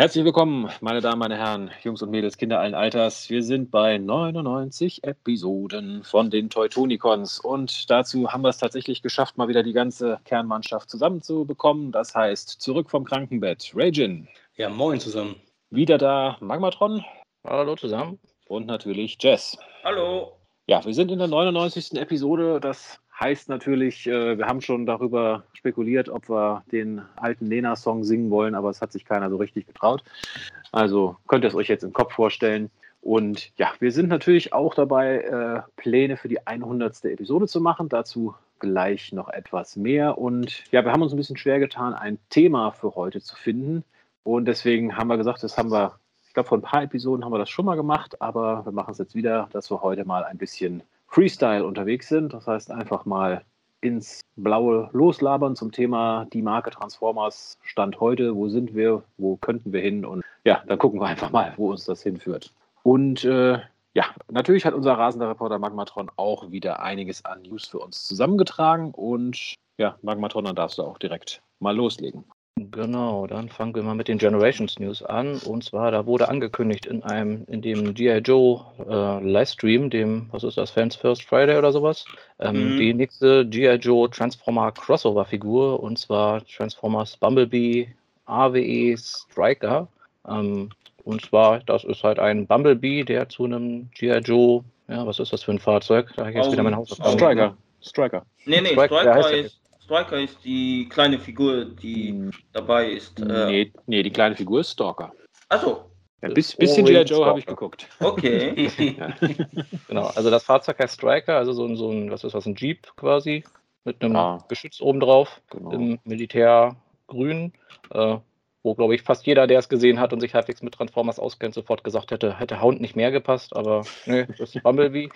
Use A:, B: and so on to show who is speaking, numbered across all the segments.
A: Herzlich willkommen, meine Damen, meine Herren, Jungs und Mädels, Kinder allen Alters. Wir sind bei 99 Episoden von den Teutonicons und dazu haben wir es tatsächlich geschafft, mal wieder die ganze Kernmannschaft zusammenzubekommen. Das heißt, zurück vom Krankenbett. Ragin.
B: Ja, moin zusammen.
A: Wieder da Magmatron.
C: Hallo zusammen.
A: Und natürlich Jess.
D: Hallo.
A: Ja, wir sind in der 99. Episode. Das heißt natürlich, äh, wir haben schon darüber spekuliert, ob wir den alten Lena-Song singen wollen, aber es hat sich keiner so richtig getraut. Also könnt ihr es euch jetzt im Kopf vorstellen. Und ja, wir sind natürlich auch dabei, äh, Pläne für die 100. Episode zu machen. Dazu gleich noch etwas mehr. Und ja, wir haben uns ein bisschen schwer getan, ein Thema für heute zu finden. Und deswegen haben wir gesagt, das haben wir, ich glaube, vor ein paar Episoden haben wir das schon mal gemacht, aber wir machen es jetzt wieder, dass wir heute mal ein bisschen Freestyle unterwegs sind. Das heißt, einfach mal ins Blaue loslabern zum Thema die Marke Transformers Stand heute. Wo sind wir? Wo könnten wir hin? Und ja, dann gucken wir einfach mal, wo uns das hinführt. Und äh, ja, natürlich hat unser rasender Reporter Magmatron auch wieder einiges an News für uns zusammengetragen. Und ja, Magmatron, dann darfst du auch direkt mal loslegen.
C: Genau, dann fangen wir mal mit den Generations News an. Und zwar, da wurde angekündigt in einem, in dem G.I. Joe äh, Livestream, dem, was ist das, Fans First Friday oder sowas, ähm, mhm. die nächste G.I. Joe Transformer Crossover Figur und zwar Transformers Bumblebee AWE Striker. Ähm, und zwar, das ist halt ein Bumblebee, der zu einem G.I. Joe, ja, was ist das für ein Fahrzeug? Da habe ich jetzt wieder mein Haus
A: Striker. Striker.
D: Nee, nee, Striker, Striker ist Striker ist die kleine Figur, die hm. dabei ist.
A: Äh nee, nee, die kleine Figur ist Stalker.
D: Achso.
A: Ja, ein bisschen G.I. Joe habe ich geguckt.
D: Okay.
C: genau, also das Fahrzeug heißt Striker, also so ein, so ein was ist was, ein Jeep quasi, mit einem ah. Geschütz obendrauf, genau. im Militärgrün, äh, wo, glaube ich, fast jeder, der es gesehen hat und sich halbwegs mit Transformers auskennt, sofort gesagt hätte, hätte Hound nicht mehr gepasst, aber nö, das ist Bumblebee.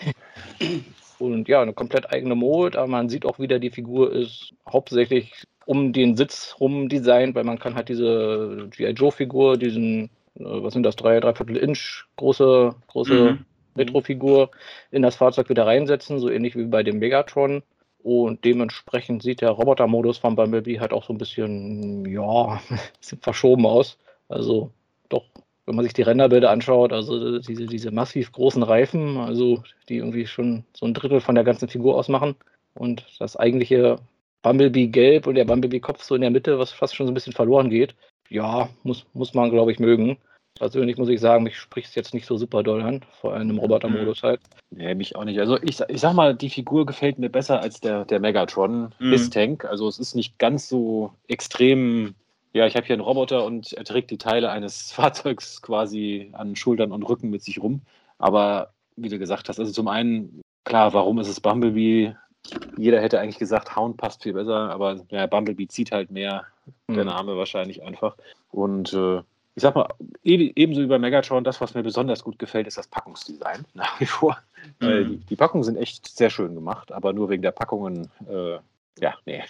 C: Und ja, eine komplett eigene Mold, aber man sieht auch wieder, die Figur ist hauptsächlich um den Sitz rum designt, weil man kann halt diese G.I. Joe-Figur, diesen, äh, was sind das, drei, dreiviertel Inch große, große mhm. Retro-Figur in das Fahrzeug wieder reinsetzen, so ähnlich wie bei dem Megatron. Und dementsprechend sieht der Roboter-Modus von Bumblebee halt auch so ein bisschen, ja, verschoben aus. Also doch wenn man sich die Renderbilder anschaut, also diese, diese massiv großen Reifen, also die irgendwie schon so ein Drittel von der ganzen Figur ausmachen und das eigentliche Bumblebee gelb und der Bumblebee Kopf so in der Mitte, was fast schon so ein bisschen verloren geht. Ja, muss, muss man, glaube ich, mögen. Persönlich muss ich sagen, mich spricht es jetzt nicht so super doll an, vor allem im Roboter-Modus halt.
A: Nee, mich auch nicht. Also ich, ich sag mal, die Figur gefällt mir besser als der, der Megatron mhm. Tank. Also es ist nicht ganz so extrem ja, ich habe hier einen Roboter und er trägt die Teile eines Fahrzeugs quasi an Schultern und Rücken mit sich rum. Aber wie du gesagt hast, also zum einen, klar, warum ist es Bumblebee? Jeder hätte eigentlich gesagt, Hound passt viel besser, aber ja, Bumblebee zieht halt mehr, mhm. der Name wahrscheinlich einfach. Und äh, ich sag mal, ebenso wie bei Megatron, das, was mir besonders gut gefällt, ist das Packungsdesign nach wie vor. Mhm. Die, die, Packungen sind echt sehr schön gemacht, aber nur wegen der Packungen äh, ja, nee.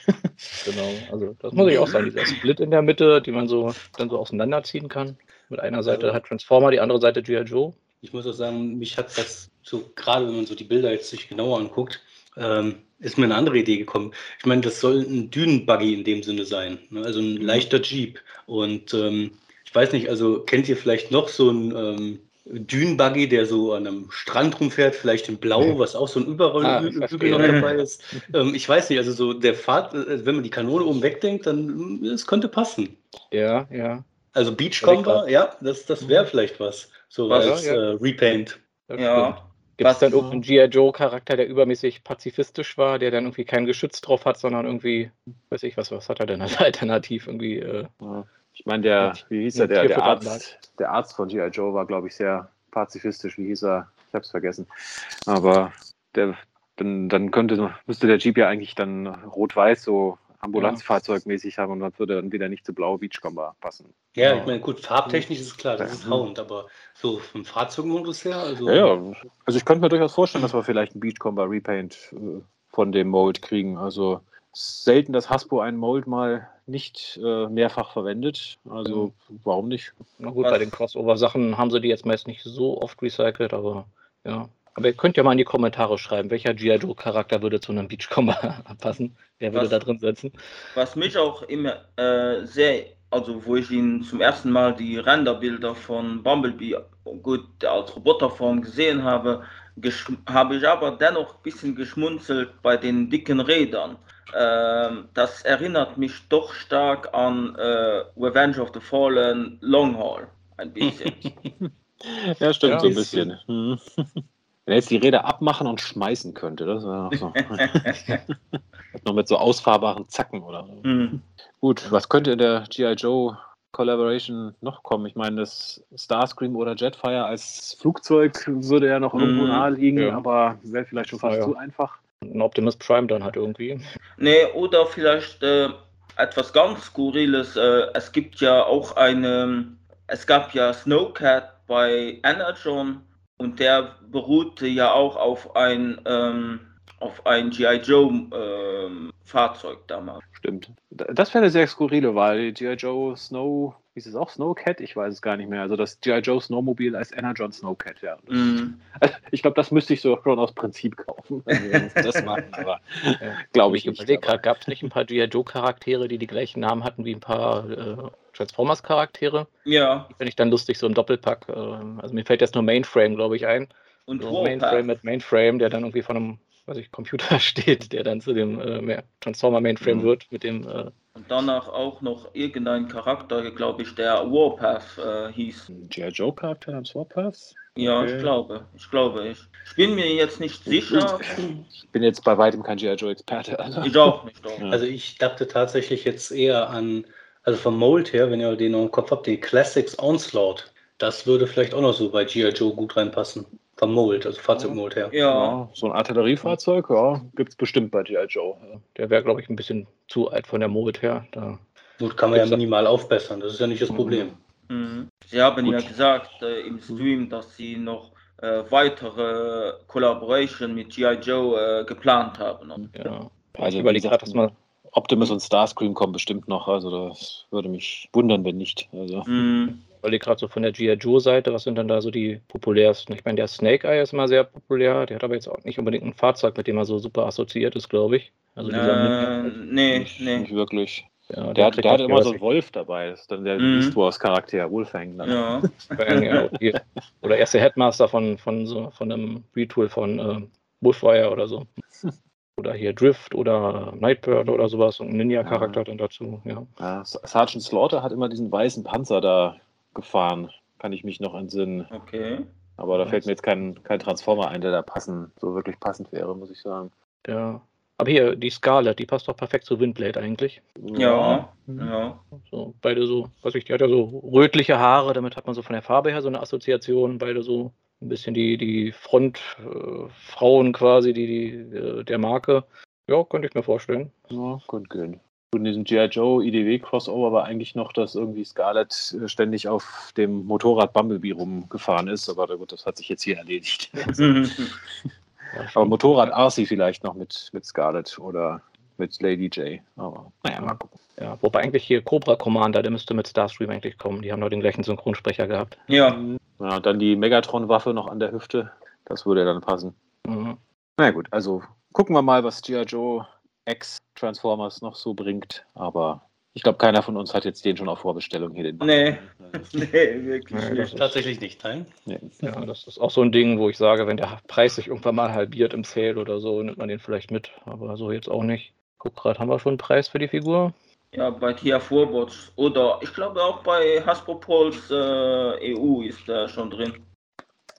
C: genau, also das muss ich auch sagen, dieser Split in der Mitte, die man so dann so auseinanderziehen kann. Mit einer Seite also, hat Transformer, die andere Seite G.I. Joe.
B: Ich muss auch sagen, mich hat das so, gerade wenn man so die Bilder jetzt sich genauer anguckt, ähm, ist mir eine andere Idee gekommen. Ich meine, das soll ein Dünenbuggy in dem Sinne sein, ne? also ein mhm. leichter Jeep. Und ähm, ich weiß nicht, also kennt ihr vielleicht noch so ein ähm, Dünenbuggy, der so an einem Strand rumfährt, vielleicht in Blau, was auch so ein Überrollhügel ah, noch dabei ist. Ähm, ich weiß nicht, also so der Fahrt, äh, wenn man die Kanone oben wegdenkt, dann mm, es könnte passen.
C: Ja, ja.
B: Also Beachcomber, ja, das, das wäre vielleicht was. So was, als ja. Äh, Repaint.
C: ja. Gibt es dann irgendeinen G.I. Joe-Charakter, der übermäßig pazifistisch war, der dann irgendwie kein Geschütz drauf hat, sondern irgendwie, weiß ich was, was hat er denn als Alternativ irgendwie? Äh,
A: ja. Ich meine, der, wie hieß er, der, der Arzt, der Arzt von G.I. Joe war, glaube ich, sehr pazifistisch. Wie hieß er? Ich habe es vergessen. Aber der, dann, dann könnte, müsste der Jeep ja eigentlich dann rot-weiß so Ambulanzfahrzeugmäßig haben und dann würde dann wieder nicht zu blau Beachcomber passen.
B: Ja, genau. ich meine, gut, farbtechnisch ist klar, das ist Hound, aber so vom Fahrzeugmodus her, also.
A: Ja, ja, also ich könnte mir durchaus vorstellen, dass wir vielleicht einen Beachcomber Repaint äh, von dem Mold kriegen. Also selten, dass Hasbro einen Mold mal nicht äh, mehrfach verwendet. Also mhm. warum nicht?
C: Na gut, Was? bei den Crossover-Sachen haben sie die jetzt meist nicht so oft recycelt, aber ja. Aber ihr könnt ja mal in die Kommentare schreiben, welcher G.I. Joe-Charakter würde zu einem Beachcomber passen. Wer würde was, da drin sitzen?
D: Was mich auch immer äh, sehr also wo ich ihn zum ersten Mal die Renderbilder von Bumblebee gut als Roboterform gesehen habe, habe ich aber dennoch ein bisschen geschmunzelt bei den dicken Rädern. Ähm, das erinnert mich doch stark an äh, Revenge of the Fallen Long Haul. Ein bisschen.
A: ja, stimmt ja, so ein bisschen. Hm. Wenn er jetzt die Räder abmachen und schmeißen könnte, das wäre noch so. noch mit so ausfahrbaren Zacken oder so. Mhm. Gut, was könnte in der G.I. Joe Collaboration noch kommen? Ich meine, das Starscream oder Jetfire als Flugzeug würde ja noch irgendwo mhm. nahe liegen, ja. aber wäre vielleicht schon fast ja, ja. zu einfach.
C: Ein Optimus Prime dann halt irgendwie.
D: Nee, oder vielleicht äh, etwas ganz Skurriles. Äh, es gibt ja auch eine, es gab ja Snowcat bei Energon und der beruhte ja auch auf ein, ähm, auf ein G.I. Joe ähm, Fahrzeug damals.
A: Stimmt. Das wäre eine sehr skurrile Wahl. G.I. Joe Snow, wie ist es auch? Snowcat? Ich weiß es gar nicht mehr. Also das G.I. Joe Snowmobil als Energon Snowcat, ja. Mm. ich glaube, das müsste ich so schon aus Prinzip kaufen, wenn wir das machen, aber glaube ich,
C: ich nicht. Gab es nicht ein paar G.I. Joe Charaktere, die die gleichen Namen hatten wie ein paar äh, Transformers-Charaktere.
D: Ja.
C: Finde ich dann lustig, so ein Doppelpack. Ähm, also mir fällt jetzt nur Mainframe, glaube ich, ein. Und so Mainframe mit Mainframe, der dann irgendwie von einem, weiß ich, Computer steht, der dann zu dem äh, Transformer Mainframe mhm. wird, mit dem. Äh,
D: und danach auch noch irgendein Charakter, glaube ich, der Warpath äh, hieß.
A: G.I. Joe Charakter namens Warpath?
D: Ja, okay. ich glaube. Ich glaube ich. Ich bin mir jetzt nicht sicher.
A: Ich bin jetzt bei weitem kein G.I. Joe Experte.
B: Also. Ich auch nicht. Auch. Also ich dachte tatsächlich jetzt eher an also vom Mold her, wenn ihr den noch im Kopf habt, den Classics Onslaught, das würde vielleicht auch noch so bei G.I. Joe gut reinpassen. Vom Mold, also Fahrzeugmold her.
A: Ja. ja. so ein Artilleriefahrzeug, ja, gibt es bestimmt bei G.I. Joe.
C: Der wäre, glaube ich, ein bisschen zu alt von der Mold her. Da
B: gut, kann man ja minimal aufbessern, das ist ja nicht das Problem.
D: Mhm. Sie haben gut. ja gesagt äh, im Stream, dass Sie noch äh, weitere Collaboration mit G.I. Joe äh, geplant haben.
C: Ja. Also ich überlege gerade, dass man
A: Optimus und Starscream kommen bestimmt noch. Also das würde mich wundern, wenn nicht. Also.
C: Mhm. Weil gerade so von der G.I. Joe-Seite, was sind dann da so die populärsten? Ich meine, der Snake Eye ist immer sehr populär. Der hat aber jetzt auch nicht unbedingt ein Fahrzeug, mit dem er so super assoziiert ist, glaube ich.
D: Also dieser äh, nee,
A: nicht, nee. Nicht wirklich. Ja, der, hat, der hat immer so einen Wolf dabei. Das ist dann der mhm. Beast Wars Charakter, Wolfhang. Dann.
C: Ja. oder erste Headmaster von, von, so, von einem Retool von äh, Bushwire oder so. Oder hier Drift oder Nightbird oder sowas und Ninja-Charakter ja. dann dazu, ja.
A: ja. Sergeant Slaughter hat immer diesen weißen Panzer da gefahren, kann ich mich noch entsinnen.
D: Okay.
A: Aber da fällt mir jetzt kein, kein Transformer ein, der da passen, so wirklich passend wäre, muss ich sagen.
C: Ja. Aber hier, die Scarlet, die passt doch perfekt zu Windblade eigentlich.
D: Ja, ja.
C: So, beide so, was ich, die hat ja so rötliche Haare, damit hat man so von der Farbe her so eine Assoziation, beide so ein bisschen die, die Frontfrauen äh, quasi, die, die, äh, der Marke. Ja, könnte ich mir vorstellen.
A: Ja, könnte gehen. In diesem G.I. Joe IDW Crossover war eigentlich noch, dass irgendwie Scarlett äh, ständig auf dem Motorrad Bumblebee rumgefahren ist, aber gut, das hat sich jetzt hier erledigt. aber Motorrad Arcee vielleicht noch mit, mit Scarlett oder mit Lady J. Aber naja, mal gucken.
C: Ja, wobei eigentlich hier Cobra Commander, der müsste mit Starstream eigentlich kommen. Die haben noch den gleichen Synchronsprecher gehabt.
A: Ja. ja dann die Megatron-Waffe noch an der Hüfte. Das würde dann passen. Mhm. Na gut, also gucken wir mal, was G.I. Joe X Transformers noch so bringt. Aber ich glaube, keiner von uns hat jetzt den schon auf Vorbestellung hier. Den
D: nee. nee, wirklich
B: nee, nicht. Tatsächlich nicht, nein.
C: Nee. Ja, das ist auch so ein Ding, wo ich sage, wenn der Preis sich irgendwann mal halbiert im Sale oder so, nimmt man den vielleicht mit. Aber so jetzt auch nicht. Guck gerade, haben wir schon einen Preis für die Figur?
D: Ja, bei TIA Forbots oder ich glaube auch bei Hasbro Pulse äh, EU ist der schon drin.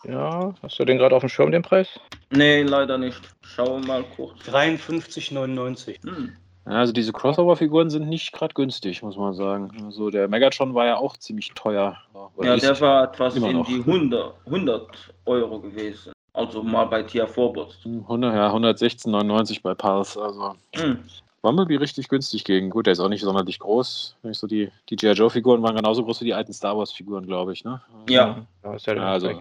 C: Ja, hast du den gerade auf dem Schirm, den Preis?
D: Nee, leider nicht. Schauen wir mal kurz.
B: 53,99. Hm.
A: Also diese Crossover-Figuren sind nicht gerade günstig, muss man sagen. Also der Megatron war ja auch ziemlich teuer.
D: ja, der war etwas in noch. die 100, 100 Euro gewesen. Also mal bei TIA Forbots.
A: 100, ja, 116,99 bei Pulse. Also hm. Bumblebee richtig günstig gegen. Gut, der ist auch nicht sonderlich groß. Wenn ich so die, die G.I. Joe-Figuren waren genauso groß wie die alten Star Wars-Figuren, glaube ich, ne?
D: Ja.
A: ja, ist ja also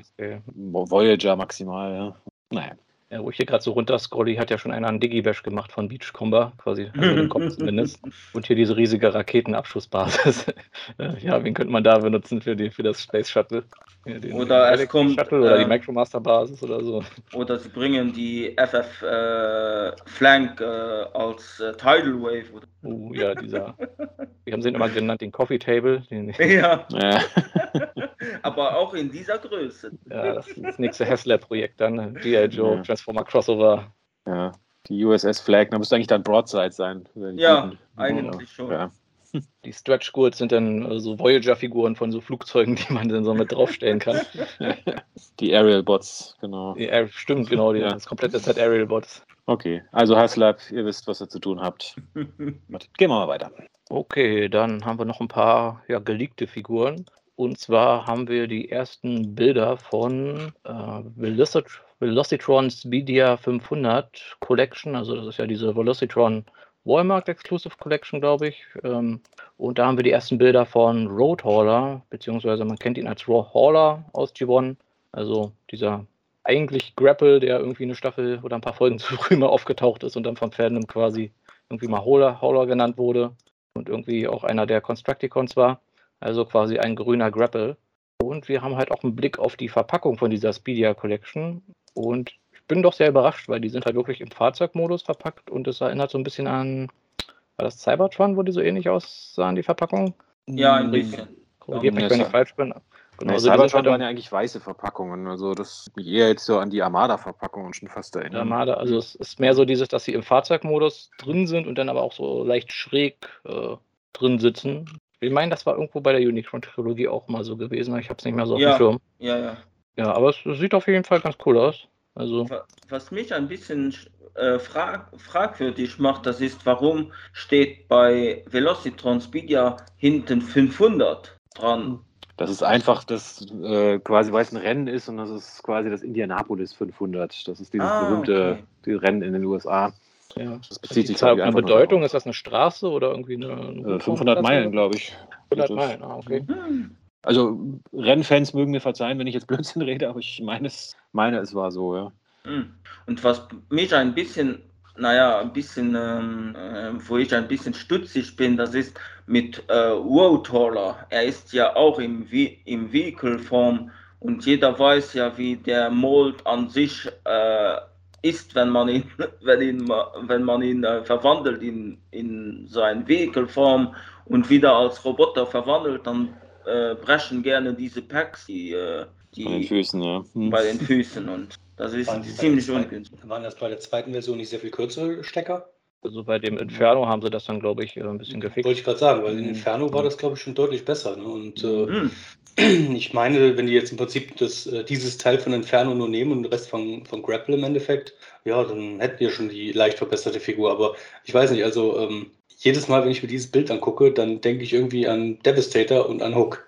A: Voyager maximal, ja. Naja.
C: Ja, wo ich hier gerade so runter scrolle, hat ja schon einer einen Digibash gemacht von Beachcomber, quasi, also den Kopf zumindest. Und hier diese riesige Raketenabschussbasis. ja, wen könnte man da benutzen für, die, für das Space Shuttle?
D: Ja, oder es kommt.
C: Shuttle oder ähm, die Micromaster Basis oder so.
D: Oder sie bringen die FF äh, Flank äh, als äh, Tidal Wave.
C: Oh uh, ja, dieser. wie haben sie immer genannt, den Coffee Table. Den,
D: ja. ja. Aber auch in dieser Größe.
C: Ja, das, das nächste Hassler-Projekt dann. G.I. Joe, ja. Transformer Crossover.
A: Ja, die USS Flag, da müsste eigentlich dann Broadside sein.
D: Ja, eigentlich schon. Ja.
C: Die Stretch Goods sind dann so also Voyager-Figuren von so Flugzeugen, die man dann so mit draufstellen kann.
A: Die Aerial Bots, genau.
C: Die, stimmt, genau, die, ja. das komplette Set Aerial Bots.
A: Okay, also Haslab, ihr wisst, was ihr zu tun habt. Gehen wir mal weiter.
C: Okay, dann haben wir noch ein paar ja, geleakte Figuren. Und zwar haben wir die ersten Bilder von äh, Velocit Velocitron Speedia 500 Collection. Also das ist ja diese Velocitron Walmart Exclusive Collection, glaube ich. Ähm, und da haben wir die ersten Bilder von Roadhauler, beziehungsweise man kennt ihn als Roadhauler aus G1. Also dieser eigentlich Grapple, der irgendwie eine Staffel oder ein paar Folgen zu früh mal aufgetaucht ist und dann vom Fandom quasi irgendwie mal Hauler, Hauler genannt wurde und irgendwie auch einer der Constructicons war. Also quasi ein grüner Grapple. Und wir haben halt auch einen Blick auf die Verpackung von dieser Speedia Collection. Und ich bin doch sehr überrascht, weil die sind halt wirklich im Fahrzeugmodus verpackt und es erinnert so ein bisschen an, war das Cybertron, wo die so ähnlich aussahen, die Verpackung?
D: Ja, ein bisschen.
C: Korrigiert mich, wenn ich falsch bin.
A: Genau, nee, also Cybertron halt waren ja eigentlich weiße Verpackungen. Also das mich eher jetzt so an die Armada-Verpackungen schon fast erinnern.
C: Armada, also es ist mehr so dieses, dass sie im Fahrzeugmodus drin sind und dann aber auch so leicht schräg äh, drin sitzen. Ich meine, das war irgendwo bei der Unicron-Trilogie auch mal so gewesen. Ich habe es nicht mehr so auf
D: ja,
C: dem Schirm.
D: Ja, ja.
C: Ja, aber es sieht auf jeden Fall ganz cool aus. Also.
D: Was mich ein bisschen äh, frag fragwürdig macht, das ist, warum steht bei Velocitron Speedia hinten 500 dran?
A: Das ist einfach das äh, quasi, weil es ein Rennen ist und das ist quasi das Indianapolis 500. Das ist dieses ah, berühmte okay. Rennen in den USA.
C: Ja. Das bezieht sich auf eine Bedeutung. Ist das eine Straße oder irgendwie eine.
A: eine 500 äh, Meilen, glaube ich.
C: 100 Meilen, ah, okay.
A: Mhm. Also Rennfans mögen mir verzeihen, wenn ich jetzt Blödsinn rede, aber ich meine es, meine, es war so, ja.
D: Mhm. Und was mich ein bisschen naja, ein bisschen, ähm, äh, wo ich ein bisschen stutzig bin, das ist mit äh, Roadhauler. Er ist ja auch im, im Vehicle-Form und jeder weiß ja, wie der Mold an sich äh, ist, wenn man ihn, wenn ihn, wenn man ihn äh, verwandelt in, in sein Vehicle-Form und wieder als Roboter verwandelt, dann äh, brechen gerne diese Packs, die, äh, die
A: bei den Füßen, ja.
D: Hm. Bei den Füßen und das ist waren ziemlich ungünstig.
B: Waren das bei der zweiten Version nicht sehr viel kürzere Stecker?
C: Also bei dem Inferno haben sie das dann, glaube ich, ein bisschen gefixt.
B: Wollte ich gerade sagen, weil in Inferno war das, glaube ich, schon deutlich besser. Ne? Und äh, mhm. ich meine, wenn die jetzt im Prinzip das, äh, dieses Teil von Inferno nur nehmen und den Rest von, von Grapple im Endeffekt, ja, dann hätten wir schon die leicht verbesserte Figur. Aber ich weiß nicht, also ähm, jedes Mal, wenn ich mir dieses Bild angucke, dann denke ich irgendwie an Devastator und an Hook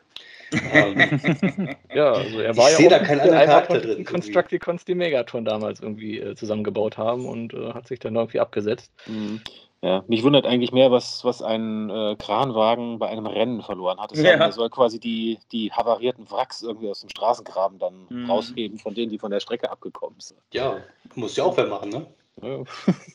C: ähm, ja, also er war
B: ich
C: ja
B: sehe da keinen anderen Charakter drin.
C: Constructicons, die Megatron damals irgendwie äh, zusammengebaut haben und äh, hat sich dann irgendwie abgesetzt.
A: Mhm. Ja, mich wundert eigentlich mehr, was, was ein äh, Kranwagen bei einem Rennen verloren hat. Ja. Er soll quasi die, die havarierten Wracks irgendwie aus dem Straßengraben dann mhm. rausheben, von denen, die von der Strecke abgekommen sind.
B: Ja, muss ja auch wer machen, ne?
C: Ja.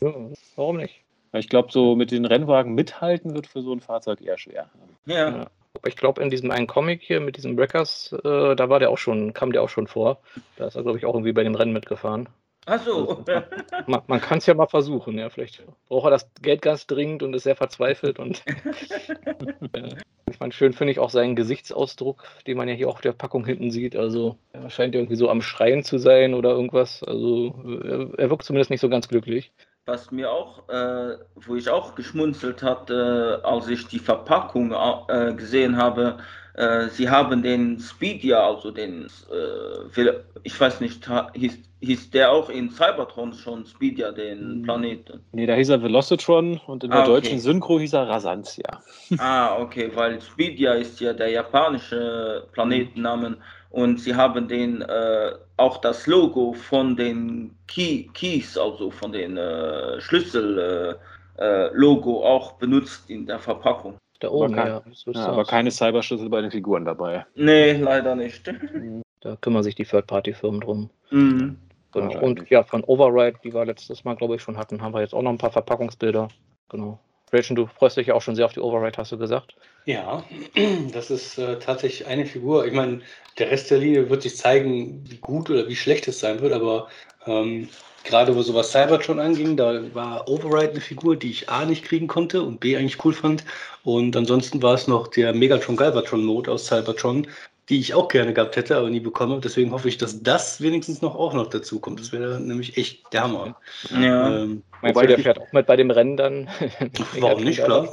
C: ja warum nicht?
A: Ich glaube, so mit den Rennwagen mithalten wird für so ein Fahrzeug eher schwer.
C: ja. ja. Ich glaube, in diesem einen Comic hier mit diesem Wreckers, äh, da war der auch schon, kam der auch schon vor. Da ist er, glaube ich, auch irgendwie bei dem Rennen mitgefahren.
D: Ach so.
C: Also, man, man kann es ja mal versuchen, ja. Vielleicht braucht er das Geld ganz dringend und ist sehr verzweifelt. Und ich meine, schön finde ich auch seinen Gesichtsausdruck, den man ja hier auch auf der Packung hinten sieht. Also er scheint irgendwie so am Schreien zu sein oder irgendwas. Also er, er wirkt zumindest nicht so ganz glücklich
D: was mir auch, äh, wo ich auch geschmunzelt hatte, als ich die Verpackung äh, gesehen habe, äh, sie haben den Speedia, also den, äh, ich weiß nicht, hieß, hieß der auch in Cybertron schon Speedia, den hm. Planeten?
A: Nee, da hieß er Velocitron und in der ah, okay. deutschen Synchro hieß er Rasantia.
D: Ah, okay, weil Speedia ist ja der japanische Planetenname und sie haben den äh, auch das Logo von den Key, Keys, also von den äh, Schlüssel äh, äh Logo auch benutzt in der Verpackung.
C: Da oben,
A: aber, kein, ja, ja, aber keine Cyberschlüssel bei den Figuren dabei.
D: Nee, leider nicht.
C: Da kümmern sich die Third-Party-Firmen drum. Mhm. Und, und, ja, von Override, die wir letztes Mal, glaube ich, schon hatten, haben wir jetzt auch noch ein paar Verpackungsbilder. Genau. Rachel, du freust dich ja auch schon sehr auf die Override, hast du gesagt.
B: Ja, das ist äh, tatsächlich eine Figur. Ich meine, der Rest der Linie wird sich zeigen, wie gut oder wie schlecht es sein wird, aber ähm, gerade wo sowas Cybertron anging, da war Override eine Figur, die ich A nicht kriegen konnte und B eigentlich cool fand. Und ansonsten war es noch der Megatron Galvatron Mode aus Cybertron, die ich auch gerne gehabt hätte, aber nie bekomme. Deswegen hoffe ich, dass das wenigstens noch auch noch dazu kommt. Das wäre nämlich echt der Hammer.
C: Ja. Ähm, du, der fährt auch mit bei dem Rennen dann?
B: Warum nicht, klar?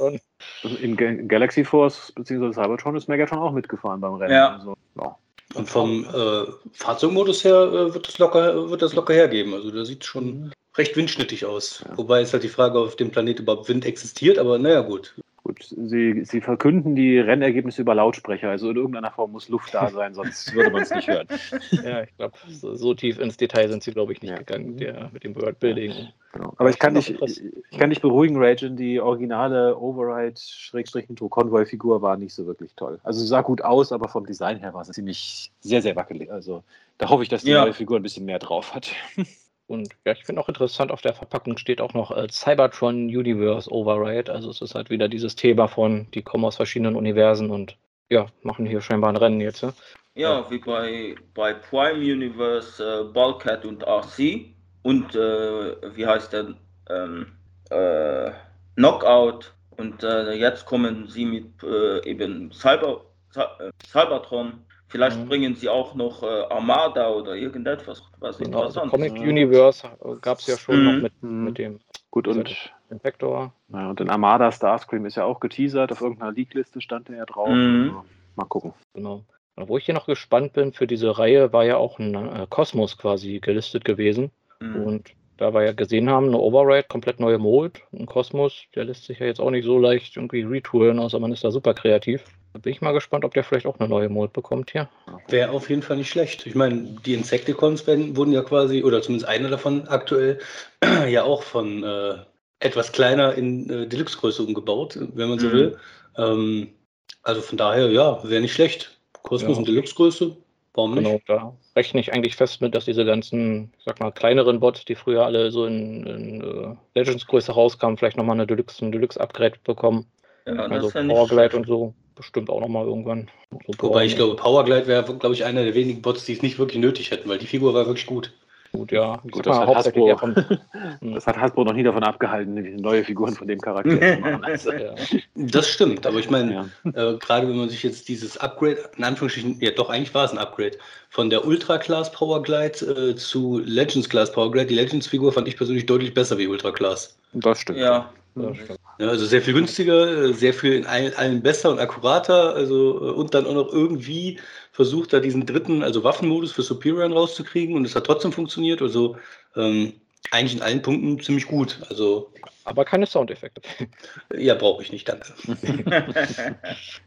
A: In Galaxy Force bzw. Cybertron ist Megatron auch mitgefahren beim Rennen.
B: Ja. Also, ja. Und vom äh, Fahrzeugmodus her äh, wird, das locker, wird das locker hergeben. Also da sieht schon mhm. recht windschnittig aus. Ja. Wobei ist halt die Frage, ob auf dem Planet überhaupt Wind existiert, aber naja, gut.
A: Gut, Sie, Sie verkünden die Rennergebnisse über Lautsprecher, also in irgendeiner Form muss Luft da sein, sonst würde man es nicht hören.
C: Ja, ich glaube, so, so, tief ins Detail sind Sie, glaube ich, nicht ja. gegangen der, mit dem Wordbuilding. Ja,
A: genau. Aber ich kann, dich, ich kann dich beruhigen, Rajan, die originale Override-Convoy-Figur war nicht so wirklich toll. Also sie sah gut aus, aber vom Design her war sie ziemlich sehr, sehr wackelig. Also da hoffe ich, dass die ja. neue Figur ein bisschen mehr drauf hat.
C: Und ja, ich finde auch interessant, auf der Verpackung steht auch noch äh, Cybertron Universe Override. Also es ist halt wieder dieses Thema von, die kommen aus verschiedenen Universen und ja, machen hier scheinbar ein Rennen jetzt.
D: Ja, ja wie bei, bei Prime Universe, äh, Bulkhead und RC und äh, wie heißt der ähm, äh, Knockout und äh, jetzt kommen sie mit äh, eben Cyber, Cybertron Vielleicht mhm. bringen sie auch noch äh, Armada oder irgendetwas,
C: was genau, also Comic ist. Universe gab es ja schon mhm. noch mit,
A: mhm.
C: mit dem
A: Gut, und
C: Infector.
A: Ja, und in Armada Starscream ist ja auch geteasert, auf irgendeiner League-Liste stand der ja drauf. Mhm. Also, mal gucken.
C: Genau. Wo ich hier noch gespannt bin für diese Reihe, war ja auch ein äh, Kosmos quasi gelistet gewesen. Mhm. Und da wir ja gesehen haben, eine Override, komplett neue Mode, ein Kosmos, der lässt sich ja jetzt auch nicht so leicht irgendwie retoolen, außer man ist da super kreativ. Da bin ich mal gespannt, ob der vielleicht auch eine neue Mode bekommt hier.
B: Wäre auf jeden Fall nicht schlecht. Ich meine, die Insecticons wurden ja quasi, oder zumindest einer davon aktuell, ja auch von äh, etwas kleiner in äh, Deluxe-Größe umgebaut, wenn man so mhm. will. Ähm, also von daher, ja, wäre nicht schlecht. Kosmos ja. in Deluxe-Größe, warum nicht? Genau,
C: da rechne ich eigentlich fest mit, dass diese ganzen, ich sag mal, kleineren Bots, die früher alle so in, in uh, Legends-Größe rauskamen, vielleicht nochmal eine Deluxe, ein Deluxe-Upgrade bekommen. Ja, also Powerglide und so bestimmt auch nochmal irgendwann.
B: So Wobei ich glaube, Powerglide wäre, glaube ich, einer der wenigen Bots, die es nicht wirklich nötig hätten, weil die Figur war wirklich gut.
C: Gut, ja.
A: Gut, das, hat Hasbro, vom, das hat Hasbro noch nie davon abgehalten, neue Figuren von dem Charakter zu machen. Also,
B: ja. Das stimmt, aber ich meine, ja. äh, gerade wenn man sich jetzt dieses Upgrade, in Anführungsstrichen, ja doch, eigentlich war es ein Upgrade, von der Ultra Class Power Glide äh, zu Legends Class Power Glide. Die Legends Figur fand ich persönlich deutlich besser wie Ultra Class.
A: Das stimmt.
B: Ja. Ja, also sehr viel günstiger, sehr viel in allen besser und akkurater, also äh, und dann auch noch irgendwie versucht, da diesen dritten, also Waffenmodus für Superior rauszukriegen und es hat trotzdem funktioniert. Also ähm, eigentlich in allen Punkten ziemlich gut. Also,
C: Aber keine Soundeffekte.
B: Ja, brauche ich nicht, danke.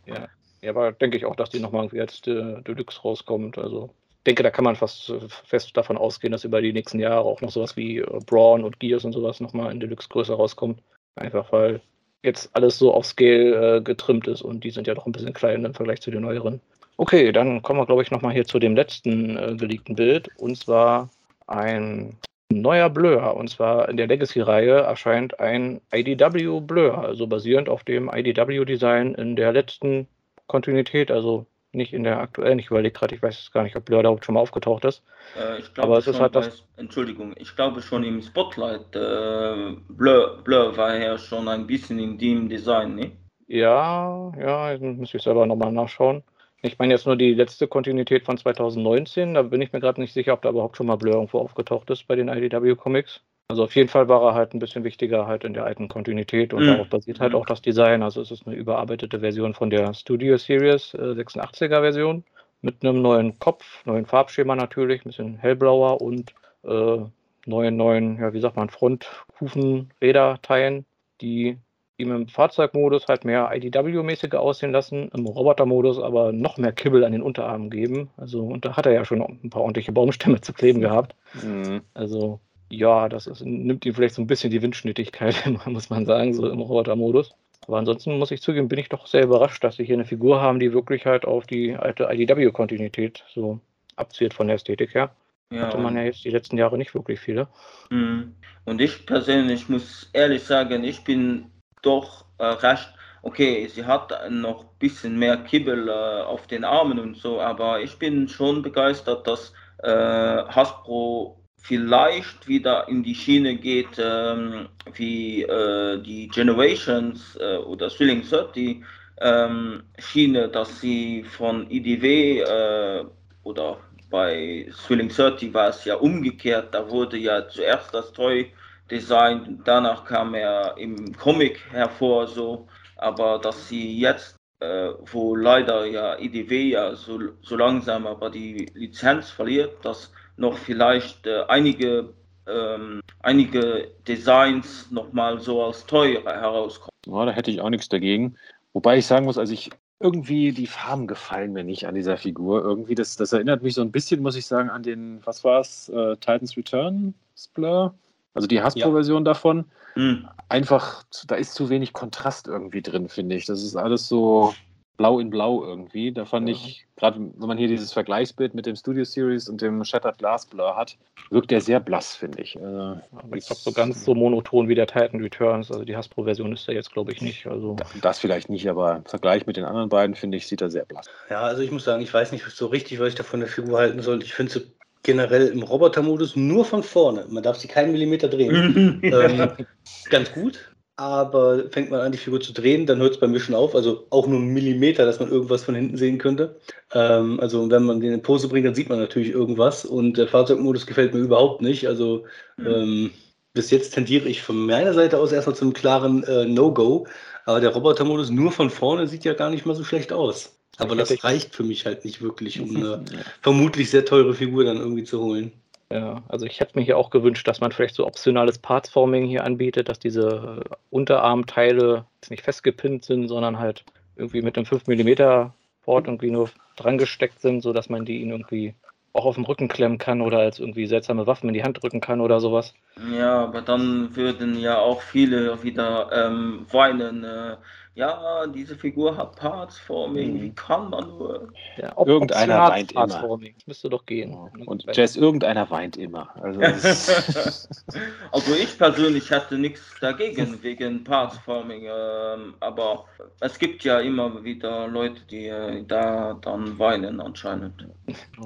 C: ja. ja, aber denke ich auch, dass die nochmal irgendwie als äh, Deluxe rauskommt. Also ich denke, da kann man fast äh, fest davon ausgehen, dass über die nächsten Jahre auch noch sowas wie äh, Brawn und Gears und sowas nochmal in Deluxe-Größe rauskommt. Einfach weil jetzt alles so auf Scale äh, getrimmt ist und die sind ja doch ein bisschen klein im Vergleich zu den neueren. Okay, dann kommen wir, glaube ich, nochmal hier zu dem letzten äh, geleakten Bild. Und zwar ein neuer Blur. Und zwar in der Legacy-Reihe erscheint ein IDW Blur, also basierend auf dem IDW-Design in der letzten Kontinuität, also nicht in der aktuellen. Ich überlege gerade, ich weiß gar nicht, ob Blur da schon mal aufgetaucht ist.
D: Äh, ich glaube, Aber es ist halt das. Entschuldigung, ich glaube schon im Spotlight. Äh, Blur, Blur war ja schon ein bisschen in dem Design, ne?
C: Ja, ja, muss ich selber nochmal nachschauen. Ich meine jetzt nur die letzte Kontinuität von 2019. Da bin ich mir gerade nicht sicher, ob da überhaupt schon mal Blur irgendwo aufgetaucht ist bei den IDW Comics. Also auf jeden Fall war er halt ein bisschen wichtiger halt in der alten Kontinuität und mhm. darauf basiert halt auch das Design. Also es ist eine überarbeitete Version von der Studio Series äh, 86er Version mit einem neuen Kopf, neuen Farbschema natürlich, ein bisschen hellblauer und äh, neuen, neuen, ja wie sagt man, Fronthufenräderteilen, die ihm im Fahrzeugmodus halt mehr IDW-mäßiger aussehen lassen, im Robotermodus aber noch mehr Kibbel an den Unterarmen geben. Also, und da hat er ja schon ein paar ordentliche Baumstämme zu kleben gehabt. Mhm. Also, ja, das ist, nimmt ihm vielleicht so ein bisschen die Windschnittigkeit, muss man sagen, so im Robotermodus. Aber ansonsten muss ich zugeben, bin ich doch sehr überrascht, dass sie hier eine Figur haben, die wirklich halt auf die alte IDW-Kontinuität so abzielt von der Ästhetik her. Ja, Hatte man ja jetzt die letzten Jahre nicht wirklich viele.
D: Mhm. Und ich persönlich muss ehrlich sagen, ich bin doch recht. Okay, sie hat noch ein bisschen mehr Kibbel äh, auf den Armen und so, aber ich bin schon begeistert, dass äh, Hasbro vielleicht wieder in die Schiene geht, ähm, wie äh, die Generations äh, oder Thrilling 30 ähm, Schiene, dass sie von IDW äh, oder bei Thrilling 30 war es ja umgekehrt, da wurde ja zuerst das Toy designt, danach kam er im Comic hervor, so, aber dass sie jetzt, äh, wo leider ja IDW ja so, so langsam aber die Lizenz verliert, dass noch vielleicht äh, einige, ähm, einige Designs nochmal so als teuer herauskommen.
A: Ja, da hätte ich auch nichts dagegen. Wobei ich sagen muss, also ich irgendwie die Farben gefallen mir nicht an dieser Figur. Irgendwie, das, das erinnert mich so ein bisschen, muss ich sagen, an den, was war es, äh, Titans Return Splur? Also die Hasbro-Version ja. davon. Mhm. Einfach, da ist zu wenig Kontrast irgendwie drin, finde ich. Das ist alles so, blau in blau irgendwie. Da fand ja. ich, gerade wenn man hier dieses Vergleichsbild mit dem Studio Series und dem Shattered Glass Blur hat, wirkt der sehr blass, finde ich.
C: Also, Aber ich glaube, so ganz so monoton wie der Titan Returns, also die Hasbro-Version ist da jetzt, glaube ich, nicht. Also
A: das vielleicht nicht, aber im Vergleich mit den anderen beiden, finde ich, sieht er sehr blass.
B: Ja, also ich muss sagen, ich weiß nicht so richtig, was ich da von der Figur halten soll. Ich finde sie generell im Roboter-Modus nur von vorne. Man darf sie keinen Millimeter drehen. ähm, ganz gut aber fängt man an, die Figur zu drehen, dann hört es bei mir schon auf. Also auch nur einen Millimeter, dass man irgendwas von hinten sehen könnte. Ähm, also wenn man den in Pose bringt, dann sieht man natürlich irgendwas. Und der Fahrzeugmodus gefällt mir überhaupt nicht. Also mhm. ähm, bis jetzt tendiere ich von meiner Seite aus erstmal zum klaren äh, No-Go. Aber der Robotermodus nur von vorne sieht ja gar nicht mal so schlecht aus. Aber das reicht für mich halt nicht wirklich, um eine vermutlich sehr teure Figur dann irgendwie zu holen.
C: Ja, also ich hätte mir hier auch gewünscht, dass man vielleicht so optionales Partsforming hier anbietet, dass diese äh, Unterarmteile nicht festgepinnt sind, sondern halt irgendwie mit einem 5 mm Port irgendwie nur dran gesteckt sind, sodass man die ihn irgendwie auch auf dem Rücken klemmen kann oder als irgendwie seltsame Waffen in die Hand drücken kann oder sowas.
D: Ja, aber dann würden ja auch viele wieder ähm, weinen. Äh, ja, diese Figur hat Partsforming, wie mhm. kann man nur?
A: Ja, ob, irgendeiner weint immer. Das
C: müsste doch gehen.
A: Und Jess, irgendeiner weint immer. Also,
D: also ich persönlich hatte nichts dagegen wegen Partsforming, äh, aber es gibt ja immer wieder Leute, die äh, da dann weinen anscheinend.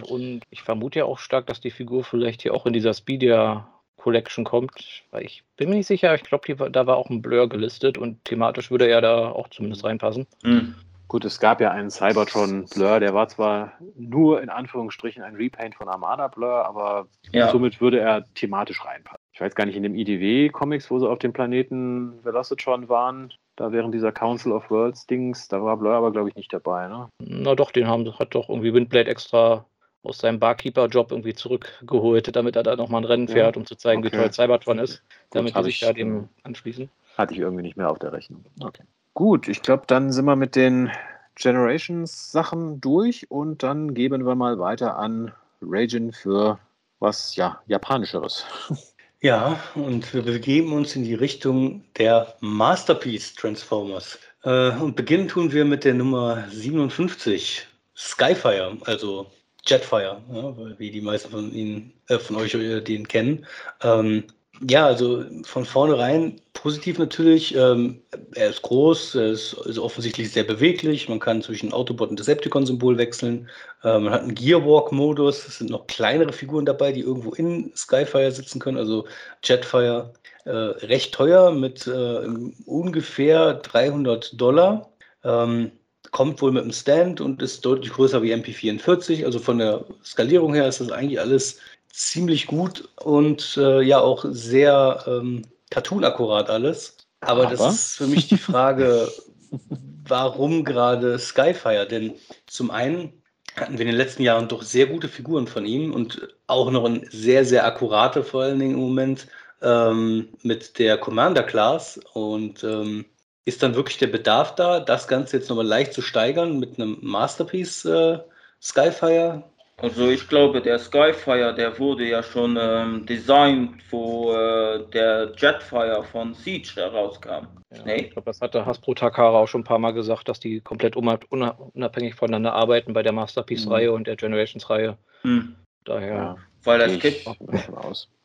C: Und ich vermute ja auch stark, dass die Figur vielleicht hier auch in dieser Speedia Collection kommt. Weil ich bin mir nicht sicher, ich glaube, da war auch ein Blur gelistet und thematisch würde er da auch zumindest reinpassen.
A: Mhm. Gut, es gab ja einen Cybertron Blur, der war zwar nur in Anführungsstrichen ein Repaint von Armada Blur, aber ja. somit würde er thematisch reinpassen. Ich weiß gar nicht, in dem IDW-Comics, wo sie auf dem Planeten Velocitron waren, da während dieser Council of Worlds Dings, da war Blur aber, glaube ich, nicht dabei, ne?
C: Na doch, den haben, hat doch irgendwie Windblade extra aus seinem Barkeeper-Job irgendwie zurückgeholt, damit er da nochmal ein Rennen fährt, um zu zeigen, okay. wie toll Cybertron ist, damit Gut, die sich da dem anschließen.
A: Hatte ich irgendwie nicht mehr auf der Rechnung. Okay. Gut, ich glaube, dann sind wir mit den Generations-Sachen durch und dann geben wir mal weiter an Ragin für was ja japanischeres.
B: Ja, und wir begeben uns in die Richtung der Masterpiece Transformers. Äh, und beginnen tun wir mit der Nummer 57, Skyfire, also Jetfire, ja, wie die meisten von Ihnen, äh, von euch äh, den kennen. Ähm, ja, also von vornherein positiv natürlich. Ähm, er ist groß, er ist, ist, offensichtlich sehr beweglich. Man kann zwischen Autobot und Decepticon-Symbol wechseln. Äh, man hat einen Gearwalk-Modus. Es sind noch kleinere Figuren dabei, die irgendwo in Skyfire sitzen können. Also Jetfire äh, recht teuer mit äh, ungefähr 300 Dollar. Ähm, kommt wohl mit einem Stand und ist deutlich größer wie MP44. Also von der Skalierung her ist das eigentlich alles ziemlich gut und äh, ja auch sehr ähm, cartoon-akkurat alles. Aber, Aber, das ist für mich die Frage, warum gerade Skyfire? Denn zum einen hatten wir in den letzten Jahren doch sehr gute Figuren von ihm und auch noch ein sehr, sehr akkurate vor allen Dingen im Moment ähm, mit der Commander Class und ähm, ist dann wirklich der Bedarf da, das Ganze jetzt nochmal leicht zu steigern mit einem Masterpiece äh, Skyfire? Also ich glaube, der Skyfire, der wurde ja schon ähm, designt, wo äh, der Jetfire von Siege herauskam.
C: Ja, nee? Ich glaube, das hatte Hasbro Takara auch schon ein paar Mal gesagt, dass die komplett unabhängig voneinander arbeiten bei der Masterpiece-Reihe mhm. und der Generations-Reihe. Mhm.
D: Daher. Ja, weil das gibt,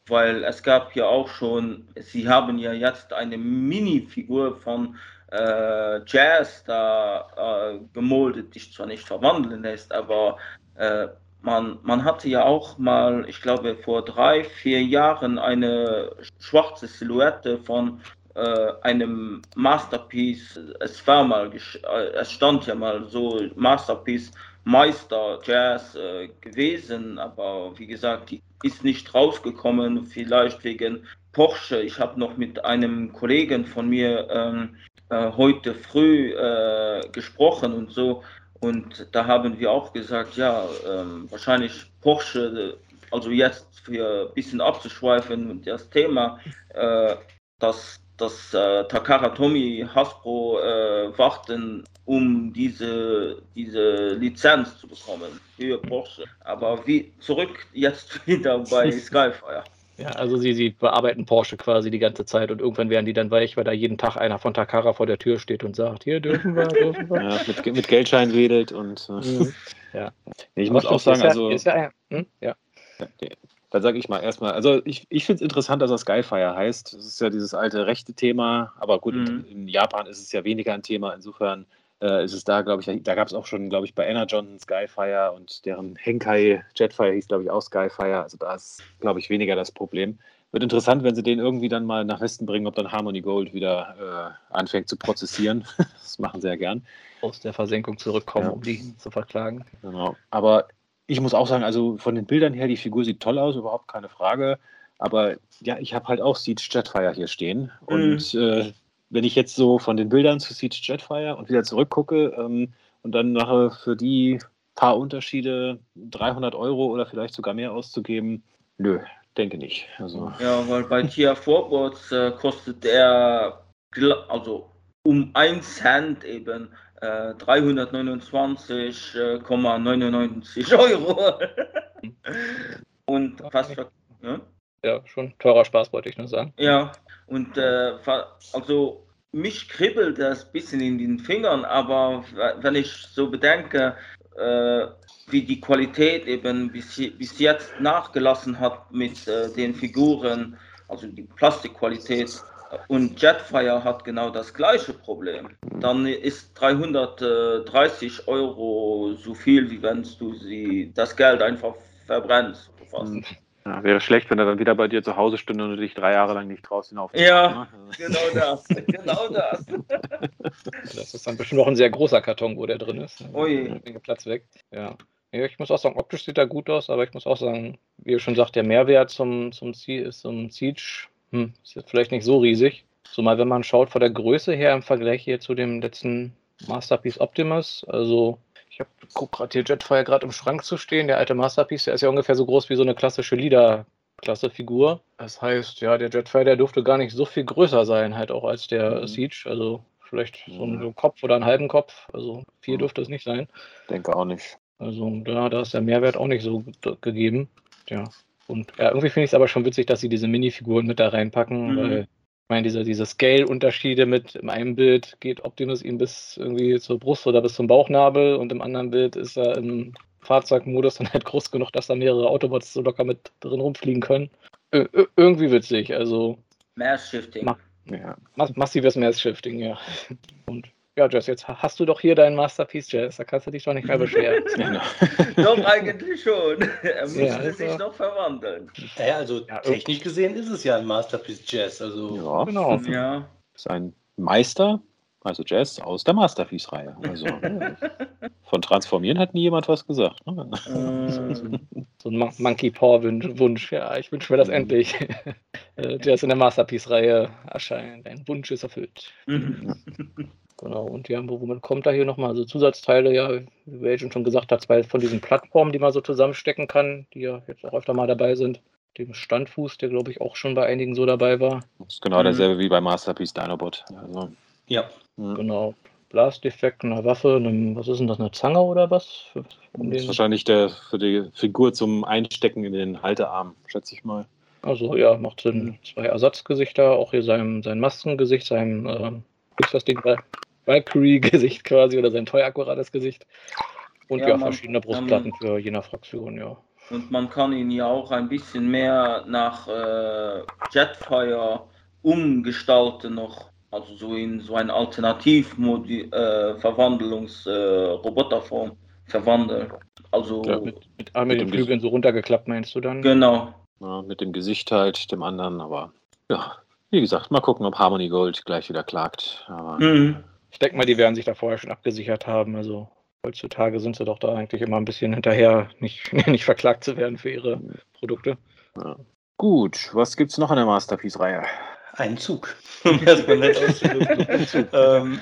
D: weil es gab ja auch schon, sie haben ja jetzt eine Minifigur von äh, Jazz da äh, gemoldet, die zwar nicht verwandeln lässt, aber äh, man, man hatte ja auch mal, ich glaube vor drei, vier Jahren eine schwarze Silhouette von äh, einem Masterpiece. Es war mal, äh, es stand ja mal so Masterpiece Meister Jazz äh, gewesen, aber wie gesagt, die ist nicht rausgekommen, vielleicht wegen Porsche. Ich habe noch mit einem Kollegen von mir ähm, äh, heute früh äh, gesprochen und so. Und da haben wir auch gesagt, ja, ähm, wahrscheinlich Porsche, also jetzt für ein bisschen abzuschweifen und das Thema, äh, dass, dass äh, Takara Tomi Hasbro äh, warten, um diese, diese Lizenz zu bekommen für Porsche. Aber wie zurück jetzt wieder bei Skyfire.
C: Ja, also sie, sie bearbeiten Porsche quasi die ganze Zeit und irgendwann werden die dann weich, weil da jeden Tag einer von Takara vor der Tür steht und sagt, hier dürfen wir, dürfen wir.
A: Ja, mit, mit Geldschein wedelt und äh, mhm. ja. Nee, ich muss auch sagen, also. Ist ja, hm? ja. Dann sage ich mal erstmal, also ich, ich finde es interessant, dass er Skyfire heißt. Das ist ja dieses alte rechte Thema, aber gut, mhm. in, in Japan ist es ja weniger ein Thema. Insofern äh, ist es da, glaube ich, da gab es auch schon, glaube ich, bei Energon Skyfire und deren Henkai Jetfire hieß, glaube ich, auch Skyfire. Also da ist, glaube ich, weniger das Problem. Wird interessant, wenn sie den irgendwie dann mal nach Westen bringen, ob dann Harmony Gold wieder äh, anfängt zu prozessieren. das machen sie ja gern.
C: Aus der Versenkung zurückkommen, ja. um die zu verklagen.
A: Genau. Aber ich muss auch sagen, also von den Bildern her, die Figur sieht toll aus, überhaupt keine Frage. Aber ja, ich habe halt auch Siege Jetfire hier stehen. Mhm. Und äh, wenn ich jetzt so von den Bildern zu Siege Jetfire und wieder zurückgucke ähm, und dann nachher für die paar Unterschiede 300 Euro oder vielleicht sogar mehr auszugeben, nö, denke nicht. Also.
D: Ja, weil bei Tia Forwards äh, kostet er also um 1 Cent eben äh, 329,99 äh, Euro. und fast.
C: Ja? ja, schon teurer Spaß, wollte ich nur sagen.
D: Ja, und äh, also mich kribbelt das ein bisschen in den Fingern, aber wenn ich so bedenke, äh, wie die Qualität eben bis, bis jetzt nachgelassen hat mit äh, den Figuren, also die Plastikqualität, und Jetfire hat genau das gleiche Problem. Dann ist 330 Euro so viel, wie wenn du sie das Geld einfach verbrennst. Fast.
A: Ja, wäre schlecht, wenn er dann wieder bei dir zu Hause stünde und du dich drei Jahre lang nicht traust, hinauf.
D: Ja, ne? genau das. genau das.
C: das ist dann bestimmt noch ein sehr großer Karton, wo der drin ist.
D: Ui.
C: Platz weg. Ja. ja. Ich muss auch sagen, optisch sieht er gut aus, aber ich muss auch sagen, wie ihr schon sagt, der Mehrwert zum, zum, zum Siege hm, ist jetzt vielleicht nicht so riesig. Zumal, wenn man schaut, von der Größe her im Vergleich hier zu dem letzten Masterpiece Optimus, also ich habe guck gerade hier Jetfire gerade im Schrank zu stehen. Der alte Masterpiece, der ist ja ungefähr so groß wie so eine klassische Leader-Klasse-Figur. Das heißt, ja, der Jetfire, der durfte gar nicht so viel größer sein, halt auch als der mhm. Siege. Also vielleicht so ein mhm. Kopf oder einen halben Kopf. Also viel mhm. dürfte es nicht sein.
A: Denke auch nicht.
C: Also da, da ist der Mehrwert auch nicht so gegeben. Ja. Und ja, irgendwie finde ich es aber schon witzig, dass sie diese Minifiguren mit da reinpacken, mhm. weil meine, diese, diese Scale-Unterschiede mit in einem Bild geht Optimus ihm bis irgendwie zur Brust oder bis zum Bauchnabel und im anderen Bild ist er im Fahrzeugmodus dann halt groß genug, dass da mehrere Autobots so locker mit drin rumfliegen können. Ö irgendwie witzig, also.
D: Mass-Shifting. Ma
C: ja. massives Mass-Shifting, ja. Und ja, Jess, jetzt hast du doch hier dein Masterpiece, Jess. Da kannst du dich doch nicht mehr beschweren.
D: Genau. doch, eigentlich schon. Er müsste ja, also, sich noch verwandeln.
B: Ja, also ja, technisch gesehen ist es ja ein Masterpiece Jazz. Also,
A: ja, genau. Ja. Ist ein Meister, also Jazz aus der Masterpiece-Reihe. Also, von Transformieren hat nie jemand was gesagt. Ne?
C: so ein Monkey Paw-Wunsch. Ja, ich wünsche mir das mhm. endlich. Äh, Jazz in der Masterpiece-Reihe erscheint. Ein Wunsch ist erfüllt. Mhm. Genau, und ja, womit kommt da hier nochmal? Also Zusatzteile, ja, wie Agent schon gesagt hat, zwei von diesen Plattformen, die man so zusammenstecken kann, die ja jetzt auch öfter mal dabei sind. Dem Standfuß, der glaube ich auch schon bei einigen so dabei war.
A: Das ist genau mhm. derselbe wie bei Masterpiece Dinobot. Also,
C: ja. Mhm. Genau. Blastdefekt, eine Waffe, eine, was ist denn das, eine Zange oder was?
A: Für, das ist wahrscheinlich der für die Figur zum Einstecken in den Haltearm, schätze ich mal.
C: Also ja, macht Sinn. Zwei Ersatzgesichter, auch hier sein, sein Maskengesicht, sein, äh, ist das Ding Valkyrie-Gesicht quasi oder sein teuer akkurates Gesicht. Und ja, ja man, verschiedene Brustplatten man, für je nach Fraktion, ja.
D: Und man kann ihn ja auch ein bisschen mehr nach äh, Jetfire umgestalten noch. Also so in so ein Alternativverwandlungsroboterform äh, verwandeln. Also
C: ja, mit, mit, ah, mit, mit den Flügeln so runtergeklappt, meinst du dann?
D: Genau.
A: Ja, mit dem Gesicht halt, dem anderen, aber ja, wie gesagt, mal gucken, ob Harmony Gold gleich wieder klagt.
C: Mhm. Ich denke mal, die werden sich da vorher schon abgesichert haben. Also heutzutage sind sie doch da eigentlich immer ein bisschen hinterher, nicht, nicht verklagt zu werden für ihre Produkte.
A: Ja. Gut, was gibt es noch in der Masterpiece-Reihe?
B: Ein Zug, um erstmal nett ähm,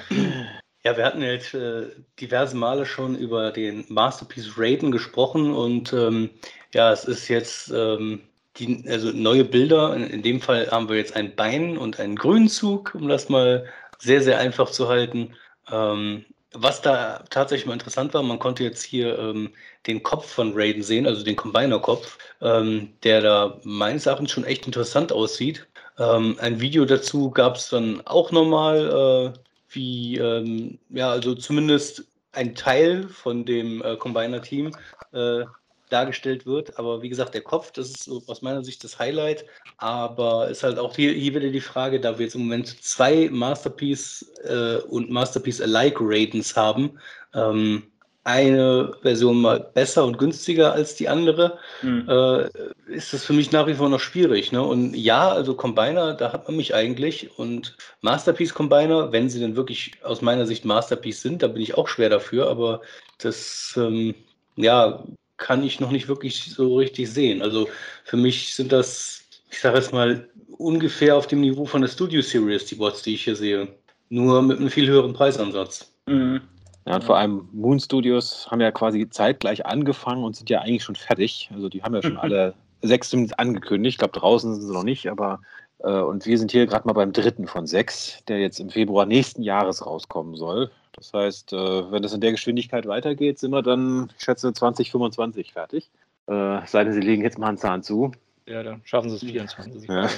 B: ja, wir hatten jetzt äh, diverse Male schon über den Masterpiece Raiden gesprochen und ähm, ja, es ist jetzt ähm, die, also neue Bilder. In, in, dem Fall haben wir jetzt ein Bein und einen Grünzug, um das mal sehr, sehr einfach zu halten. Ähm, was da tatsächlich mal interessant war, man konnte jetzt hier ähm, den Kopf von Raiden sehen, also den Combiner-Kopf, ähm, der da meines Erachtens schon echt interessant aussieht. Ähm, ein Video dazu gab es dann auch nochmal, äh, wie, ähm, ja, also zumindest ein Teil von dem äh, Combiner-Team äh, dargestellt wird. Aber wie gesagt, der Kopf, das ist aus meiner Sicht das Highlight. Aber ist halt auch hier, hier wieder die Frage, da wir jetzt im Moment zwei Masterpiece äh, und Masterpiece Alike Ratings haben, ähm, eine Version mal besser und günstiger als die andere, mhm. äh, ist das für mich nach wie vor noch schwierig. Ne? Und ja, also Combiner, da hat man mich eigentlich. Und Masterpiece Combiner, wenn sie denn wirklich aus meiner Sicht Masterpiece sind, da bin ich auch schwer dafür. Aber das, ähm, ja, kann ich noch nicht wirklich so richtig sehen. Also für mich sind das, ich sage jetzt mal, ungefähr auf dem Niveau von der Studio Series, die Bots, die ich hier sehe. Nur mit einem viel höheren Preisansatz.
A: Mhm. Ja, und vor allem Moon Studios haben ja quasi zeitgleich angefangen und sind ja eigentlich schon fertig. Also die haben ja schon alle sechs angekündigt. Ich glaube, draußen sind sie noch nicht, aber und wir sind hier gerade mal beim dritten von sechs, der jetzt im Februar nächsten Jahres rauskommen soll. Das heißt, äh, wenn das in der Geschwindigkeit weitergeht, sind wir dann, ich schätze, 2025 fertig. Äh, sei denn, sie legen jetzt mal einen Zahn zu.
C: Ja, dann schaffen sie es 24.
B: Ja.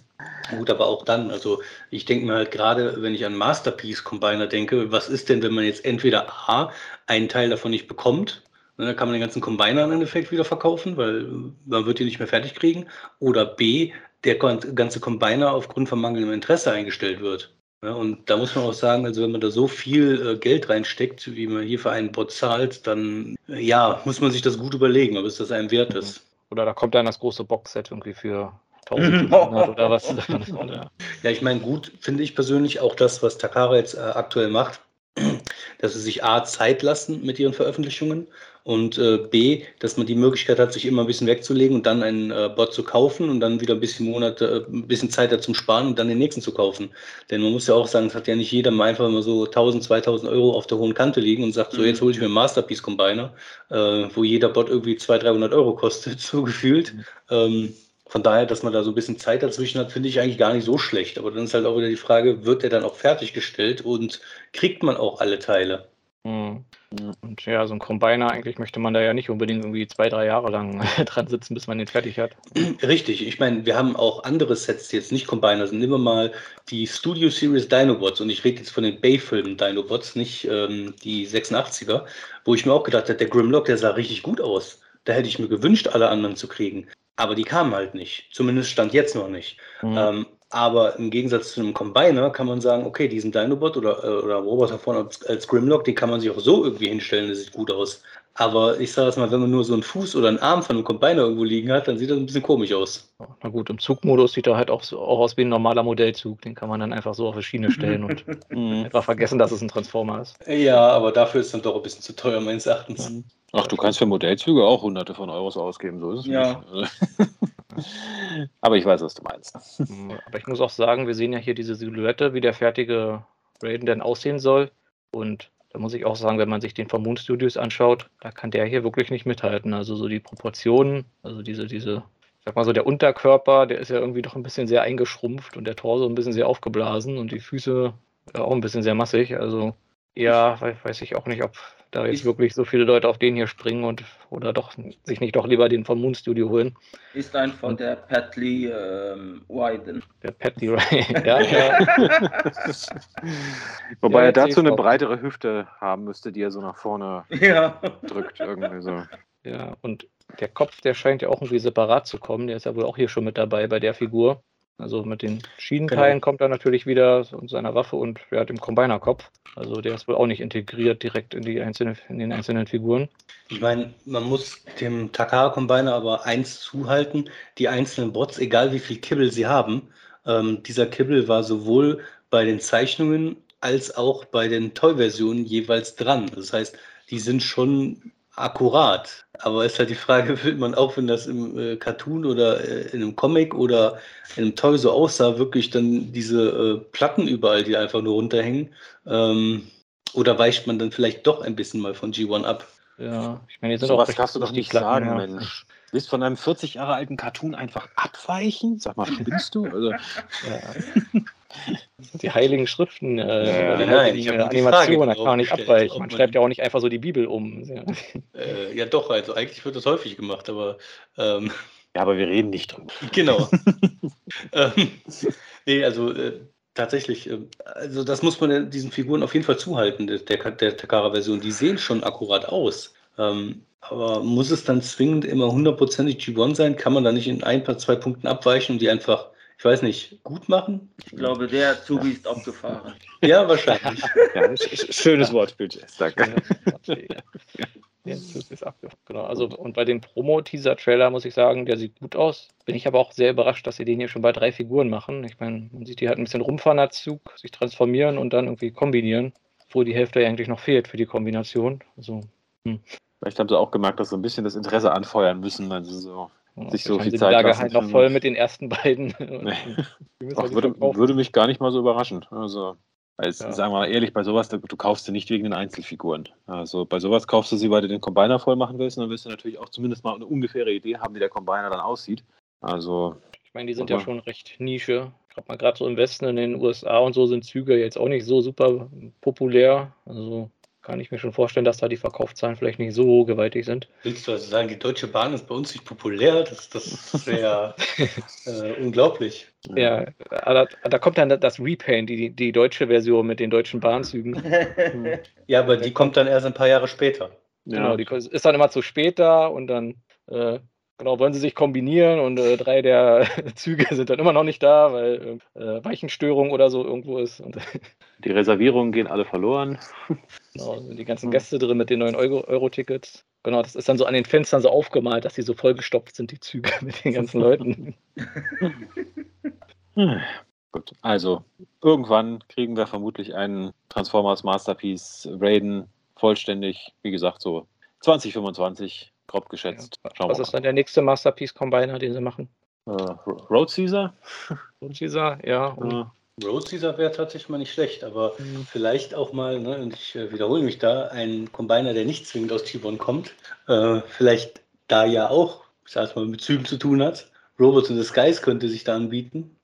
B: Gut, aber auch dann, also ich denke mir halt gerade, wenn ich an Masterpiece Combiner denke, was ist denn, wenn man jetzt entweder A, einen Teil davon nicht bekommt, ne, dann kann man den ganzen Combiner im Endeffekt wieder verkaufen, weil man wird die nicht mehr fertig kriegen, oder B, der ganze Combiner aufgrund von mangelndem Interesse eingestellt wird. Ja, und da muss man auch sagen, also wenn man da so viel äh, Geld reinsteckt, wie man hier für einen Bot zahlt, dann äh, ja, muss man sich das gut überlegen, ob es das einem wert ist.
C: Oder da kommt dann das große Boxset irgendwie für 1500 oder was.
B: ja, ich meine, gut finde ich persönlich auch das, was Takara jetzt äh, aktuell macht, dass sie sich A Zeit lassen mit ihren Veröffentlichungen und äh, B, dass man die Möglichkeit hat, sich immer ein bisschen wegzulegen und dann einen äh, Bot zu kaufen und dann wieder ein bisschen Monate, äh, ein bisschen Zeit hat zum Sparen und dann den nächsten zu kaufen. Denn man muss ja auch sagen, es hat ja nicht jeder mal einfach immer so 1000, 2000 Euro auf der hohen Kante liegen und sagt, so jetzt hole ich mir einen Masterpiece Combiner, äh, wo jeder Bot irgendwie 200, 300 Euro kostet, so gefühlt. Mhm. Ähm, von daher, dass man da so ein bisschen Zeit dazwischen hat, finde ich eigentlich gar nicht so schlecht. Aber dann ist halt auch wieder die Frage, wird der dann auch fertiggestellt und kriegt man auch alle Teile?
C: Mhm. Und ja, so ein Combiner, eigentlich möchte man da ja nicht unbedingt irgendwie zwei, drei Jahre lang dran sitzen, bis man den fertig hat.
B: Richtig, ich meine, wir haben auch andere Sets, die jetzt nicht Combiner sind. Nehmen wir mal die Studio Series Dinobots und ich rede jetzt von den Bay-Filmen Dinobots, nicht ähm, die 86er, wo ich mir auch gedacht habe, der Grimlock, der sah richtig gut aus. Da hätte ich mir gewünscht, alle anderen zu kriegen. Aber die kamen halt nicht. Zumindest stand jetzt noch nicht. Mhm. Ähm, aber im Gegensatz zu einem Combiner kann man sagen, okay, diesen Dinobot oder, äh, oder Roboter vorne als, als Grimlock, den kann man sich auch so irgendwie hinstellen, das sieht gut aus. Aber ich sage es mal, wenn man nur so einen Fuß oder einen Arm von einem Combiner irgendwo liegen hat, dann sieht das ein bisschen komisch aus.
C: Na gut, im Zugmodus sieht er halt auch, so, auch aus wie ein normaler Modellzug. Den kann man dann einfach so auf die Schiene stellen und mhm. einfach vergessen, dass es ein Transformer ist.
B: Ja, aber dafür ist es dann doch ein bisschen zu teuer, meines Erachtens.
A: Ach, du kannst für Modellzüge auch hunderte von Euros ausgeben, so ist es
B: ja.
A: nicht. Aber ich weiß, was du meinst.
C: Aber ich muss auch sagen, wir sehen ja hier diese Silhouette, wie der fertige Raiden denn aussehen soll. Und da muss ich auch sagen, wenn man sich den von Moon Studios anschaut, da kann der hier wirklich nicht mithalten. Also so die Proportionen, also diese, diese, sag mal so, der Unterkörper, der ist ja irgendwie doch ein bisschen sehr eingeschrumpft und der Torso ein bisschen sehr aufgeblasen und die Füße ja, auch ein bisschen sehr massig. Also ja, weiß ich auch nicht, ob da jetzt ist, wirklich so viele Leute auf den hier springen und oder doch sich nicht doch lieber den vom Moon Studio holen.
D: Ist einfach und, der Patley ähm, Wyden.
C: Der Patley Wyden, ja. ja.
A: Wobei ja, er dazu eine breitere Hüfte haben müsste, die er so nach vorne
D: ja.
A: drückt irgendwie so.
C: Ja, und der Kopf, der scheint ja auch irgendwie separat zu kommen. Der ist ja wohl auch hier schon mit dabei bei der Figur. Also mit den Schienenteilen genau. kommt er natürlich wieder und seiner Waffe und ja, dem Combiner-Kopf. Also der ist wohl auch nicht integriert direkt in, die einzelne, in den einzelnen Figuren.
B: Ich meine, man muss dem Takara Combiner aber eins zuhalten, die einzelnen Bots, egal wie viel Kibbel sie haben, ähm, dieser Kibbel war sowohl bei den Zeichnungen als auch bei den Toy-Versionen jeweils dran. Das heißt, die sind schon akkurat. Aber ist halt die Frage, will man auch, wenn das im äh, Cartoon oder äh, in einem Comic oder in einem Toy so aussah, wirklich dann diese äh, Platten überall, die einfach nur runterhängen? Ähm, oder weicht man dann vielleicht doch ein bisschen mal von G1 ab?
A: Ja, ich meine, jetzt so was kannst du doch nicht Platten, sagen, ja. Mensch. Willst von einem 40 Jahre alten Cartoon einfach abweichen? Sag mal, spinnst du? Also, ja.
C: Die heiligen Schriften, äh, ja, die nein, Animationen, da kann man nicht abweichen. Man schreibt ja auch nicht einfach so die Bibel um.
B: Ja, äh, ja doch, also eigentlich wird das häufig gemacht, aber. Ähm,
A: ja, aber wir reden nicht drüber.
B: Genau. ähm, nee, also äh, tatsächlich, äh, also das muss man diesen Figuren auf jeden Fall zuhalten, der, der, der Takara-Version. Die sehen schon akkurat aus. Ähm, aber muss es dann zwingend immer hundertprozentig G1 sein? Kann man da nicht in ein paar, zwei Punkten abweichen und die einfach ich weiß nicht, gut machen?
D: Ich glaube, der Zug ja. ist abgefahren.
B: Ja, wahrscheinlich.
A: ja, schönes Wortbild, Jess, danke.
C: Der Zug ist abgefahren. Genau. Also, und bei dem Promo-Teaser-Trailer muss ich sagen, der sieht gut aus. Bin ich aber auch sehr überrascht, dass sie den hier schon bei drei Figuren machen. Ich meine, man sieht die halt ein bisschen rumfahren als Zug, sich transformieren und dann irgendwie kombinieren, wo die Hälfte eigentlich noch fehlt für die Kombination. Also,
A: hm. Vielleicht haben sie auch gemerkt, dass sie ein bisschen das Interesse anfeuern müssen, weil sie sich so viel
C: Zeit Lager halt noch voll mit den ersten beiden.
A: Ach, würde, würde, mich gar nicht mal so überraschen. Also, als, ja. sagen wir mal ehrlich, bei sowas, du, du, kaufst sie nicht wegen den Einzelfiguren. Also bei sowas kaufst du sie, weil du den Combiner voll machen willst und dann wirst du natürlich auch zumindest mal eine ungefähre Idee haben, wie der Combiner dann aussieht. Also.
C: Ich meine, die sind ja schon recht Nische. Ich glaube mal gerade so im Westen, in den USA und so sind Züge jetzt auch nicht so super populär. Also kann ich mir schon vorstellen, dass da die Verkaufszahlen vielleicht nicht so gewaltig sind.
B: Willst du also sagen, die Deutsche Bahn ist bei uns nicht populär? Das, das wäre äh, unglaublich.
C: Ja, da, da, kommt dann das Repaint, die, die deutsche Version mit den deutschen Bahnzügen.
B: ja, aber die kommt dann erst ein paar Jahre später.
C: Genau, die ist dann immer zu spät da und dann äh, Genau, wollen sie sich kombinieren und äh, drei der Züge sind dann immer noch nicht da, weil äh, Weichenstörung oder so irgendwo ist. Und,
A: die Reservierungen gehen alle verloren.
C: Genau, sind die ganzen Gäste drin mit den neuen Euro-Tickets. Genau, das ist dann so an den Fenstern so aufgemalt, dass sie so vollgestopft sind, die Züge mit den ganzen Leuten.
A: Gut, also irgendwann kriegen wir vermutlich einen Transformers Masterpiece Raiden vollständig, wie gesagt, so 2025 grob geschätzt.
C: Ja. Was ist dann der nächste Masterpiece Combiner, den sie machen?
A: Uh, Road Caesar?
C: Road Caesar, ja.
B: ja. Road Caesar wäre tatsächlich mal nicht schlecht, aber mhm. vielleicht auch mal, ne, und ich äh, wiederhole mich da, ein Combiner, der nicht zwingend aus T-Bone kommt, äh, vielleicht da ja auch, ich sag mal, mit Zügen zu tun hat. Robots in the Skies könnte sich da anbieten.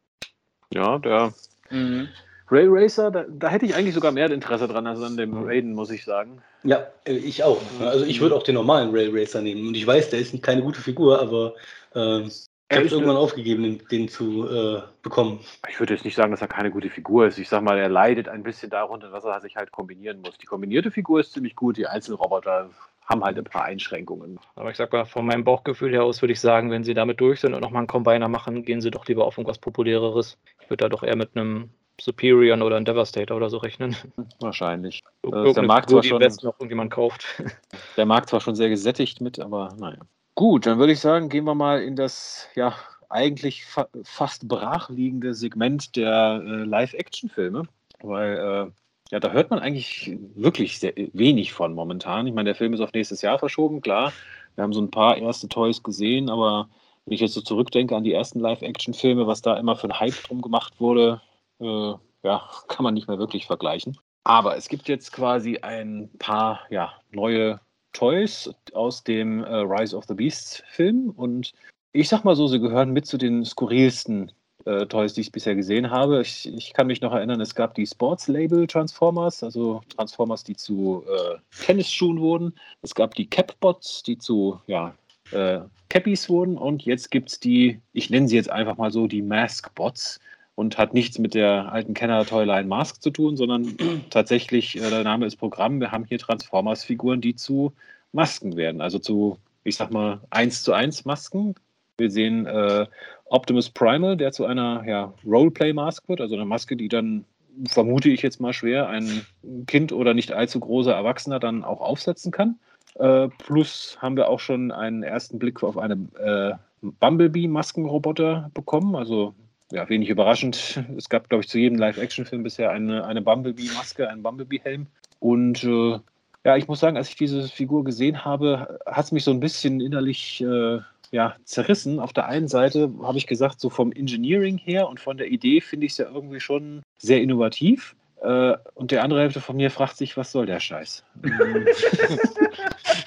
A: Ja, der mhm. Rail Racer, da, da, hätte ich eigentlich sogar mehr Interesse dran als an dem Raiden, muss ich sagen.
B: Ja, äh, ich auch. Also ich würde auch den normalen Rail Racer nehmen. Und ich weiß, der ist keine gute Figur, aber äh, ich habe es irgendwann aufgegeben, den, den zu äh, bekommen.
A: Ich würde jetzt nicht sagen, dass er keine gute Figur ist. Ich sage mal, er leidet ein bisschen darunter, dass er sich halt kombinieren muss. Die kombinierte Figur ist ziemlich gut, die Einzelroboter haben halt ein paar Einschränkungen.
C: Aber ich sag mal, von meinem Bauchgefühl her aus würde ich sagen, wenn sie damit durch sind und nochmal einen Combiner machen, gehen sie doch lieber auf irgendwas Populäreres. Ich würde da doch eher mit einem Superior oder ein Devastator oder so rechnen.
A: Wahrscheinlich.
C: Also der Markt zwar schon, noch irgendjemand kauft.
A: Der Markt zwar schon sehr gesättigt mit, aber naja. Gut, dann würde ich sagen, gehen wir mal in das ja eigentlich fa fast brachliegende Segment der äh, Live-Action-Filme, weil äh, ja, da hört man eigentlich wirklich sehr, wenig von momentan. Ich meine, der Film ist auf nächstes Jahr verschoben, klar. Wir haben so ein paar erste Toys gesehen, aber wenn ich jetzt so zurückdenke an die ersten Live-Action-Filme, was da immer für ein Hype drum gemacht wurde, äh, ja, kann man nicht mehr wirklich vergleichen. Aber es gibt jetzt quasi ein paar ja, neue Toys aus dem äh, Rise of the Beasts Film und ich sag mal so, sie gehören mit zu den skurrilsten äh, Toys, die ich bisher gesehen habe. Ich, ich, kann mich noch erinnern, es gab die Sports Label Transformers, also Transformers, die zu äh, Tennisschuhen wurden. Es gab die Capbots, die zu ja, äh, Cappies wurden und jetzt gibt es die, ich nenne sie jetzt einfach mal so, die Mask-Bots und hat nichts mit der alten Kenner-Toyline Mask zu tun, sondern tatsächlich, äh, der Name ist Programm, wir haben hier Transformers-Figuren, die zu Masken werden, also zu ich sag mal, 1 zu 1 Masken. Wir sehen äh, Optimus Primal, der zu einer ja, Roleplay-Mask wird, also eine Maske, die dann, vermute ich jetzt mal schwer, ein Kind oder nicht allzu großer Erwachsener dann auch aufsetzen kann. Äh, plus haben wir auch schon einen ersten Blick auf eine äh, Bumblebee-Maskenroboter bekommen. Also ja, wenig überraschend. Es gab, glaube ich, zu jedem Live-Action-Film bisher eine, eine Bumblebee-Maske, einen Bumblebee-Helm. Und äh, ja, ich muss sagen, als ich diese Figur gesehen habe, hat es mich so ein bisschen innerlich äh, ja, zerrissen. Auf der einen Seite habe ich gesagt, so vom Engineering her und von der Idee finde ich es ja irgendwie schon sehr innovativ. Äh, und der andere Hälfte von mir fragt sich, was soll der Scheiß?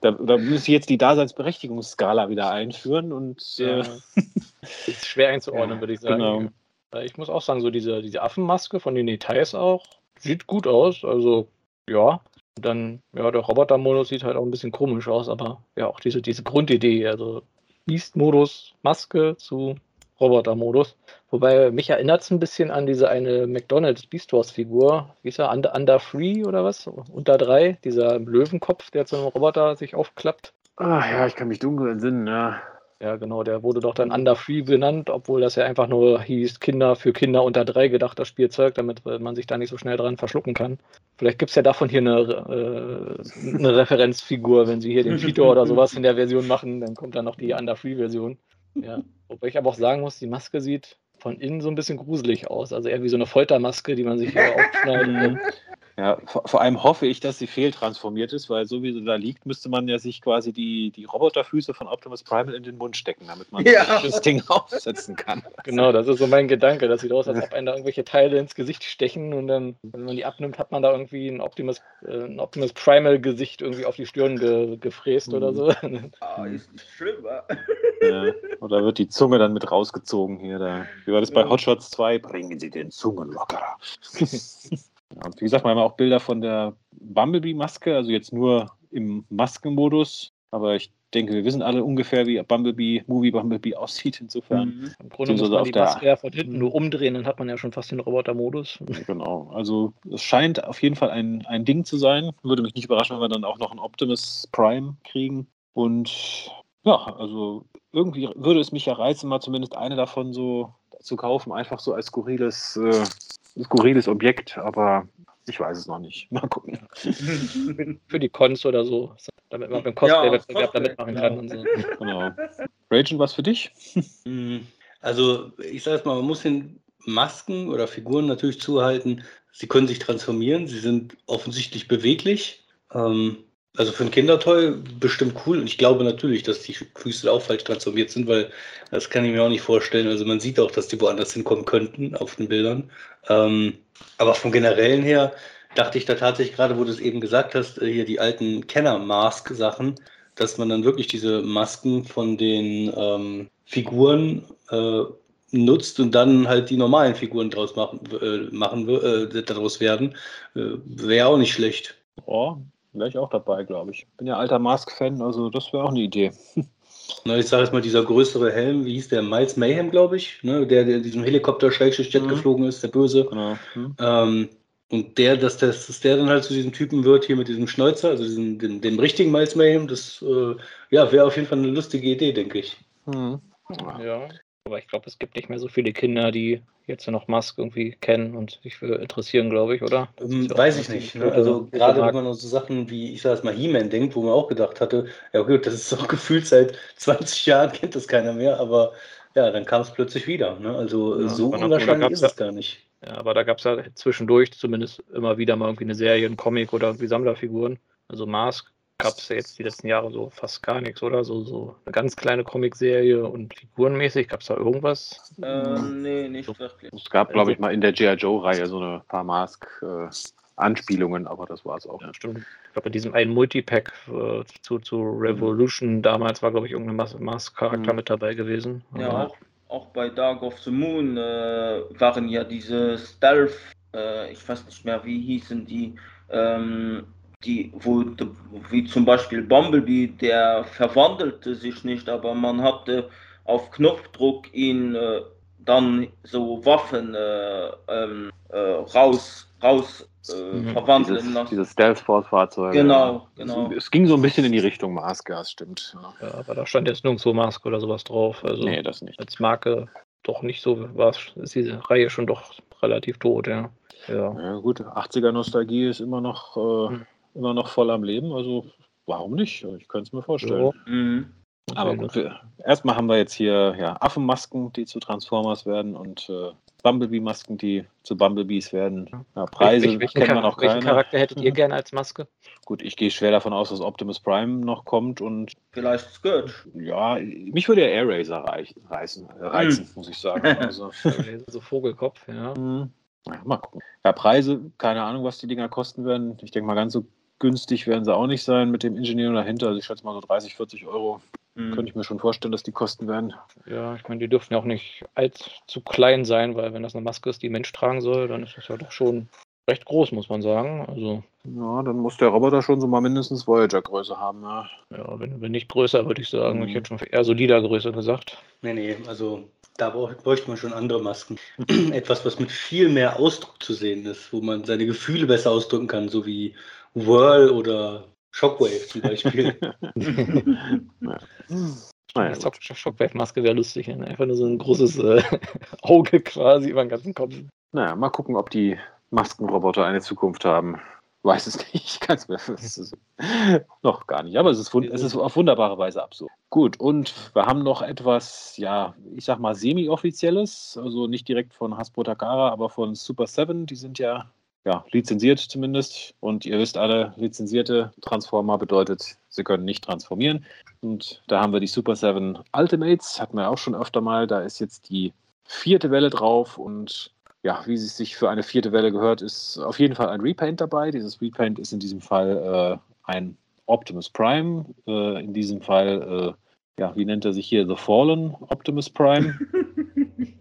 A: da, da muss ich jetzt die Daseinsberechtigungsskala wieder einführen und
C: ja. äh, ist schwer einzuordnen, ja, würde ich sagen. Genau. Ich muss auch sagen, so diese, diese Affenmaske von den Details auch sieht gut aus. Also ja, dann, ja, der Roboter-Modus sieht halt auch ein bisschen komisch aus, aber ja, auch diese, diese Grundidee, also Beast-Modus, Maske zu Roboter-Modus. Wobei mich erinnert es ein bisschen an diese eine McDonalds Beast Wars-Figur. Wie ist er? Under, Under Free oder was? Unter drei? Dieser Löwenkopf, der zu einem Roboter sich aufklappt.
A: Ah ja, ich kann mich dunkel entsinnen, ja.
C: Ja, genau, der wurde doch dann Under Free benannt, obwohl das ja einfach nur hieß Kinder für Kinder unter drei gedacht, das Spielzeug, damit man sich da nicht so schnell dran verschlucken kann. Vielleicht gibt es ja davon hier eine, äh, eine Referenzfigur, wenn sie hier den Cheetor oder sowas in der Version machen, dann kommt dann noch die Under Free Version. Ja. Wobei ich aber auch sagen muss, die Maske sieht von innen so ein bisschen gruselig aus. Also eher wie so eine Foltermaske, die man sich hier aufschneiden kann.
A: Ja, vor, vor, allem hoffe ich, dass sie fehltransformiert ist, weil so wie sie da liegt, müsste man ja sich quasi die, die Roboterfüße von Optimus Primal in den Mund stecken, damit man ja. das Ding aufsetzen kann.
C: Genau, das ist so mein Gedanke. Das sieht aus, als ob einem da irgendwelche Teile ins Gesicht stechen und dann, wenn man die abnimmt, hat man da irgendwie ein Optimus, äh, ein Optimus Primal-Gesicht irgendwie auf die Stirn ge, gefräst mhm. oder so.
D: Ah, ist nicht schlimm,
A: ja. Oder wird die Zunge dann mit rausgezogen hier. Da. Wie war das bei Hotshots 2? Bringen Sie den Zungenlockerer. Ja, und wie gesagt, wir haben auch Bilder von der Bumblebee-Maske, also jetzt nur im Maskenmodus. Aber ich denke, wir wissen alle ungefähr, wie Bumblebee, Movie Bumblebee aussieht. Insofern.
C: Mhm. Im Grunde muss man die Maske ja von hinten nur umdrehen, dann hat man ja schon fast den Roboter-Modus.
A: Genau. Also es scheint auf jeden Fall ein, ein Ding zu sein. Würde mich nicht überraschen, wenn wir dann auch noch einen Optimus Prime kriegen. Und ja, also irgendwie würde es mich ja reizen, mal zumindest eine davon so zu kaufen, einfach so als skurriles äh, skurriles Objekt, aber ich weiß es noch nicht. Mal gucken.
C: Für die Cons oder so, damit man beim Cosplay-Wettbewerb ja, da mitmachen kann. Und so.
A: Genau. Ragen, was für dich?
B: Mm, also, ich sage es mal, man muss den Masken oder Figuren natürlich zuhalten. Sie können sich transformieren, sie sind offensichtlich beweglich. Ähm, also für ein Kindertoy bestimmt cool. Und ich glaube natürlich, dass die Füße auch falsch transformiert sind, weil das kann ich mir auch nicht vorstellen. Also man sieht auch, dass die woanders hinkommen könnten auf den Bildern. Ähm, aber vom Generellen her dachte ich da tatsächlich gerade, wo du es eben gesagt hast, äh, hier die alten Kenner-Mask-Sachen, dass man dann wirklich diese Masken von den ähm, Figuren äh, nutzt und dann halt die normalen Figuren draus machen, äh, machen äh, daraus werden, äh, wäre auch nicht schlecht.
A: Oh, Wäre ich auch dabei, glaube ich. Bin ja alter Mask-Fan, also das wäre auch eine Idee.
B: Na, ich sage jetzt mal, dieser größere Helm, wie hieß der? Miles Mayhem, glaube ich, ne? der, der diesem Helikopter-Jet mhm. geflogen ist, der Böse. Genau. Mhm. Ähm, und der, dass, das, dass der dann halt zu diesem Typen wird, hier mit diesem Schnäuzer, also diesem, dem, dem richtigen Miles Mayhem, das äh, ja, wäre auf jeden Fall eine lustige Idee, denke ich. Mhm.
C: Ja. Aber ich glaube, es gibt nicht mehr so viele Kinder, die jetzt noch Musk irgendwie kennen und sich für interessieren, glaube ich, oder?
B: Ähm, weiß ich nicht. Ne? Also gerade wenn man an so Sachen wie, ich sage es mal, He-Man denkt, wo man auch gedacht hatte, ja gut, das ist doch gefühlt seit 20 Jahren, kennt das keiner mehr, aber ja, dann kam es plötzlich wieder. Ne? Also ja, so unwahrscheinlich ist es gar nicht.
C: Ja, aber da gab es ja zwischendurch zumindest immer wieder mal irgendwie eine Serie, ein Comic oder irgendwie Sammlerfiguren. Also Mask gab es ja jetzt die letzten Jahre so fast gar nichts, oder? So, so eine ganz kleine Comicserie und figurenmäßig, gab es da irgendwas?
D: Ähm, nee, nicht
A: wirklich. Es gab, glaube ich, mal in der G.I. Joe-Reihe so eine paar Mask-Anspielungen, aber das war es auch.
C: Ja, stimmt. Ich glaube, bei diesem einen Multipack äh, zu, zu Revolution mhm. damals war, glaube ich, irgendein Mask-Charakter mhm. mit dabei gewesen.
D: Ja, auch, auch bei Dark of the Moon äh, waren ja diese Stealth, äh, ich weiß nicht mehr, wie hießen die, ähm, die, wo, wie zum Beispiel Bumblebee, der verwandelte sich nicht, aber man hatte auf Knopfdruck ihn äh, dann so Waffen äh, ähm, äh, raus raus äh, mhm. verwandeln
A: dieses, lassen. Dieses Stealth Force Fahrzeug.
D: Genau, genau.
A: Es ging so ein bisschen in die Richtung Marsgas, stimmt.
C: Ja. ja, aber da stand jetzt nirgendwo Mask oder sowas drauf. Also
A: nee, das nicht.
C: Als Marke doch nicht so war ist diese Reihe schon doch relativ tot, ja.
A: Ja, ja gut, 80er Nostalgie ist immer noch, äh, hm. Immer noch voll am Leben, also warum nicht? Ich könnte es mir vorstellen. Ja. Mhm. Aber gut, wir, erstmal haben wir jetzt hier ja, Affenmasken, die zu Transformers werden und äh, Bumblebee-Masken, die zu Bumblebees werden. Ja, Preise Wel welchen kennt man noch
C: keine. Welchen Charakter hättet ihr gerne als Maske?
A: Gut, ich gehe schwer davon aus, dass Optimus Prime noch kommt und.
D: Vielleicht Scourge.
A: Ja, mich würde der Air Racer reißen, äh, reizen, hm. muss ich sagen. Also.
C: so Vogelkopf, ja. Hm.
A: ja. Mal gucken. Ja, Preise, keine Ahnung, was die Dinger kosten werden. Ich denke mal, ganz so günstig werden sie auch nicht sein mit dem Ingenieur dahinter. Also ich schätze mal so 30, 40 Euro. Mhm. Könnte ich mir schon vorstellen, dass die kosten werden.
C: Ja, ich meine, die dürfen ja auch nicht allzu klein sein, weil wenn das eine Maske ist, die Mensch tragen soll, dann ist das ja doch schon recht groß, muss man sagen. Also,
A: ja, dann muss der Roboter schon so mal mindestens Voyager-Größe haben. Ja,
C: ja wenn, wenn nicht größer, würde ich sagen. Mhm. Ich hätte schon eher solider Größe gesagt.
B: Nee, nee, also da bräuchte man schon andere Masken. Etwas, was mit viel mehr Ausdruck zu sehen ist, wo man seine Gefühle besser ausdrücken kann, so wie Whirl oder Shockwave zum Beispiel.
C: ja. Naja, Shockwave-Maske wäre lustig. Ne? Einfach nur so ein großes äh, Auge quasi über den ganzen Kopf.
A: Naja, mal gucken, ob die Maskenroboter eine Zukunft haben. Weiß es nicht. Ich kann es mir noch gar nicht. Aber es ist, es ist auf wunderbare Weise absurd. Gut, und wir haben noch etwas, ja, ich sag mal, semi-offizielles. Also nicht direkt von Hasbro Takara, aber von Super 7. Die sind ja ja, lizenziert zumindest. Und ihr wisst alle, lizenzierte Transformer bedeutet, sie können nicht transformieren. Und da haben wir die Super 7 Ultimates, hatten wir auch schon öfter mal. Da ist jetzt die vierte Welle drauf und ja, wie es sich für eine vierte Welle gehört, ist auf jeden Fall ein Repaint dabei. Dieses Repaint ist in diesem Fall äh, ein Optimus Prime. Äh, in diesem Fall, äh, ja, wie nennt er sich hier? The Fallen Optimus Prime.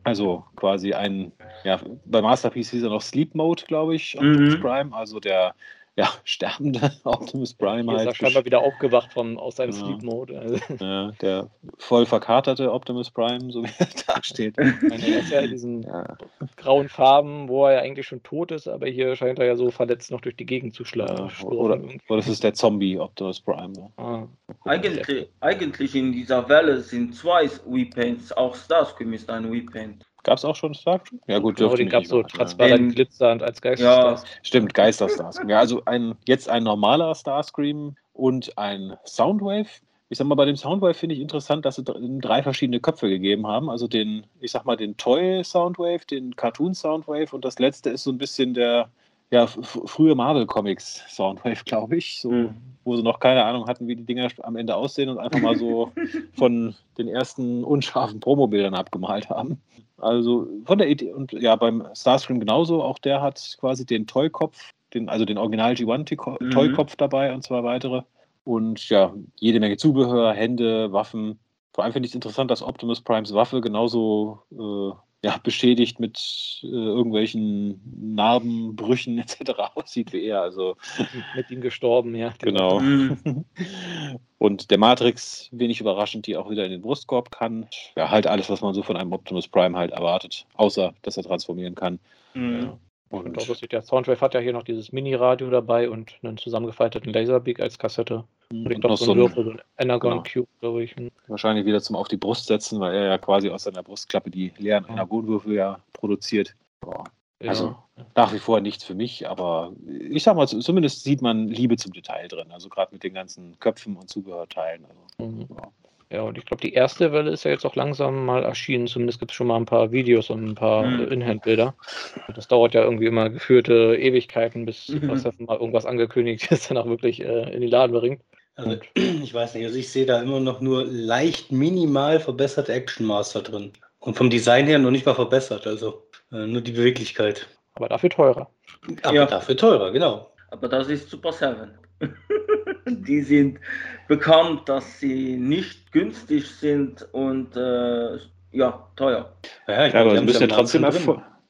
A: Also quasi ein, ja, bei Masterpiece hieß er noch Sleep Mode, glaube ich, Optimus mhm. Prime, also der ja, sterbende Optimus Prime
C: halt. Ist er scheinbar wieder aufgewacht von, aus seinem ja. Sleep Mode. Also.
A: Ja, der voll verkaterte Optimus Prime, so wie er da steht. er
C: ist ja in diesen ja. grauen Farben, wo er ja eigentlich schon tot ist, aber hier scheint er ja so verletzt noch durch die Gegend zu schlagen.
A: Ja, oder, oder das ist der Zombie Optimus Prime. Ah.
D: Eigentlich, eigentlich in dieser Welle sind zwei Repaints, auch Starscream ist ein Repaint.
A: Gab es auch schon Starscream?
C: Ja, gut, genau, den gab es so transparent glitzernd als
A: Geisterstars. Ja, stimmt, Geister-Starscream. Ja, also ein, jetzt ein normaler Starscream und ein Soundwave. Ich sag mal, bei dem Soundwave finde ich interessant, dass sie drei verschiedene Köpfe gegeben haben. Also den, ich sag mal, den Toy Soundwave, den Cartoon Soundwave und das letzte ist so ein bisschen der, ja, frühe Marvel Comics Soundwave, glaube ich. So, mhm. wo sie noch keine Ahnung hatten, wie die Dinger am Ende aussehen und einfach mal so von den ersten unscharfen Promobildern abgemalt haben. Also von der Idee, und ja, beim Starscream genauso, auch der hat quasi den Toy-Kopf, den, also den Original G1-Toy-Kopf mhm. dabei und zwei weitere. Und ja, jede Menge Zubehör, Hände, Waffen. Vor allem finde ich es interessant, dass Optimus Primes Waffe genauso äh, ja, beschädigt mit äh, irgendwelchen Narben, Brüchen etc. aussieht wie er. Also
C: mit ihm gestorben, ja.
A: Genau. Mhm. Und der Matrix, wenig überraschend, die auch wieder in den Brustkorb kann. Ja, halt alles, was man so von einem Optimus Prime halt erwartet, außer dass er transformieren kann. Mhm.
C: Ja. Und auch lustig, der Soundwave hat ja hier noch dieses Mini-Radio dabei und einen zusammengefalteten Laserbeak als Kassette.
A: Ich glaube, so ein Würfel, so ein Energon genau. Cube, glaube ich. Wahrscheinlich wieder zum auf die Brust setzen, weil er ja quasi aus seiner Brustklappe die leeren ja. Energonwürfel ja produziert. Boah. Also ja. nach wie vor nichts für mich, aber ich sag mal, zumindest sieht man Liebe zum Detail drin. Also gerade mit den ganzen Köpfen und Zubehörteilen. Also,
C: mhm. ja. Ja, und ich glaube, die erste Welle ist ja jetzt auch langsam mal erschienen. Zumindest gibt es schon mal ein paar Videos und ein paar mhm. Inhandbilder. Das dauert ja irgendwie immer geführte Ewigkeiten, bis mhm. was mal irgendwas angekündigt ist, dann auch wirklich äh, in die Laden bringt.
B: Also, ich weiß nicht, also ich sehe da immer noch nur leicht minimal verbesserte Action Master drin. Und vom Design her noch nicht mal verbessert, also äh, nur die Beweglichkeit.
C: Aber dafür teurer.
B: Aber ja. dafür teurer, genau.
D: Aber das ist Super 7. die sind bekannt, dass sie nicht günstig sind und äh, ja, teuer.
A: Ja, ich ja, aber es müssen ja trotzdem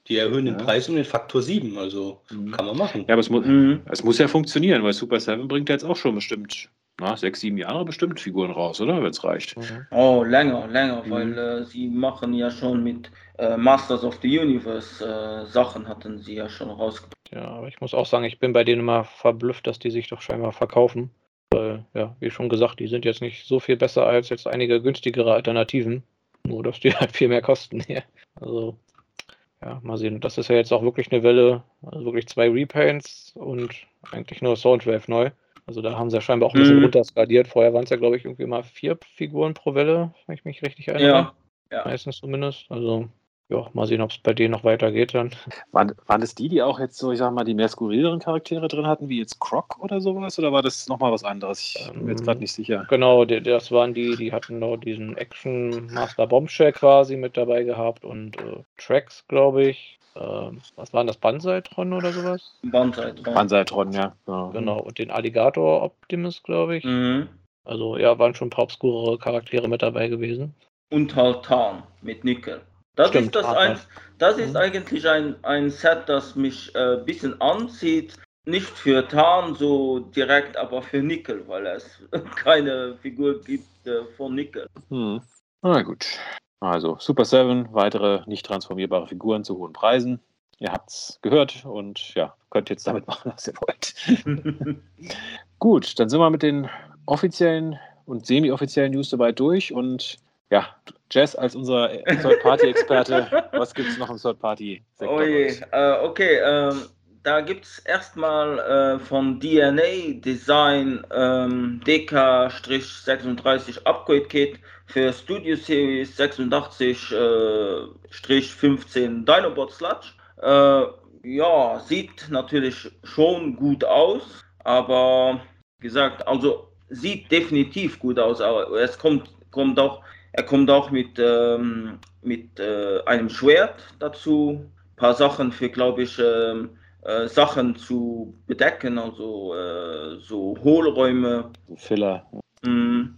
B: Die erhöhen den ja. Preis um den Faktor 7, also mhm. kann man machen.
A: Ja, aber es, mu mhm. es muss ja funktionieren, weil Super 7 bringt ja jetzt auch schon bestimmt na, sechs, sieben Jahre bestimmt Figuren raus, oder? Wenn es reicht.
D: Mhm. Oh, länger, länger, mhm. weil äh, sie machen ja schon mit äh, Masters of the Universe äh, Sachen hatten sie ja schon rausgebracht.
C: Ja, aber ich muss auch sagen, ich bin bei denen immer verblüfft, dass die sich doch scheinbar verkaufen. Weil, ja, wie schon gesagt, die sind jetzt nicht so viel besser als jetzt einige günstigere Alternativen. Nur, dass die halt viel mehr kosten. Ja. Also, ja, mal sehen. Das ist ja jetzt auch wirklich eine Welle, also wirklich zwei Repaints und eigentlich nur Soundwave neu. Also da haben sie ja scheinbar auch ein bisschen mhm. runterskaliert. Vorher waren es ja, glaube ich, irgendwie mal vier Figuren pro Welle, wenn ich mich richtig erinnere. Ja. ja. Meistens zumindest. Also ja, mal sehen, ob es bei denen noch weitergeht dann.
A: Waren, waren das die, die auch jetzt so, ich sag mal, die mehr skurrileren Charaktere drin hatten, wie jetzt Croc oder sowas? Oder war das nochmal was anderes? Ich bin mir jetzt gerade ähm, nicht sicher.
C: Genau, die, das waren die, die hatten noch diesen Action Master Bombshell quasi mit dabei gehabt und äh, Tracks, glaube ich. Ähm, was waren das? Bansaitron oder sowas?
A: Bansaitron. Bansaitron, ja.
C: Genau. genau. Und den Alligator Optimus, glaube ich. Mhm. Also ja, waren schon ein paar obskure Charaktere mit dabei gewesen.
D: Und halt Tarn mit Nickel. Das Stimmt, ist, das ein, das ist mhm. eigentlich ein, ein Set, das mich ein äh, bisschen anzieht. Nicht für Tarn so direkt, aber für Nickel, weil es keine Figur gibt äh, von Nickel.
A: Hm. Na gut. Also Super 7, weitere nicht transformierbare Figuren zu hohen Preisen. Ihr habt es gehört und ja, könnt jetzt damit machen, was ihr wollt. gut, dann sind wir mit den offiziellen und semi-offiziellen News soweit durch und ja, Jess als unser Third-Party-Experte, was gibt es noch im Third-Party-Sektor?
D: Oh äh, okay, ähm, da gibt es erstmal äh, von DNA Design ähm, DK-36 Upgrade Kit für Studio Series 86-15 äh, Dinobot Sludge. Äh, ja, sieht natürlich schon gut aus, aber wie gesagt, also sieht definitiv gut aus, aber es kommt, kommt auch er kommt auch mit, ähm, mit äh, einem Schwert dazu, ein paar Sachen für, glaube ich, ähm, äh, Sachen zu bedecken, also äh, so Hohlräume.
A: Filler.
D: Mm,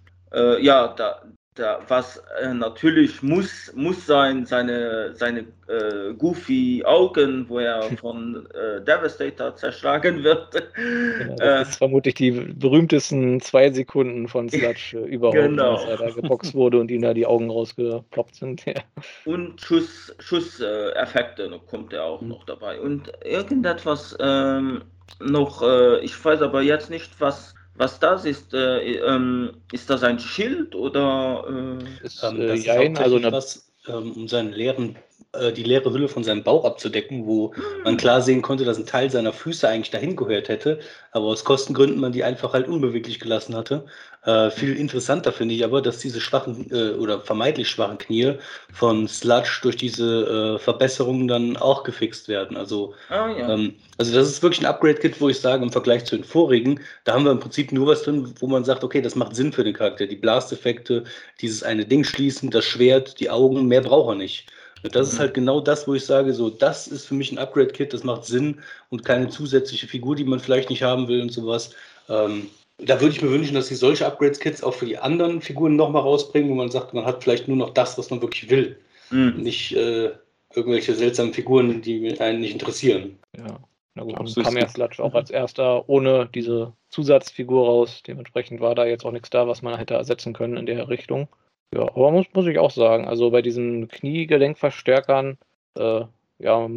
D: ja, da, da, was äh, natürlich muss, muss sein, seine, seine äh, goofy Augen, wo er von äh, Devastator zerschlagen wird.
C: Genau, das ist vermutlich die berühmtesten zwei Sekunden von Sludge äh, überhaupt, genau. als er da geboxt wurde und ihm da die Augen rausgeploppt sind. Ja.
D: Und Schuss, Schusseffekte kommt er auch mhm. noch dabei. Und irgendetwas ähm, noch, äh, ich weiß aber jetzt nicht, was was das ist, äh, ähm, ist das ein Schild oder?
B: Äh, ist, ähm, das äh, ist also eine... was, ähm, um seinen leeren äh, die leere Hülle von seinem Bauch abzudecken, wo man klar sehen konnte, dass ein Teil seiner Füße eigentlich dahin gehört hätte, aber aus Kostengründen man die einfach halt unbeweglich gelassen hatte. Äh, viel interessanter finde ich aber, dass diese schwachen äh, oder vermeintlich schwachen Knie von Sludge durch diese äh, Verbesserungen dann auch gefixt werden. Also, oh, ja. ähm, also das ist wirklich ein Upgrade-Kit, wo ich sage, im Vergleich zu den vorigen, da haben wir im Prinzip nur was drin, wo man sagt, okay, das macht Sinn für den Charakter. Die Blast-Effekte, dieses eine Ding schließen, das Schwert, die Augen, mehr braucht er nicht. Das ist halt genau das, wo ich sage, so, das ist für mich ein Upgrade-Kit, das macht Sinn und keine zusätzliche Figur, die man vielleicht nicht haben will und sowas. Ähm, da würde ich mir wünschen, dass sie solche Upgrade-Kits auch für die anderen Figuren nochmal rausbringen, wo man sagt, man hat vielleicht nur noch das, was man wirklich will. Mhm. Nicht äh, irgendwelche seltsamen Figuren, die einen nicht interessieren.
C: Ja. Na gut, dann kam ja Sludge auch als erster ohne diese Zusatzfigur raus. Dementsprechend war da jetzt auch nichts da, was man hätte ersetzen können in der Richtung. Ja, aber muss, muss ich auch sagen, also bei diesen Kniegelenkverstärkern, äh, ja,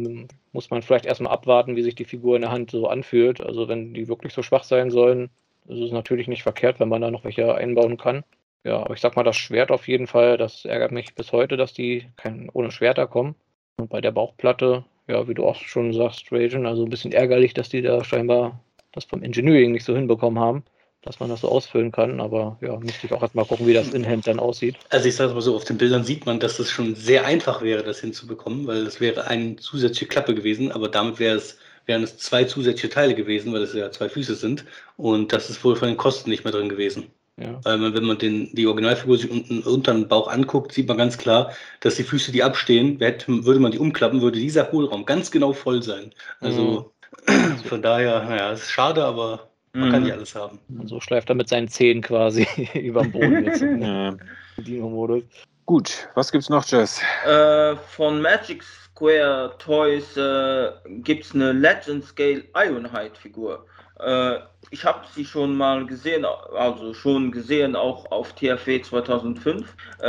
C: muss man vielleicht erstmal abwarten, wie sich die Figur in der Hand so anfühlt. Also wenn die wirklich so schwach sein sollen, ist es natürlich nicht verkehrt, wenn man da noch welche einbauen kann. Ja, aber ich sag mal, das Schwert auf jeden Fall, das ärgert mich bis heute, dass die kein, ohne Schwerter kommen. Und bei der Bauchplatte, ja, wie du auch schon sagst, Trajan, also ein bisschen ärgerlich, dass die da scheinbar das vom Engineering nicht so hinbekommen haben dass man das so ausfüllen kann. Aber ja, müsste ich auch erstmal gucken, wie das Inhand dann aussieht.
B: Also ich sage mal so, auf den Bildern sieht man, dass es schon sehr einfach wäre, das hinzubekommen, weil es wäre eine zusätzliche Klappe gewesen, aber damit wäre es, wären es zwei zusätzliche Teile gewesen, weil es ja zwei Füße sind. Und das ist wohl von den Kosten nicht mehr drin gewesen. Ja. Weil wenn man den, die Originalfigur sich unten unter den Bauch anguckt, sieht man ganz klar, dass die Füße, die abstehen, würde man die umklappen, würde dieser Hohlraum ganz genau voll sein. Also mhm. von daher, naja, es ist schade, aber man mhm. kann nicht alles haben.
C: Und so schleift er mit seinen Zehen quasi über dem Boden jetzt im
A: Dino-Modus. Gut, was gibt's noch, Jess?
D: Äh, von Magic Square Toys äh, gibt es eine Legend Scale Ironhide-Figur. Äh, ich habe sie schon mal gesehen, also schon gesehen, auch auf TFW 2005, äh,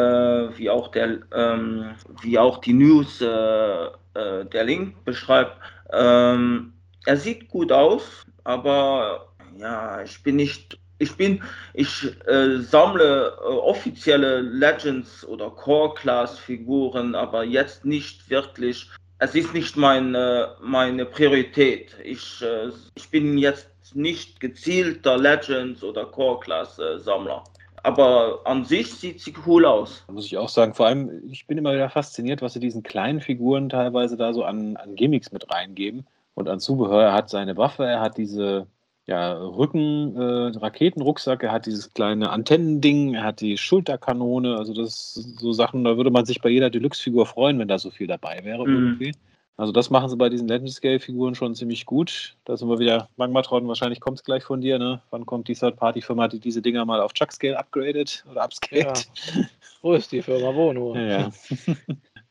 D: wie, auch der, ähm, wie auch die News, äh, äh, der Link beschreibt. Ähm, er sieht gut aus, aber ja, ich bin nicht ich bin, ich äh, sammle äh, offizielle Legends oder Core-Class-Figuren, aber jetzt nicht wirklich. Es ist nicht meine, meine Priorität. Ich, äh, ich bin jetzt nicht gezielter Legends oder Core-Class-Sammler. Aber an sich sieht sie cool aus.
A: Muss ich auch sagen. Vor allem, ich bin immer wieder fasziniert, was sie diesen kleinen Figuren teilweise da so an, an Gimmicks mit reingeben und an Zubehör. Er hat seine Waffe, er hat diese ja, Rücken, äh, Raketenrucksack, er hat dieses kleine Antennending, er hat die Schulterkanone, also das so Sachen, da würde man sich bei jeder Deluxe-Figur freuen, wenn da so viel dabei wäre mhm. irgendwie. Also das machen sie bei diesen Legend Scale-Figuren schon ziemlich gut. Da sind wir wieder, Magmatron, wahrscheinlich kommt es gleich von dir, ne? Wann kommt die Third-Party-Firma, die diese Dinger mal auf Chuck-Scale upgradet oder upscaled?
C: Ja. Wo ist die Firma? Wo nur?
A: Ja, ja.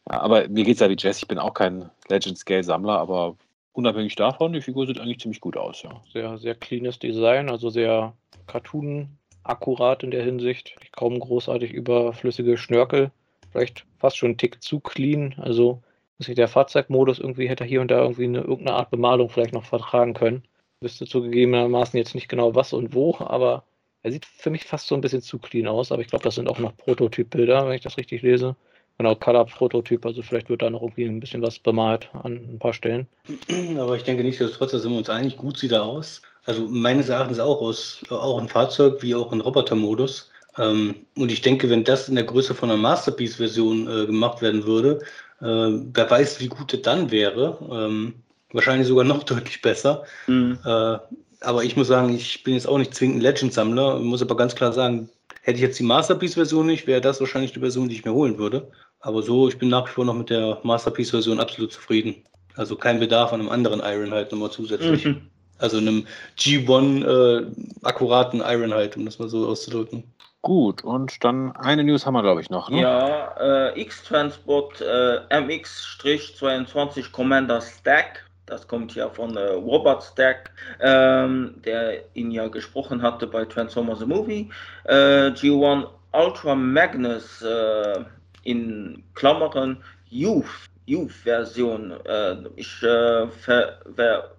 A: aber mir geht es ja wie Jess, ich bin auch kein Legend Scale-Sammler, aber unabhängig davon, die Figur sieht eigentlich ziemlich gut aus, ja.
C: Sehr, sehr cleanes Design, also sehr cartoon-akkurat in der Hinsicht. Kaum großartig überflüssige Schnörkel. Vielleicht fast schon ein Tick zu clean. Also der Fahrzeugmodus irgendwie hätte hier und da irgendwie eine, irgendeine Art Bemalung vielleicht noch vertragen können. Wüsste zugegebenermaßen jetzt nicht genau was und wo, aber er sieht für mich fast so ein bisschen zu clean aus. Aber ich glaube, das sind auch noch Prototypbilder, wenn ich das richtig lese. Genau, Color-Prototyp, also vielleicht wird da noch irgendwie ein bisschen was bemalt an ein paar Stellen.
B: Aber ich denke nicht, dass trotzdem sind wir uns einig, gut sieht er aus. Also meines Erachtens auch aus, auch ein Fahrzeug wie auch ein Robotermodus. Ähm, und ich denke, wenn das in der Größe von einer Masterpiece-Version äh, gemacht werden würde, äh, wer weiß, wie gut es dann wäre. Ähm, wahrscheinlich sogar noch deutlich besser. Mhm. Äh, aber ich muss sagen, ich bin jetzt auch nicht zwingend Legend-Sammler, muss aber ganz klar sagen, hätte ich jetzt die Masterpiece-Version nicht, wäre das wahrscheinlich die Version, die ich mir holen würde. Aber so, ich bin nach wie vor noch mit der Masterpiece-Version absolut zufrieden. Also kein Bedarf an einem anderen Ironhide nochmal zusätzlich. Mhm. Also einem G1 äh, akkuraten Ironhide, um das mal so auszudrücken.
A: Gut, und dann eine News haben wir, glaube ich, noch. Ne?
D: Ja, äh, X-Transport äh, MX-22 Commander Stack. Das kommt ja von äh, Robert Stack, ähm, der ihn ja gesprochen hatte bei Transformers the Movie. Äh, G1 Ultra Magnus äh, in Klammern Youth, Youth-Version. Äh, ich, äh,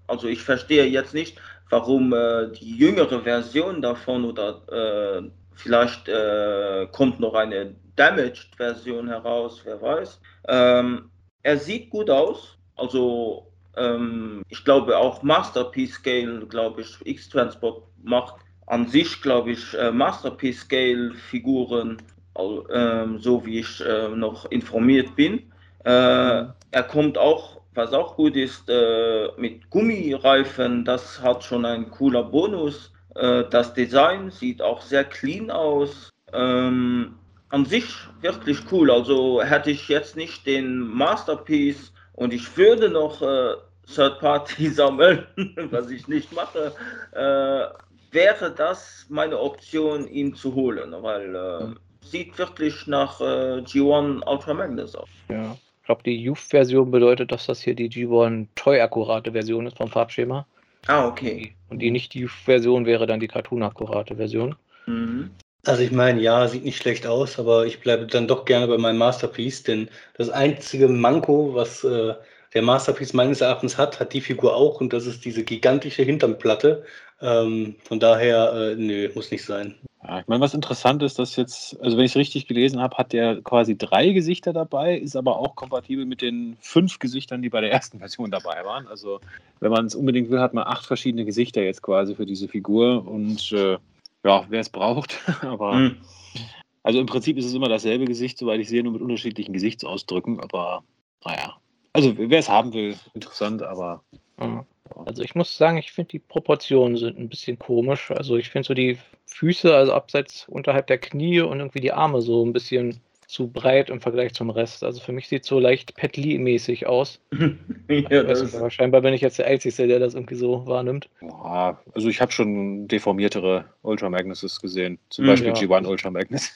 D: also ich verstehe jetzt nicht, warum äh, die jüngere Version davon oder äh, vielleicht äh, kommt noch eine Damaged-Version heraus, wer weiß. Ähm, er sieht gut aus, also ähm, ich glaube auch Masterpiece Scale, glaube ich, X-Transport macht an sich, glaube ich, äh, Masterpiece Scale Figuren ähm, so wie ich äh, noch informiert bin. Äh, er kommt auch, was auch gut ist, äh, mit Gummireifen. Das hat schon ein cooler Bonus. Äh, das Design sieht auch sehr clean aus. Ähm, an sich wirklich cool. Also hätte ich jetzt nicht den Masterpiece und ich würde noch äh, Third Party sammeln, was ich nicht mache, äh, wäre das meine Option, ihn zu holen, weil sieht wirklich nach äh, G1 Ultra Magnus aus.
C: Ja, ich glaube, die Youth-Version bedeutet, dass das hier die G1 Toy-akkurate Version ist vom Farbschema.
D: Ah, okay.
C: Und die Nicht-Youth-Version wäre dann die Cartoon-akkurate Version.
B: Mhm. Also ich meine, ja, sieht nicht schlecht aus, aber ich bleibe dann doch gerne bei meinem Masterpiece, denn das einzige Manko, was äh, der Masterpiece meines Erachtens hat, hat die Figur auch und das ist diese gigantische Hinternplatte. Ähm, von daher, äh, nö, muss nicht sein.
A: Ja, ich meine, was interessant ist, dass jetzt, also wenn ich es richtig gelesen habe, hat der quasi drei Gesichter dabei, ist aber auch kompatibel mit den fünf Gesichtern, die bei der ersten Version dabei waren. Also wenn man es unbedingt will, hat man acht verschiedene Gesichter jetzt quasi für diese Figur und äh, ja, wer es braucht, aber mhm. also im Prinzip ist es immer dasselbe Gesicht, soweit ich sehe, nur mit unterschiedlichen Gesichtsausdrücken, aber naja. Also wer es haben will, interessant, aber.
C: Also ich muss sagen, ich finde die Proportionen sind ein bisschen komisch. Also ich finde so die Füße, also abseits unterhalb der Knie und irgendwie die Arme so ein bisschen zu breit im Vergleich zum Rest. Also für mich sieht es so leicht Pet mäßig aus. ja, das nicht, scheinbar bin ich jetzt der Einzige, der das irgendwie so wahrnimmt.
A: Ja, also ich habe schon deformiertere Ultra Magnuses gesehen. Zum hm, Beispiel ja. G1 Ultra Magnus.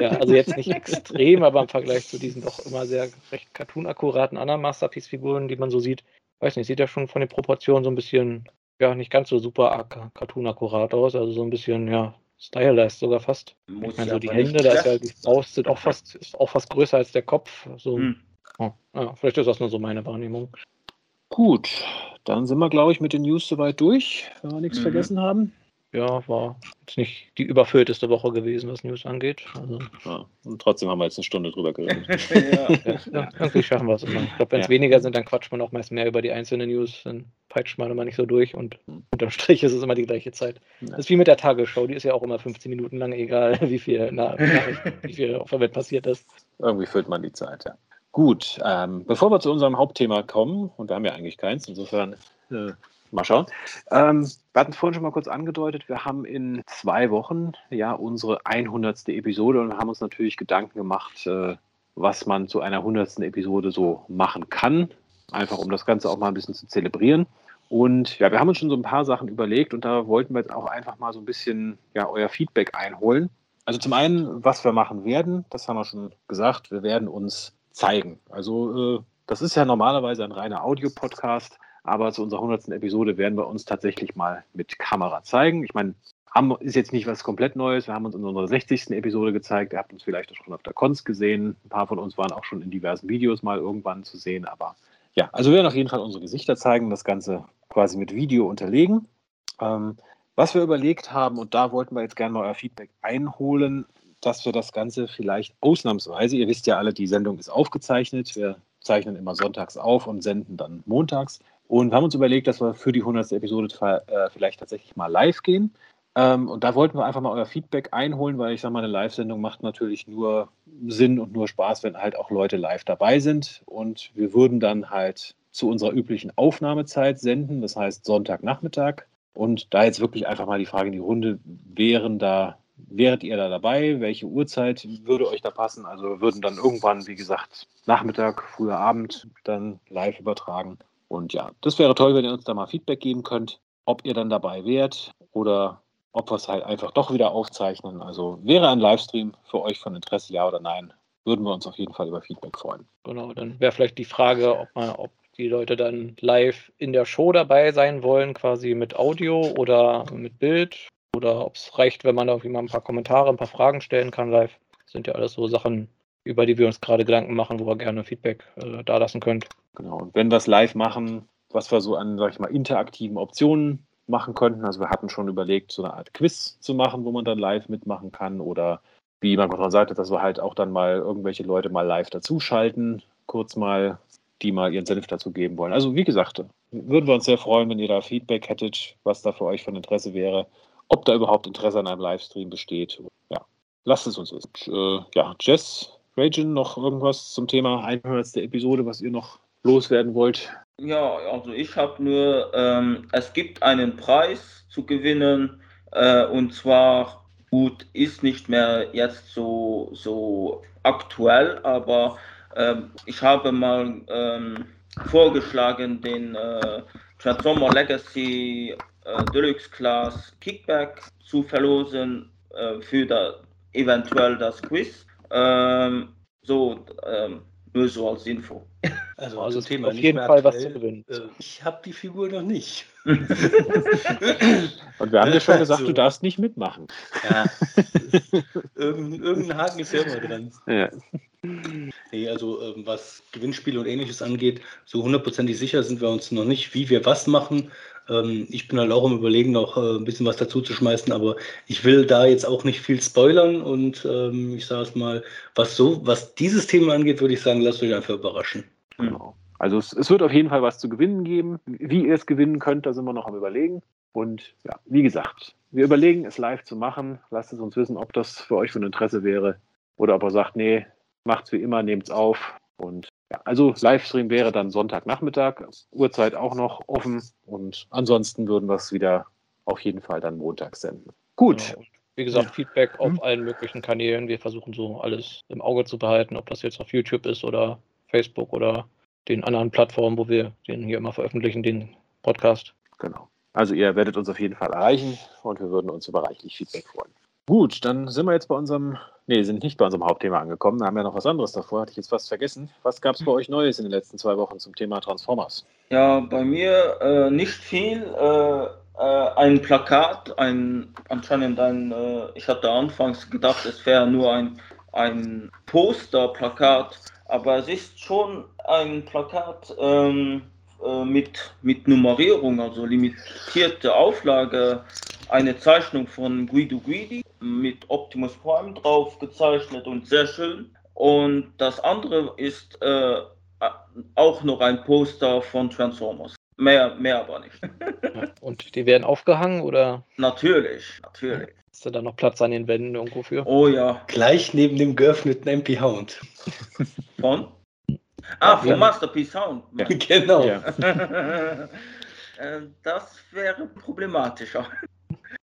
C: ja, also jetzt nicht extrem, aber im Vergleich zu diesen doch immer sehr recht cartoon-akkuraten anderen Masterpiece-Figuren, die man so sieht, weiß nicht, sieht ja schon von den Proportionen so ein bisschen, ja, nicht ganz so super cartoon-akkurat aus, also so ein bisschen, ja, stylized sogar fast. Muss ich meine, so die Hände, da ist ja die Faust sind auch fast, ist auch fast größer als der Kopf. So, hm. oh, ja, vielleicht ist das nur so meine Wahrnehmung.
A: Gut, dann sind wir, glaube ich, mit den News soweit durch, wenn wir nichts mhm. vergessen haben
C: ja, war jetzt nicht die überfüllteste Woche gewesen, was News angeht. Also,
A: ja, und trotzdem haben wir jetzt eine Stunde drüber geredet.
C: ja. ja, irgendwie schaffen wir es immer. Ich glaube, wenn es weniger sind, dann quatscht man auch meist mehr über die einzelnen News, dann peitscht man immer nicht so durch und hm. unterm Strich ist es immer die gleiche Zeit. Das ist wie mit der Tagesschau, die ist ja auch immer 15 Minuten lang, egal wie viel, na, wie viel auf der Welt passiert ist.
A: Irgendwie füllt man die Zeit, ja. Gut, ähm, bevor wir zu unserem Hauptthema kommen, und wir haben ja eigentlich keins, insofern äh, Mal schauen. Ähm, wir hatten es vorhin schon mal kurz angedeutet, wir haben in zwei Wochen ja unsere 100. Episode und haben uns natürlich Gedanken gemacht, äh, was man zu einer 100. Episode so machen kann. Einfach um das Ganze auch mal ein bisschen zu zelebrieren. Und ja, wir haben uns schon so ein paar Sachen überlegt und da wollten wir jetzt auch einfach mal so ein bisschen ja, euer Feedback einholen. Also zum einen, was wir machen werden, das haben wir schon gesagt, wir werden uns zeigen. Also äh, das ist ja normalerweise ein reiner Audio-Podcast. Aber zu unserer 100. Episode werden wir uns tatsächlich mal mit Kamera zeigen. Ich meine, ist jetzt nicht was komplett Neues. Wir haben uns in unserer 60. Episode gezeigt. Ihr habt uns vielleicht auch schon auf der Cons gesehen. Ein paar von uns waren auch schon in diversen Videos mal irgendwann zu sehen. Aber ja, also wir werden auf jeden Fall unsere Gesichter zeigen, das Ganze quasi mit Video unterlegen. Ähm, was wir überlegt haben, und da wollten wir jetzt gerne mal euer Feedback einholen, dass wir das Ganze vielleicht ausnahmsweise, ihr wisst ja alle, die Sendung ist aufgezeichnet. Wir zeichnen immer sonntags auf und senden dann montags. Und wir haben uns überlegt, dass wir für die 100. Episode äh, vielleicht tatsächlich mal live gehen. Ähm, und da wollten wir einfach mal euer Feedback einholen, weil ich sage mal, eine Live-Sendung macht natürlich nur Sinn und nur Spaß, wenn halt auch Leute live dabei sind. Und wir würden dann halt zu unserer üblichen Aufnahmezeit senden, das heißt Sonntagnachmittag. Und da jetzt wirklich einfach mal die Frage in die Runde, wären da, wäret ihr da dabei? Welche Uhrzeit würde euch da passen? Also wir würden dann irgendwann, wie gesagt, Nachmittag, früher Abend dann live übertragen. Und ja, das wäre toll, wenn ihr uns da mal Feedback geben könnt, ob ihr dann dabei wärt oder ob wir es halt einfach doch wieder aufzeichnen. Also wäre ein Livestream für euch von Interesse, ja oder nein, würden wir uns auf jeden Fall über Feedback freuen.
C: Genau, dann wäre vielleicht die Frage, ob, man, ob die Leute dann live in der Show dabei sein wollen, quasi mit Audio oder mit Bild. Oder ob es reicht, wenn man da irgendwie mal ein paar Kommentare, ein paar Fragen stellen kann live. Das sind ja alles so Sachen, über die wir uns gerade Gedanken machen, wo ihr gerne Feedback äh, da lassen könnt.
A: Genau. Und wenn wir es live machen, was wir so an, sag ich mal, interaktiven Optionen machen könnten. Also wir hatten schon überlegt, so eine Art Quiz zu machen, wo man dann live mitmachen kann. Oder wie man schon sagte, dass wir halt auch dann mal irgendwelche Leute mal live dazuschalten, kurz mal, die mal ihren Senf dazu geben wollen. Also wie gesagt, würden wir uns sehr freuen, wenn ihr da Feedback hättet, was da für euch von Interesse wäre, ob da überhaupt Interesse an einem Livestream besteht. Ja, lasst es uns wissen. Äh, ja, Jess, Ragin, noch irgendwas zum Thema 100. Episode, was ihr noch loswerden wollt?
D: Ja, also ich habe nur, ähm, es gibt einen Preis zu gewinnen äh, und zwar gut ist nicht mehr jetzt so, so aktuell, aber ähm, ich habe mal ähm, vorgeschlagen, den äh, Transformer Legacy äh, Deluxe Class Kickback zu verlosen äh, für da, eventuell das Quiz. Ähm, so, ähm, nur so als Info.
C: Also, also Thema auf jeden Fall aktuell. was zu gewinnen. Äh,
B: ich habe die Figur noch nicht.
A: Und wir haben dir schon gesagt, also, du darfst nicht mitmachen. Ja.
B: Irgendein, irgendein Haken ist ja immer dran. Ja. Nee, also ähm, was Gewinnspiele und ähnliches angeht, so hundertprozentig sicher sind wir uns noch nicht, wie wir was machen. Ähm, ich bin halt auch im Überlegen, noch äh, ein bisschen was dazu zu schmeißen, aber ich will da jetzt auch nicht viel spoilern und ähm, ich sage es mal, was so, was dieses Thema angeht, würde ich sagen, lasst euch einfach überraschen.
A: Genau. Also es, es, wird auf jeden Fall was zu gewinnen geben. Wie ihr es gewinnen könnt, da sind wir noch am überlegen. Und ja, wie gesagt, wir überlegen, es live zu machen. Lasst es uns wissen, ob das für euch von Interesse wäre oder ob er sagt, nee, macht's wie immer, nehmt's auf. Und ja, also Livestream wäre dann Sonntagnachmittag, Uhrzeit auch noch offen. Und ansonsten würden wir es wieder auf jeden Fall dann montags senden. Gut.
C: Genau. Wie gesagt, ja. Feedback auf hm. allen möglichen Kanälen. Wir versuchen so alles im Auge zu behalten, ob das jetzt auf YouTube ist oder Facebook oder den anderen Plattformen, wo wir den hier immer veröffentlichen, den Podcast.
A: Genau. Also ihr werdet uns auf jeden Fall erreichen und wir würden uns über reichlich Feedback freuen. Gut, dann sind wir jetzt bei unserem, nee, sind nicht bei unserem Hauptthema angekommen. Wir haben ja noch was anderes davor, hatte ich jetzt fast vergessen. Was gab es bei euch Neues in den letzten zwei Wochen zum Thema Transformers?
D: Ja, bei mir äh, nicht viel. Äh, äh, ein Plakat, ein anscheinend ein, äh, ich hatte anfangs gedacht, es wäre nur ein, ein Poster-Plakat aber es ist schon ein Plakat ähm, äh, mit, mit Nummerierung, also limitierte Auflage, eine Zeichnung von Guido Guidi mit Optimus Prime drauf gezeichnet und sehr schön. Und das andere ist äh, auch noch ein Poster von Transformers. Mehr, mehr aber nicht.
C: und die werden aufgehangen oder?
D: Natürlich, natürlich.
C: Ist da dann noch Platz an den Wänden irgendwo für?
B: Oh ja. Gleich neben dem geöffneten MP Hound.
D: Von? Ah, von ja. Masterpiece Sound.
B: Ja. Genau. Ja.
D: Äh, das wäre problematischer.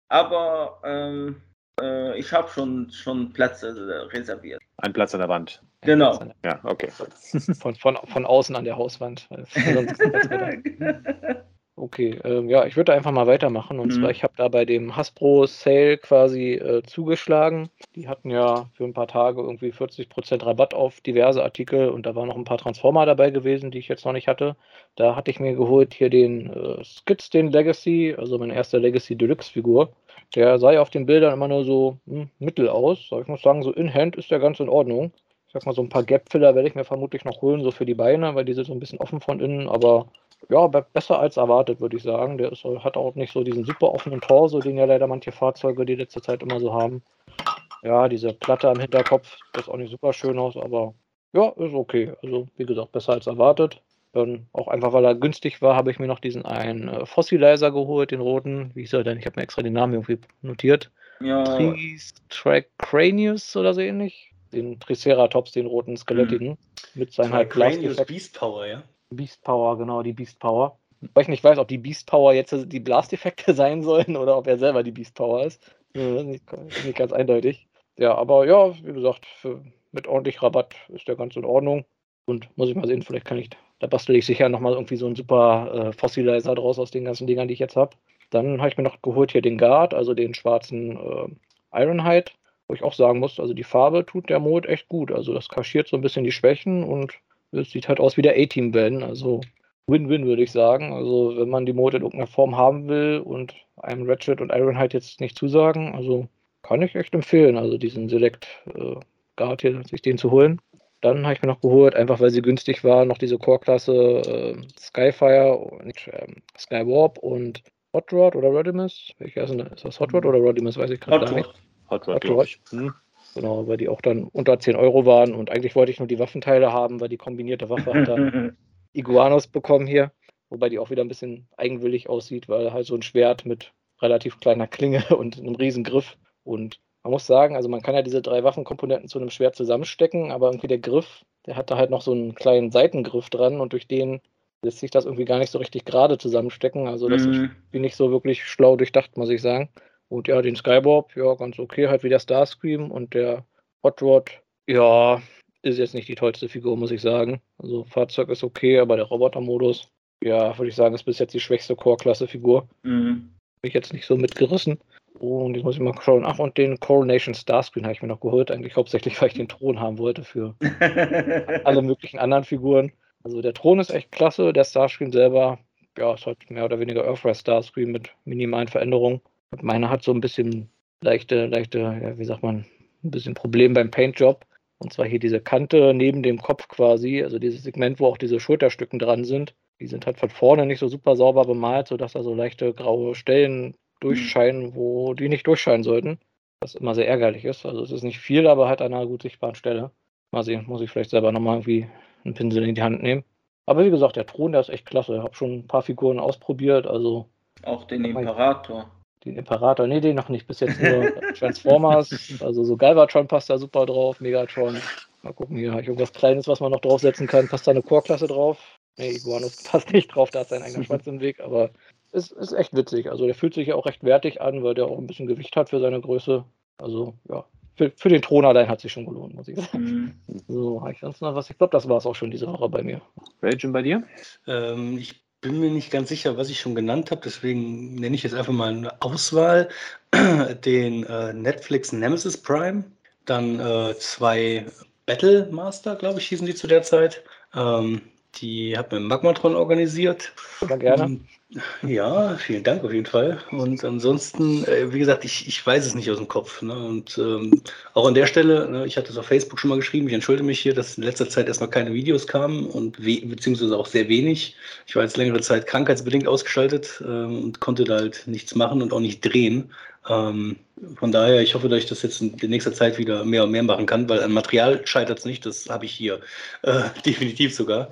D: Aber ähm, äh, ich habe schon, schon Plätze äh, reserviert.
A: Ein Platz an der Wand.
D: Genau.
A: Ja, okay.
C: Von, von, von außen an der Hauswand. Okay, ähm, ja, ich würde einfach mal weitermachen. Und mhm. zwar, ich habe da bei dem Hasbro Sale quasi äh, zugeschlagen. Die hatten ja für ein paar Tage irgendwie 40% Rabatt auf diverse Artikel und da waren noch ein paar Transformer dabei gewesen, die ich jetzt noch nicht hatte. Da hatte ich mir geholt hier den äh, Skids, den Legacy, also meine erste Legacy Deluxe Figur. Der sah ja auf den Bildern immer nur so hm, mittel aus. Aber ich muss sagen, so in Hand ist der ganz in Ordnung. Ich sag mal, so ein paar Gap-Filler werde ich mir vermutlich noch holen, so für die Beine, weil die sind so ein bisschen offen von innen, aber ja, besser als erwartet, würde ich sagen. Der ist, hat auch nicht so diesen super offenen Torso, den ja leider manche Fahrzeuge die letzte Zeit immer so haben. Ja, diese Platte am Hinterkopf, das ist auch nicht super schön aus, aber ja, ist okay. Also, wie gesagt, besser als erwartet. Dann auch einfach, weil er günstig war, habe ich mir noch diesen einen äh, Fossilizer geholt, den roten. Wie hieß er denn? Ich habe mir extra den Namen irgendwie notiert. Ja. Tricranius oder so ähnlich. Den Triceratops, den roten Skelettigen. Mhm. Mit seinem halt
B: Beast Power, ja?
C: Beast Power, genau, die Beast Power. Weil ich nicht weiß, ob die Beast Power jetzt die Blast-Effekte sein sollen oder ob er selber die Beast Power ist. Nicht, nicht ganz eindeutig. Ja, aber ja, wie gesagt, für, mit ordentlich Rabatt ist der ganz in Ordnung. Und muss ich mal sehen, vielleicht kann ich, da bastel ich sicher nochmal irgendwie so einen super äh, Fossilizer draus aus den ganzen Dingern, die ich jetzt habe. Dann habe ich mir noch geholt hier den Guard, also den schwarzen äh, Ironhide, wo ich auch sagen muss, also die Farbe tut der Mode echt gut. Also das kaschiert so ein bisschen die Schwächen und es sieht halt aus wie der A-Team-Ben, also Win-Win würde ich sagen. Also wenn man die Mode in irgendeiner Form haben will und einem Ratchet und Ironhide jetzt nicht zusagen, also kann ich echt empfehlen, also diesen Select äh, Guard hier, sich den zu holen. Dann habe ich mir noch geholt, einfach weil sie günstig war, noch diese Core-Klasse äh, Skyfire, nicht, ähm, Skywarp und Hot Rod oder Rodimus. Welcher ist, ist das Hot Rod oder Rodimus? Weiß ich gerade nicht.
A: Hot Rod. Hot Rod.
C: Hm. Genau, weil die auch dann unter 10 Euro waren und eigentlich wollte ich nur die Waffenteile haben, weil die kombinierte Waffe hat dann Iguanos bekommen hier, wobei die auch wieder ein bisschen eigenwillig aussieht, weil halt so ein Schwert mit relativ kleiner Klinge und einem riesen Griff und man muss sagen, also man kann ja diese drei Waffenkomponenten zu einem Schwert zusammenstecken, aber irgendwie der Griff, der hat da halt noch so einen kleinen Seitengriff dran und durch den lässt sich das irgendwie gar nicht so richtig gerade zusammenstecken. Also das mhm. ist nicht so wirklich schlau durchdacht, muss ich sagen. Und ja, den Skybob, ja, ganz okay, halt wie der Starscream und der Hot Rod, ja, ist jetzt nicht die tollste Figur, muss ich sagen. Also Fahrzeug ist okay, aber der Roboter-Modus, ja, würde ich sagen, ist bis jetzt die schwächste Core-Klasse-Figur. Mhm. Bin ich jetzt nicht so mitgerissen. Und jetzt muss ich mal schauen. Ach, und den Coronation Starscreen habe ich mir noch geholt. Eigentlich hauptsächlich, weil ich den Thron haben wollte für alle möglichen anderen Figuren. Also der Thron ist echt klasse. Der Starscreen selber, ja, ist halt mehr oder weniger Earthrise Starscreen mit minimalen Veränderungen. Und meine hat so ein bisschen leichte, leichte, ja, wie sagt man, ein bisschen Problem beim Paintjob. Und zwar hier diese Kante neben dem Kopf quasi, also dieses Segment, wo auch diese Schulterstücken dran sind. Die sind halt von vorne nicht so super sauber bemalt, sodass da so leichte graue Stellen durchscheinen, wo die nicht durchscheinen sollten. Was immer sehr ärgerlich ist. Also es ist nicht viel, aber halt an einer gut sichtbaren Stelle. Mal sehen, muss ich vielleicht selber nochmal irgendwie einen Pinsel in die Hand nehmen. Aber wie gesagt, der Thron, der ist echt klasse. Ich habe schon ein paar Figuren ausprobiert, also.
D: Auch den Imperator.
C: Den Imperator, nee, den noch nicht. Bis jetzt nur Transformers. Also so Galvatron passt da super drauf, Megatron. Mal gucken, hier habe ich irgendwas Kleines, was man noch draufsetzen kann. Passt da eine Core-Klasse drauf? Nee, Iguanus passt nicht drauf, da ist sein eigener Schwanz im Weg, aber es ist echt witzig. Also der fühlt sich ja auch recht wertig an, weil der auch ein bisschen Gewicht hat für seine Größe. Also ja, für, für den Thron allein hat sich schon gelohnt, muss ich sagen. Mhm. So, habe ich sonst noch was? Ich glaube, das war es auch schon diese Woche bei mir.
A: Welchen bei dir?
B: Ähm, ich bin mir nicht ganz sicher, was ich schon genannt habe, deswegen nenne ich jetzt einfach mal eine Auswahl. Den äh, Netflix Nemesis Prime, dann äh, zwei Battle Master, glaube ich, hießen die zu der Zeit. Ähm, die hat mir Magmatron organisiert.
C: Ja, gerne.
B: Ja, vielen Dank auf jeden Fall. Und ansonsten, äh, wie gesagt, ich, ich weiß es nicht aus dem Kopf. Ne? Und ähm, auch an der Stelle, ne, ich hatte es auf Facebook schon mal geschrieben, ich entschuldige mich hier, dass in letzter Zeit erstmal keine Videos kamen und beziehungsweise auch sehr wenig. Ich war jetzt längere Zeit krankheitsbedingt ausgeschaltet ähm, und konnte da halt nichts machen und auch nicht drehen. Ähm, von daher, ich hoffe, dass ich das jetzt in nächster Zeit wieder mehr und mehr machen kann, weil an Material scheitert es nicht, das habe ich hier äh, definitiv sogar.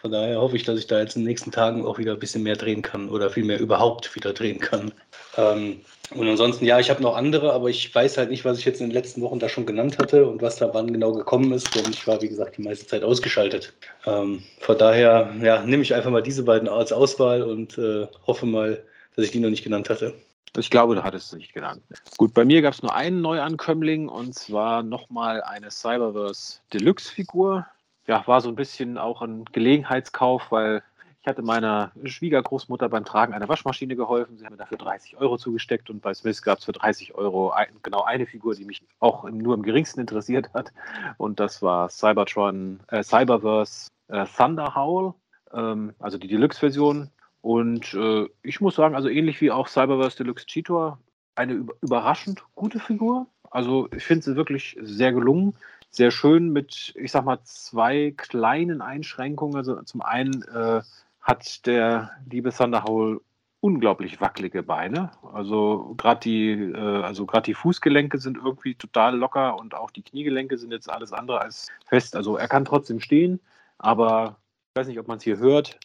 B: Von daher hoffe ich, dass ich da jetzt in den nächsten Tagen auch wieder ein bisschen mehr drehen kann oder vielmehr überhaupt wieder drehen kann. Ähm, und ansonsten, ja, ich habe noch andere, aber ich weiß halt nicht, was ich jetzt in den letzten Wochen da schon genannt hatte und was da wann genau gekommen ist, denn ich war, wie gesagt, die meiste Zeit ausgeschaltet. Ähm, von daher, ja, nehme ich einfach mal diese beiden als Auswahl und äh, hoffe mal, dass ich die noch nicht genannt hatte.
A: Ich glaube, du hattest es nicht genannt. Gut, bei mir gab es nur einen Neuankömmling und zwar nochmal eine Cyberverse Deluxe-Figur ja, war so ein bisschen auch ein Gelegenheitskauf, weil ich hatte meiner Schwiegergroßmutter beim Tragen einer Waschmaschine geholfen. Sie haben mir dafür 30 Euro zugesteckt und bei Smith gab es für 30 Euro ein, genau eine Figur, die mich auch nur im geringsten interessiert hat. Und das war Cybertron, äh, Cyberverse äh, Thunder Howl, ähm, also die Deluxe-Version. Und äh, ich muss sagen, also ähnlich wie auch Cyberverse Deluxe Cheetor, eine überraschend gute Figur. Also ich finde sie wirklich sehr gelungen sehr schön mit, ich sag mal, zwei kleinen Einschränkungen. Also zum einen äh, hat der liebe Thunderhowl unglaublich wackelige Beine. Also gerade die, äh, also die Fußgelenke sind irgendwie total locker und auch die Kniegelenke sind jetzt alles andere als fest. Also er kann trotzdem stehen, aber ich weiß nicht, ob man es hier hört.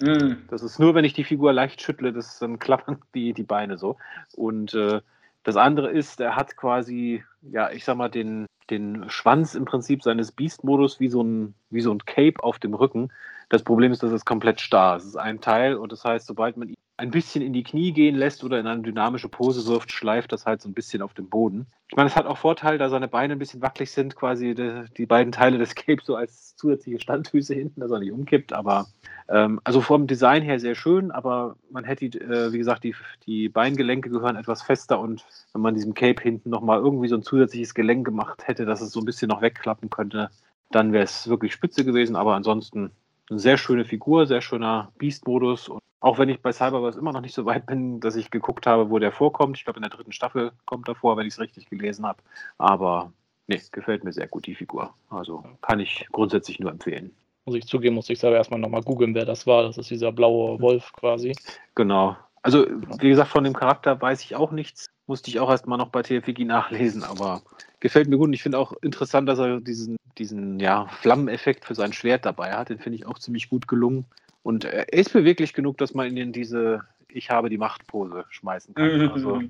A: Mm. Das ist nur, wenn ich die Figur leicht schüttle, das, dann klappern die, die Beine so. Und äh, das andere ist, er hat quasi, ja, ich sag mal, den, den Schwanz im Prinzip seines Beast-Modus wie, so ein, wie so ein Cape auf dem Rücken. Das Problem ist, dass es komplett starr ist. Es ist ein Teil und das heißt, sobald man ihn ein bisschen in die Knie gehen lässt oder in eine dynamische Pose wirft, schleift das halt so ein bisschen auf dem Boden. Ich meine, es hat auch Vorteil, da seine Beine ein bisschen wackelig sind, quasi die, die beiden Teile des Capes so als zusätzliche Standfüße hinten, dass er nicht umkippt. Aber ähm, also vom Design her sehr schön, aber man hätte, äh, wie gesagt, die, die Beingelenke gehören etwas fester und wenn man diesem Cape hinten nochmal irgendwie so ein zusätzliches Gelenk gemacht hätte, dass es so ein bisschen noch wegklappen könnte, dann wäre es wirklich spitze gewesen. Aber ansonsten eine sehr schöne Figur, sehr schöner Beast-Modus und auch wenn ich bei Cyberverse immer noch nicht so weit bin, dass ich geguckt habe, wo der vorkommt. Ich glaube, in der dritten Staffel kommt er vor, wenn ich es richtig gelesen habe. Aber nee, gefällt mir sehr gut, die Figur. Also kann ich grundsätzlich nur empfehlen.
C: Muss ich zugeben, muss ich selber erstmal nochmal googeln, wer das war. Das ist dieser blaue Wolf quasi.
A: Genau. Also, wie gesagt, von dem Charakter weiß ich auch nichts. Musste ich auch erstmal noch bei TFWG nachlesen, aber gefällt mir gut. Und ich finde auch interessant, dass er diesen, diesen ja, Flammeneffekt für sein Schwert dabei hat. Den finde ich auch ziemlich gut gelungen. Und er ist beweglich genug, dass man ihn in diese Ich habe die Macht-Pose schmeißen kann. Mhm. Also,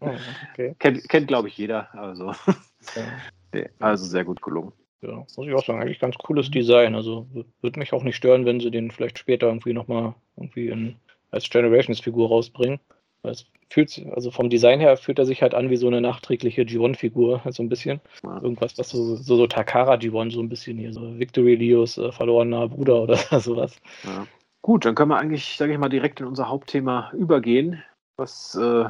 A: oh, okay. kennt, kennt glaube ich, jeder. Also, also sehr gut gelungen.
C: Ja, muss ich auch sagen, eigentlich ganz cooles Design. Also würde mich auch nicht stören, wenn sie den vielleicht später irgendwie nochmal irgendwie in, als Generations-Figur rausbringen. Es fühlt, also vom Design her fühlt er sich halt an wie so eine nachträgliche G1-Figur, halt so ein bisschen. Irgendwas, was so, so, so Takara G1 so ein bisschen hier, so Victory Leos äh, verlorener Bruder oder sowas.
A: Ja. Gut, dann können wir eigentlich, sage ich mal, direkt in unser Hauptthema übergehen, was äh,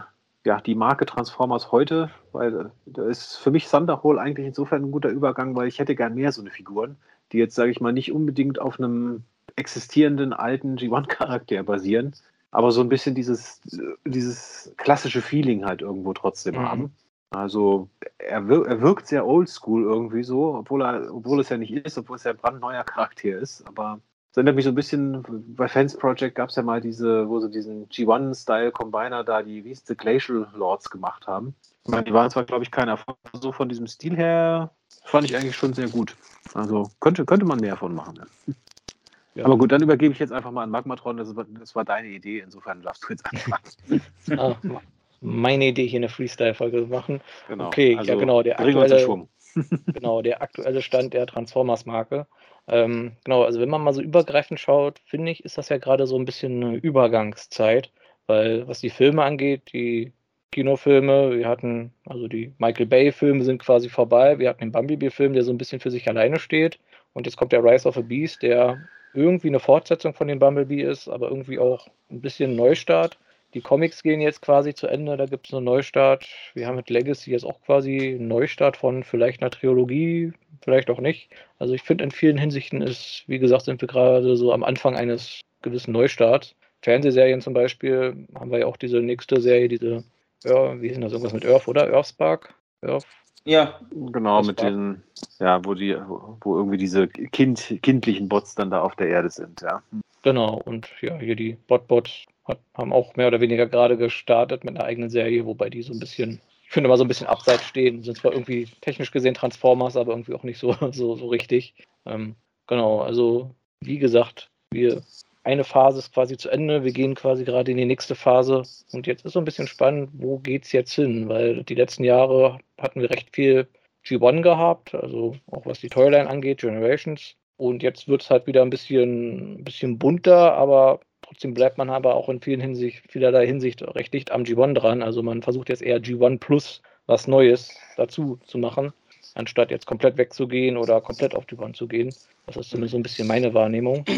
A: ja die Marke Transformers heute, weil äh, da ist für mich Thunderhole eigentlich insofern ein guter Übergang, weil ich hätte gern mehr so eine Figuren, die jetzt, sage ich mal, nicht unbedingt auf einem existierenden alten G1-Charakter basieren, aber so ein bisschen dieses, dieses klassische Feeling halt irgendwo trotzdem mhm. haben. Also er, wir, er wirkt sehr oldschool irgendwie so, obwohl, er, obwohl es ja nicht ist, obwohl es ja ein brandneuer Charakter ist, aber das erinnert mich so ein bisschen, bei Fans Project gab es ja mal diese, wo sie diesen G1-Style-Combiner da, die, wie die Glacial Lords gemacht haben. Ich meine, die waren zwar, glaube ich, kein Erfolg, so von diesem Stil her fand ich eigentlich schon sehr gut. Also könnte, könnte man mehr von machen. Ja. Ja. Aber gut, dann übergebe ich jetzt einfach mal an Magmatron. Das war, das war deine Idee, insofern darfst du jetzt anfangen.
C: ah, meine Idee, hier eine Freestyle-Folge zu machen. Genau. Okay, also, ja genau, der
A: aktuelle,
C: genau, der aktuelle Stand der Transformers-Marke. Ähm, genau, also wenn man mal so übergreifend schaut, finde ich, ist das ja gerade so ein bisschen eine Übergangszeit, weil was die Filme angeht, die Kinofilme, wir hatten, also die Michael Bay-Filme sind quasi vorbei, wir hatten den Bumblebee-Film, der so ein bisschen für sich alleine steht und jetzt kommt der Rise of a Beast, der irgendwie eine Fortsetzung von den Bumblebee ist, aber irgendwie auch ein bisschen Neustart. Die Comics gehen jetzt quasi zu Ende, da gibt es einen Neustart. Wir haben mit Legacy jetzt auch quasi einen Neustart von vielleicht einer Trilogie, vielleicht auch nicht. Also ich finde in vielen Hinsichten ist, wie gesagt, sind wir gerade so am Anfang eines gewissen Neustarts. Fernsehserien zum Beispiel haben wir ja auch diese nächste Serie, diese, ja, wie ist denn das, irgendwas mit Earth, oder? Earthspark?
A: Earth? Ja. Genau, mit diesen, ja, wo die, wo irgendwie diese kind, kindlichen Bots dann da auf der Erde sind, ja.
C: Genau, und ja, hier die Botbots haben auch mehr oder weniger gerade gestartet mit einer eigenen Serie, wobei die so ein bisschen, ich finde mal so ein bisschen abseits stehen. Sind zwar irgendwie technisch gesehen Transformers, aber irgendwie auch nicht so, so, so richtig. Ähm, genau, also wie gesagt, wir eine Phase ist quasi zu Ende. Wir gehen quasi gerade in die nächste Phase. Und jetzt ist so ein bisschen spannend, wo geht es jetzt hin? Weil die letzten Jahre hatten wir recht viel G1 gehabt, also auch was die Toyline angeht, Generations. Und jetzt wird es halt wieder ein bisschen, bisschen bunter, aber trotzdem bleibt man aber auch in vielen Hinsicht, vielerlei Hinsicht recht dicht am G1 dran. Also man versucht jetzt eher G1 Plus was Neues dazu zu machen, anstatt jetzt komplett wegzugehen oder komplett auf G1 zu gehen. Das ist zumindest so ein bisschen meine Wahrnehmung.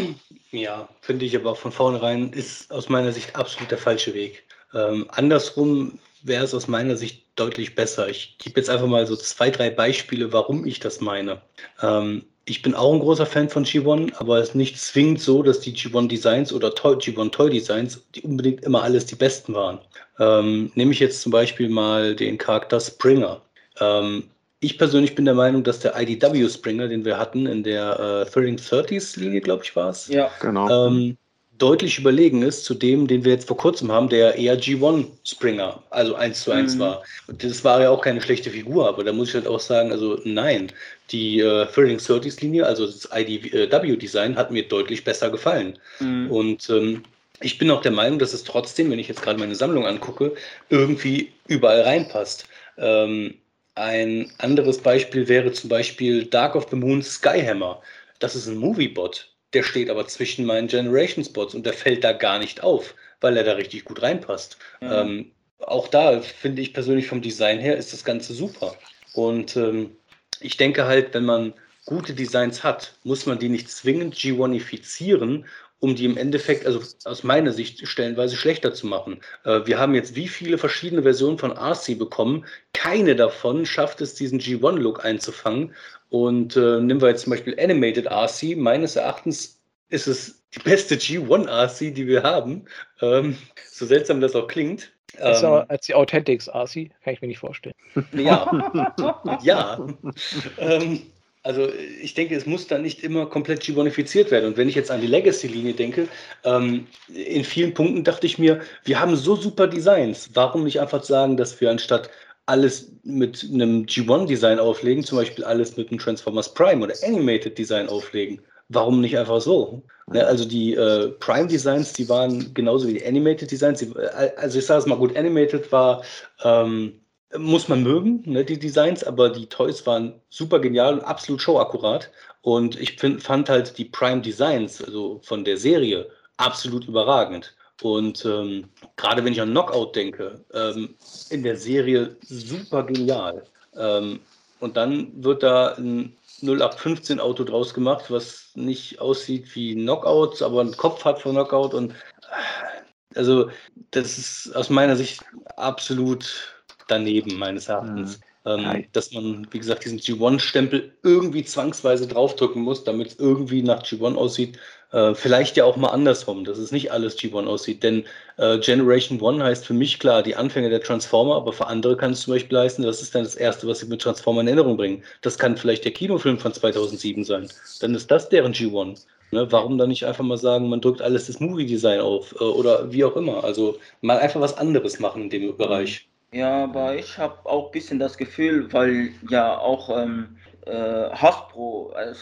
B: Ja, finde ich aber von vornherein ist aus meiner Sicht absolut der falsche Weg. Ähm, andersrum wäre es aus meiner Sicht deutlich besser. Ich gebe jetzt einfach mal so zwei, drei Beispiele, warum ich das meine. Ähm, ich bin auch ein großer Fan von G1, aber es ist nicht zwingend so, dass die G1 Designs oder Toy, G1 Toy Designs die unbedingt immer alles die besten waren. Ähm, nehme ich jetzt zum Beispiel mal den Charakter Springer. Ähm, ich persönlich bin der Meinung, dass der IDW Springer, den wir hatten in der äh, 3030s Linie, glaube ich, war es.
A: Ja, genau.
B: Ähm, deutlich überlegen ist zu dem, den wir jetzt vor kurzem haben, der eher G1 Springer, also 1 zu 1 mhm. war. Das war ja auch keine schlechte Figur, aber da muss ich halt auch sagen, also nein, die äh, 3030s Linie, also das IDW Design, hat mir deutlich besser gefallen. Mhm. Und ähm, ich bin auch der Meinung, dass es trotzdem, wenn ich jetzt gerade meine Sammlung angucke, irgendwie überall reinpasst. Ähm, ein anderes Beispiel wäre zum Beispiel Dark of the Moon Skyhammer. Das ist ein Moviebot. Der steht aber zwischen meinen Generation Spots und der fällt da gar nicht auf, weil er da richtig gut reinpasst. Mhm. Ähm, auch da finde ich persönlich vom Design her ist das Ganze super. Und ähm, ich denke halt, wenn man gute Designs hat, muss man die nicht zwingend G1ifizieren um die im Endeffekt, also aus meiner Sicht, stellenweise schlechter zu machen. Äh, wir haben jetzt wie viele verschiedene Versionen von RC bekommen. Keine davon schafft es, diesen G1-Look einzufangen. Und äh, nehmen wir jetzt zum Beispiel Animated RC. Meines Erachtens ist es die beste G1-RC, die wir haben. Ähm, so seltsam das auch klingt.
C: Besser ähm, als die Authentics RC, kann ich mir nicht vorstellen.
B: Ja, ja. ähm, also ich denke, es muss dann nicht immer komplett G1ifiziert werden. Und wenn ich jetzt an die Legacy-Linie denke, ähm, in vielen Punkten dachte ich mir, wir haben so super Designs. Warum nicht einfach sagen, dass wir anstatt alles mit einem G1-Design auflegen, zum Beispiel alles mit einem Transformers Prime oder Animated Design auflegen? Warum nicht einfach so? Ne, also die äh, Prime-Designs, die waren genauso wie die Animated Designs. Die, äh, also ich sage es mal gut, Animated war ähm, muss man mögen, ne, die Designs, aber die Toys waren super genial und absolut showakkurat. Und ich find, fand halt die Prime Designs, also von der Serie, absolut überragend. Und ähm, gerade wenn ich an Knockout denke, ähm, in der Serie super genial. Ähm, und dann wird da ein 0815 Auto draus gemacht, was nicht aussieht wie Knockout, aber einen Kopf hat von Knockout. Und äh, also das ist aus meiner Sicht absolut daneben, meines Erachtens. Mhm. Ähm, dass man, wie gesagt, diesen G1-Stempel irgendwie zwangsweise draufdrücken muss, damit es irgendwie nach G1 aussieht. Äh, vielleicht ja auch mal andersrum, dass es nicht alles G1 aussieht. Denn äh, Generation 1 heißt für mich klar die Anfänge der Transformer, aber für andere kann es zum Beispiel heißen, das ist dann das Erste, was sie mit Transformer in Erinnerung bringen. Das kann vielleicht der Kinofilm von 2007 sein. Dann ist das deren G1. Ne, warum dann nicht einfach mal sagen, man drückt alles das Movie-Design auf äh, oder wie auch immer. Also mal einfach was anderes machen in dem Bereich.
D: Ja, aber ich habe auch ein bisschen das Gefühl, weil ja auch ähm, äh, Hasbro, äh,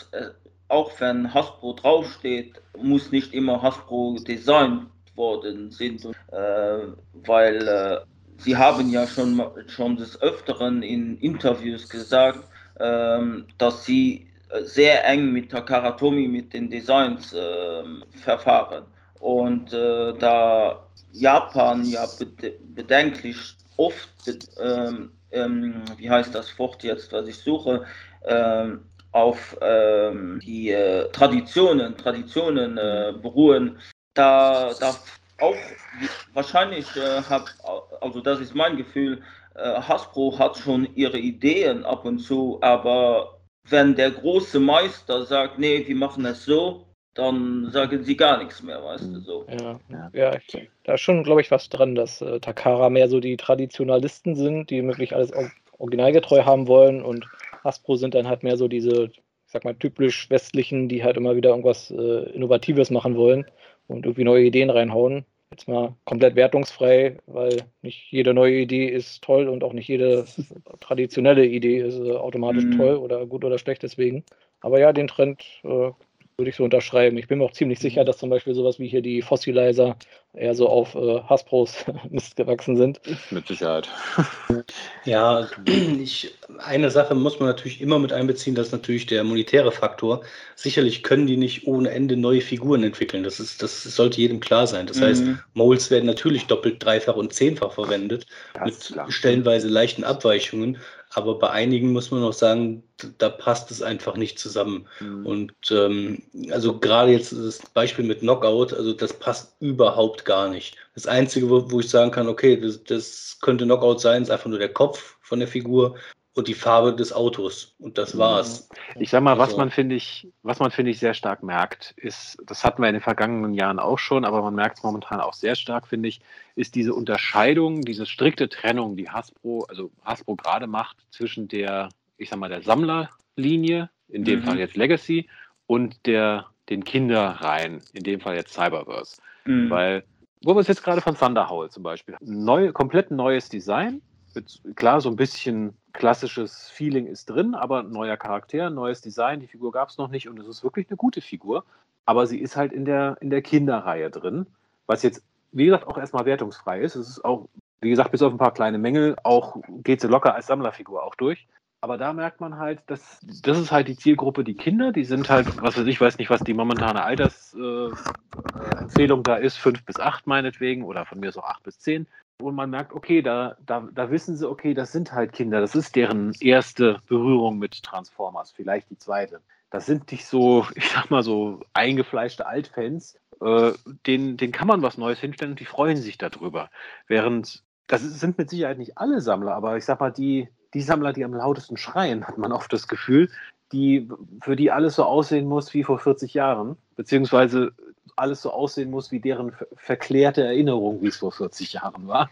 D: auch wenn Hasbro draufsteht, muss nicht immer Hasbro designt worden sind, äh, weil äh, sie haben ja schon, schon des Öfteren in Interviews gesagt, ähm, dass sie sehr eng mit Takaratomi, mit den Designs ähm, verfahren. Und äh, da Japan ja bedenklich oft, ähm, ähm, wie heißt das Wort jetzt, was ich suche, ähm, auf ähm, die äh, Traditionen, Traditionen äh, beruhen, da, da auch wahrscheinlich äh, hat, also das ist mein Gefühl, äh, Hasbro hat schon ihre Ideen ab und zu, aber wenn der große Meister sagt, nee, wir machen es so, dann sagen sie gar nichts mehr, weißt du so.
C: Ja, ja, ich, da ist schon, glaube ich, was dran, dass äh, Takara mehr so die Traditionalisten sind, die wirklich alles originalgetreu haben wollen und Hasbro sind dann halt mehr so diese, ich sag mal, typisch westlichen, die halt immer wieder irgendwas äh, Innovatives machen wollen und irgendwie neue Ideen reinhauen. Jetzt mal komplett wertungsfrei, weil nicht jede neue Idee ist toll und auch nicht jede traditionelle Idee ist äh, automatisch mhm. toll oder gut oder schlecht deswegen. Aber ja, den Trend äh, würde ich so unterschreiben. Ich bin mir auch ziemlich sicher, dass zum Beispiel sowas wie hier die Fossilizer eher so auf äh, Hasbros Mist gewachsen sind.
A: Mit Sicherheit.
B: Ja, ich, eine Sache muss man natürlich immer mit einbeziehen, das ist natürlich der monetäre Faktor. Sicherlich können die nicht ohne Ende neue Figuren entwickeln. Das, ist, das sollte jedem klar sein. Das mhm. heißt, Molds werden natürlich doppelt, dreifach und zehnfach verwendet, das mit stellenweise leichten Abweichungen. Aber bei einigen muss man auch sagen, da passt es einfach nicht zusammen. Mhm. Und ähm, also gerade jetzt das Beispiel mit Knockout, also das passt überhaupt gar nicht. Das Einzige, wo, wo ich sagen kann, okay, das, das könnte Knockout sein, ist einfach nur der Kopf von der Figur und die Farbe des Autos. Und das mhm. war's.
A: Ich sag mal, was also, man finde ich, was man finde ich sehr stark merkt, ist, das hatten wir in den vergangenen Jahren auch schon, aber man merkt es momentan auch sehr stark, finde ich, ist diese Unterscheidung, diese strikte Trennung, die Hasbro, also Hasbro gerade macht zwischen der, ich sag mal, der Sammlerlinie, in dem mhm. Fall jetzt Legacy, und der, den Kinderreihen, in dem Fall jetzt Cyberverse. Mhm. Weil, wo wir es jetzt gerade von Thunderhowl zum Beispiel, neu, komplett neues Design, klar, so ein bisschen klassisches Feeling ist drin, aber neuer Charakter, neues Design, die Figur gab es noch nicht und es ist wirklich eine gute Figur. Aber sie ist halt in der, in der Kinderreihe drin, was jetzt, wie gesagt, auch erstmal wertungsfrei ist. Es ist auch, wie gesagt, bis auf ein paar kleine Mängel, auch geht sie locker als Sammlerfigur auch durch. Aber da merkt man halt, dass das ist halt die Zielgruppe, die Kinder, die sind halt, was weiß ich, weiß nicht, was die momentane Altersempfehlung äh, da ist, fünf bis acht meinetwegen oder von mir so acht bis zehn und man merkt, okay, da, da, da wissen sie, okay, das sind halt Kinder, das ist deren erste Berührung mit Transformers, vielleicht die zweite. Das sind nicht so, ich sag mal so eingefleischte Altfans, äh, denen, denen kann man was Neues hinstellen und die freuen sich darüber. Während, das sind mit Sicherheit nicht alle Sammler, aber ich sag mal, die, die Sammler, die am lautesten schreien, hat man oft das Gefühl, die, für die alles so aussehen muss wie vor 40 Jahren, beziehungsweise alles so aussehen muss wie deren verklärte Erinnerung, wie es vor 40 Jahren war.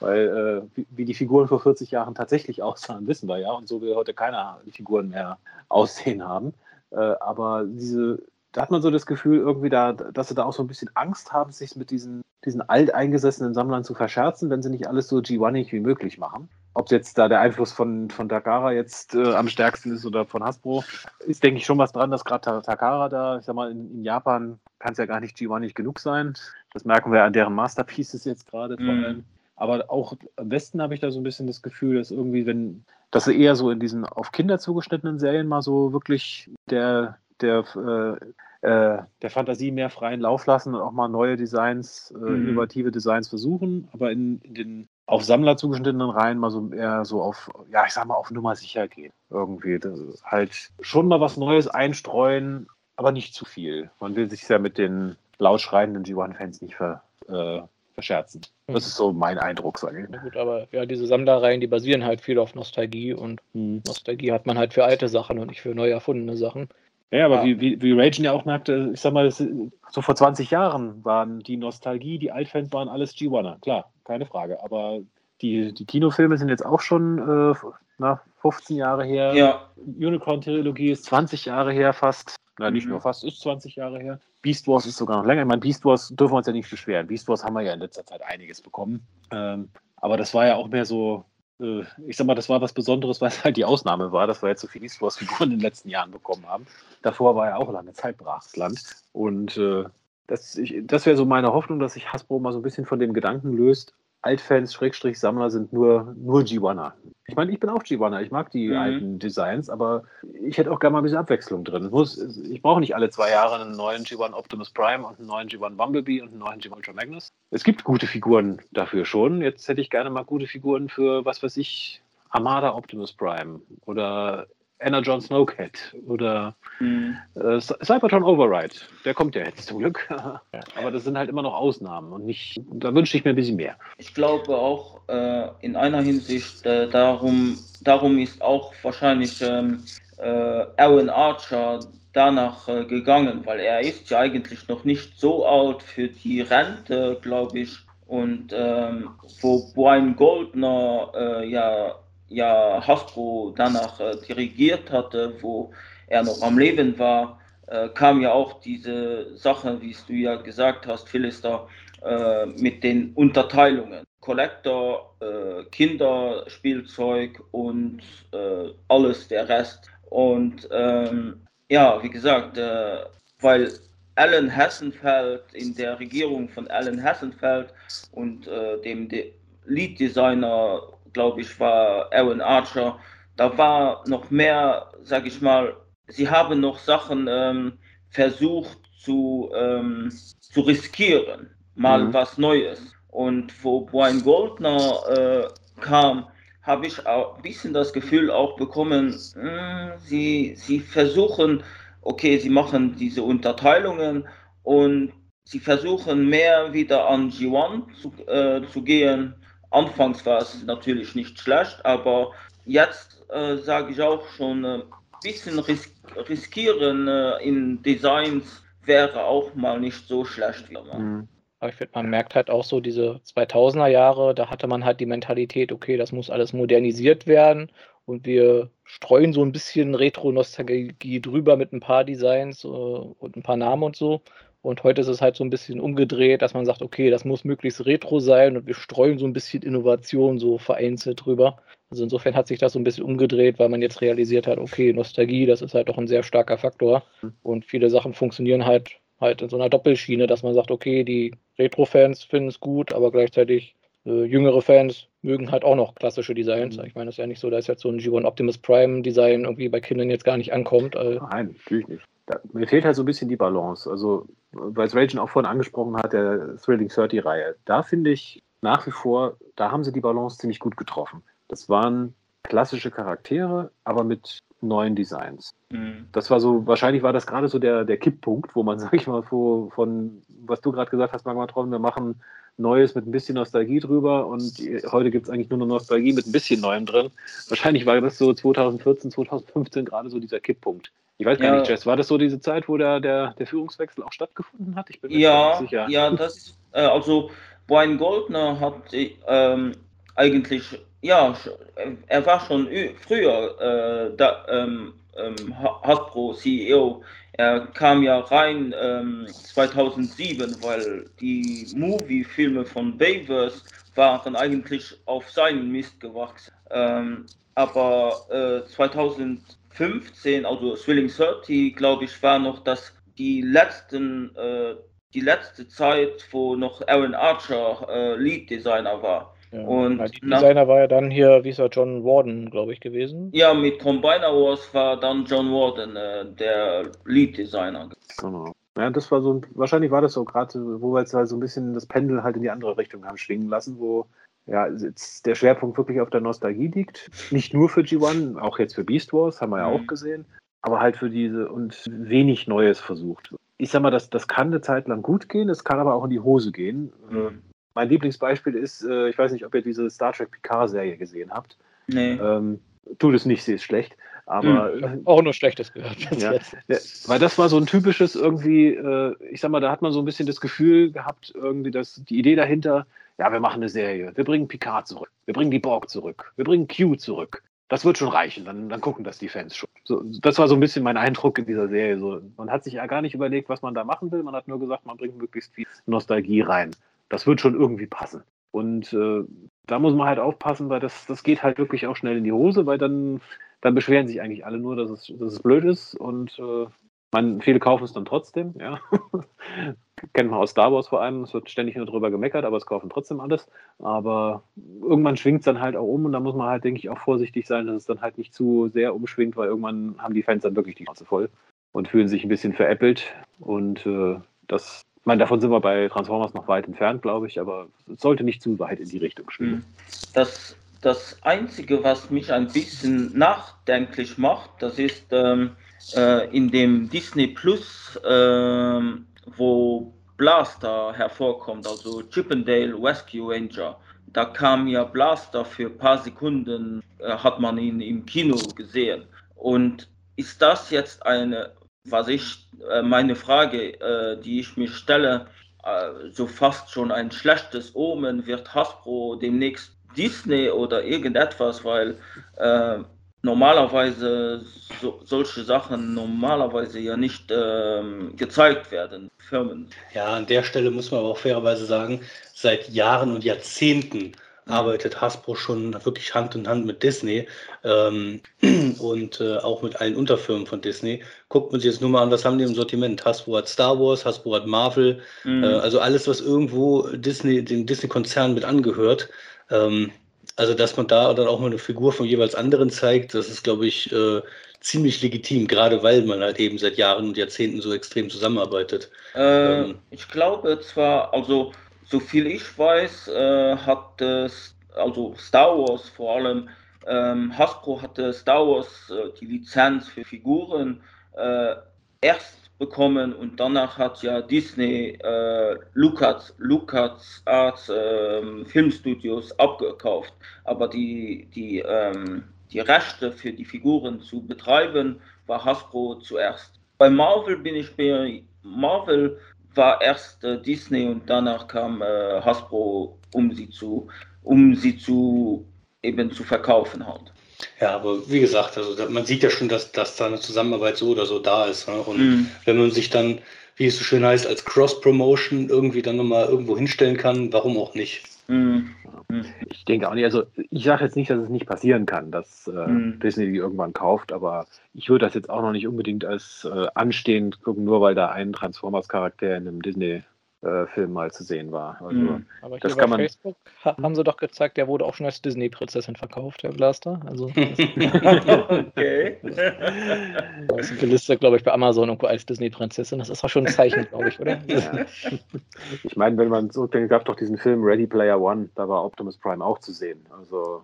A: Weil äh, wie die Figuren vor 40 Jahren tatsächlich aussahen, wissen wir ja. Und so will heute keiner Figuren mehr aussehen haben. Äh, aber diese, da hat man so das Gefühl, irgendwie da, dass sie da auch so ein bisschen Angst haben, sich mit diesen, diesen alteingesessenen Sammlern zu verscherzen, wenn sie nicht alles so G1 wie möglich machen ob jetzt da der Einfluss von, von Takara jetzt äh, am stärksten ist oder von Hasbro, ist, denke ich, schon was dran, dass gerade Takara da, ich sag mal, in, in Japan kann es ja gar nicht G1 nicht genug sein. Das merken wir an deren Masterpieces jetzt gerade vor mhm. allem. Aber auch am Westen habe ich da so ein bisschen das Gefühl, dass irgendwie, wenn, dass sie eher so in diesen auf Kinder zugeschnittenen Serien mal so wirklich der, der, äh, äh, der Fantasie mehr freien Lauf lassen und auch mal neue Designs, äh, mhm. innovative Designs versuchen. Aber in, in den auf Sammler zugeschnittenen Reihen mal so eher so auf, ja, ich sag mal, auf Nummer sicher gehen. Irgendwie. halt schon mal was Neues einstreuen, aber nicht zu viel. Man will sich ja mit den laut schreienden G1-Fans nicht ver, äh, verscherzen. Das ist so mein Eindruck, sage ich.
C: Na gut, aber ja, diese Sammlerreihen, die basieren halt viel auf Nostalgie und hm. Nostalgie hat man halt für alte Sachen und nicht für neu erfundene Sachen.
A: Ja, aber ja. Wie, wie, wie Ragen ja auch merkte, ich sag mal, das, so vor 20 Jahren waren die Nostalgie, die Altfans waren alles G1er, klar, keine Frage. Aber die, die Kinofilme sind jetzt auch schon äh, na, 15 Jahre her.
D: Ja.
A: Unicorn-Trilogie ist 20 Jahre her fast. Na, nicht mhm. nur fast, ist 20 Jahre her. Beast Wars ist sogar noch länger. Ich meine, Beast Wars dürfen wir uns ja nicht beschweren. Beast Wars haben wir ja in letzter Zeit einiges bekommen. Ähm, aber das war ja auch mehr so, äh, ich sag mal, das war was Besonderes, weil es halt die Ausnahme war, dass wir jetzt so viele East Wars-Figuren in den letzten Jahren bekommen haben. Davor war ja auch lange Zeit brachs Land. Und äh, das, das wäre so meine Hoffnung, dass sich Hasbro mal so ein bisschen von dem Gedanken löst, Altfans, Schrägstrich, Sammler sind nur, nur G1er. Ich meine, ich bin auch G1er, ich mag die mhm. alten Designs, aber ich hätte auch gerne mal ein bisschen Abwechslung drin. Muss, ich brauche nicht alle zwei Jahre einen neuen G1 Optimus Prime und einen neuen G1 Bumblebee und einen neuen G1 Ultra Magnus. Es gibt gute Figuren dafür schon. Jetzt hätte ich gerne mal gute Figuren für, was weiß ich, Armada Optimus Prime oder Energon Snowcat oder mhm. äh, Cybertron Override. Der kommt ja jetzt zum Glück. Aber das sind halt immer noch Ausnahmen und nicht, da wünsche ich mir ein bisschen mehr.
D: Ich glaube auch äh, in einer Hinsicht, äh, darum, darum ist auch wahrscheinlich ähm, äh, Owen Archer danach äh, gegangen, weil er ist ja eigentlich noch nicht so alt für die Rente, glaube ich. Und ähm, wo Brian Goldner äh, ja, ja Hasbro danach äh, dirigiert hatte, wo er noch am Leben war, äh, kam ja auch diese Sache, wie du ja gesagt hast, Philister, äh, mit den Unterteilungen. Collector, äh, Kinderspielzeug und äh, alles der Rest. Und ähm, ja, wie gesagt, äh, weil Alan Hessenfeld in der Regierung von Alan Hessenfeld und äh, dem De Lead-Designer, glaube ich, war Aaron Archer, da war noch mehr, sage ich mal, sie haben noch Sachen ähm, versucht zu, ähm, zu riskieren, mal mhm. was Neues. Und wo Brian Goldner äh, kam, habe ich auch ein bisschen das Gefühl auch bekommen, mh, hm, sie, sie versuchen, okay, sie machen diese Unterteilungen und sie versuchen mehr wieder an G1 zu, äh, zu gehen. Anfangs war es natürlich nicht schlecht, aber jetzt äh, sage ich auch schon, ein äh, bisschen ris riskieren äh, in Designs wäre auch mal nicht so schlecht. Mhm.
C: Aber ich finde, man merkt halt auch so diese 2000er Jahre, da hatte man halt die Mentalität, okay, das muss alles modernisiert werden und wir streuen so ein bisschen Retro-Nostalgie drüber mit ein paar Designs äh, und ein paar Namen und so. Und heute ist es halt so ein bisschen umgedreht, dass man sagt, okay, das muss möglichst retro sein und wir streuen so ein bisschen Innovation so vereinzelt drüber. Also insofern hat sich das so ein bisschen umgedreht, weil man jetzt realisiert hat, okay, Nostalgie, das ist halt doch ein sehr starker Faktor. Mhm. Und viele Sachen funktionieren halt halt in so einer Doppelschiene, dass man sagt, okay, die Retro-Fans finden es gut, aber gleichzeitig äh, jüngere Fans mögen halt auch noch klassische Designs. Mhm. Ich meine, es ist ja nicht so, dass jetzt so ein G1 Optimus Prime Design irgendwie bei Kindern jetzt gar nicht ankommt.
A: Nein, natürlich nicht. Mir fehlt halt so ein bisschen die Balance. Also, weil es Ragen auch vorhin angesprochen hat, der Thrilling 30-Reihe. Da finde ich nach wie vor, da haben sie die Balance ziemlich gut getroffen. Das waren klassische Charaktere, aber mit neuen Designs. Mhm. Das war so, wahrscheinlich war das gerade so der, der Kipppunkt, wo man, sag ich mal, von, von was du gerade gesagt hast, Magmatron, wir machen Neues mit ein bisschen Nostalgie drüber und heute gibt es eigentlich nur noch Nostalgie mit ein bisschen Neuem drin. Wahrscheinlich war das so 2014, 2015 gerade so dieser Kipppunkt. Ich weiß gar ja. nicht, Jess, war das so diese Zeit, wo der, der, der Führungswechsel auch stattgefunden hat?
D: Ich bin mir ja, nicht sicher. Ja, das ist, äh, also Brian Goldner hat ähm, eigentlich ja, er war schon früher äh, da, ähm, ähm, Hasbro CEO. Er kam ja rein ähm, 2007, weil die Movie-Filme von Bayverse waren eigentlich auf seinen Mist gewachsen. Ähm, aber äh, 2015, also Swilling 30, glaube ich, war noch das die letzten äh, die letzte Zeit, wo noch Aaron Archer äh, Lead Designer war.
C: Ja. Und ja, Designer war ja dann hier, wie ist er, John Warden, glaube ich, gewesen.
D: Ja, mit Combiner Wars war dann John Warden äh, der Lead-Designer.
A: Genau. Ja, das war so, wahrscheinlich war das so gerade, wo wir jetzt halt so ein bisschen das Pendel halt in die andere Richtung haben schwingen lassen, wo ja, jetzt der Schwerpunkt wirklich auf der Nostalgie liegt. Nicht nur für G1, auch jetzt für Beast Wars, haben wir ja mhm. auch gesehen, aber halt für diese und wenig Neues versucht. Ich sag mal, das, das kann eine Zeit lang gut gehen, es kann aber auch in die Hose gehen. Mhm. Mein Lieblingsbeispiel ist, äh, ich weiß nicht, ob ihr diese Star Trek Picard-Serie gesehen habt. Nee. Ähm, tut es nicht, sie ist schlecht. Aber
C: hm, auch nur Schlechtes gehört.
A: Ja, ja, weil das war so ein typisches irgendwie, äh, ich sag mal, da hat man so ein bisschen das Gefühl gehabt, irgendwie, dass die Idee dahinter, ja, wir machen eine Serie, wir bringen Picard zurück, wir bringen die Borg zurück, wir bringen Q zurück. Das wird schon reichen, dann, dann gucken das die Fans schon. So, das war so ein bisschen mein Eindruck in dieser Serie. So, man hat sich ja gar nicht überlegt, was man da machen will. Man hat nur gesagt, man bringt möglichst viel Nostalgie rein das wird schon irgendwie passen. Und äh, da muss man halt aufpassen, weil das, das geht halt wirklich auch schnell in die Hose, weil dann, dann beschweren sich eigentlich alle nur, dass es, dass es blöd ist und äh, man, viele kaufen es dann trotzdem, ja. Kennt man aus Star Wars vor allem, es wird ständig nur drüber gemeckert, aber es kaufen trotzdem alles. Aber irgendwann schwingt es dann halt auch um und da muss man halt, denke ich, auch vorsichtig sein, dass es dann halt nicht zu sehr umschwingt, weil irgendwann haben die Fans dann wirklich die Schnauze voll und fühlen sich ein bisschen veräppelt. Und äh, das ich meine, davon sind wir bei Transformers noch weit entfernt, glaube ich, aber es sollte nicht zu weit in die Richtung schwimmen. Hm.
D: Das, das Einzige, was mich ein bisschen nachdenklich macht, das ist ähm, äh, in dem Disney Plus, äh, wo Blaster hervorkommt, also Chippendale Rescue Ranger. Da kam ja Blaster für ein paar Sekunden, äh, hat man ihn im Kino gesehen. Und ist das jetzt eine, was ich, äh, meine Frage, äh, die ich mir stelle, äh, so fast schon ein schlechtes Omen, wird Hasbro demnächst Disney oder irgendetwas, weil äh, normalerweise so, solche Sachen normalerweise ja nicht ähm, gezeigt werden, Firmen.
B: Ja, an der Stelle muss man aber auch fairerweise sagen, seit Jahren und Jahrzehnten arbeitet Hasbro schon wirklich Hand in Hand mit Disney ähm, und äh, auch mit allen Unterfirmen von Disney. Guckt man sich jetzt nur mal an, was haben die im Sortiment? Hasbro hat Star Wars, Hasbro hat Marvel, mhm. äh, also alles, was irgendwo Disney, den Disney-Konzern mit angehört. Ähm, also, dass man da dann auch mal eine Figur von jeweils anderen zeigt, das ist, glaube ich, äh, ziemlich legitim, gerade weil man halt eben seit Jahren und Jahrzehnten so extrem zusammenarbeitet.
D: Äh, ähm, ich glaube zwar, also so viel ich weiß, äh, hat es, also Star Wars vor allem, ähm, Hasbro hatte Star Wars äh, die Lizenz für Figuren äh, erst bekommen und danach hat ja Disney äh, Lucas, Lucas Arts äh, Filmstudios abgekauft. Aber die, die, ähm, die Rechte für die Figuren zu betreiben, war Hasbro zuerst. Bei Marvel bin ich bei Marvel war erst äh, Disney und danach kam äh, Hasbro, um sie zu, um sie zu eben zu verkaufen halt.
B: Ja, aber wie gesagt, also man sieht ja schon, dass, dass da eine Zusammenarbeit so oder so da ist. Ne? Und mhm. wenn man sich dann, wie es so schön heißt, als Cross-Promotion irgendwie dann nochmal irgendwo hinstellen kann, warum auch nicht? Mhm.
A: mhm. Ich denke auch nicht, also ich sage jetzt nicht, dass es nicht passieren kann, dass äh, mhm. Disney die irgendwann kauft, aber ich würde das jetzt auch noch nicht unbedingt als äh, anstehend gucken, nur weil da ein Transformers-Charakter in einem Disney äh, Film mal zu sehen war. Also, mhm.
C: Aber das kann man Facebook haben sie doch gezeigt, der wurde auch schon als Disney-Prinzessin verkauft, Herr Blaster. Also, okay. da ist gelistet, glaube ich, bei Amazon irgendwo als Disney-Prinzessin. Das ist auch schon ein Zeichen, glaube ich, oder? Ja.
A: Ich meine, wenn man so denkt, gab doch diesen Film Ready Player One, da war Optimus Prime auch zu sehen. Also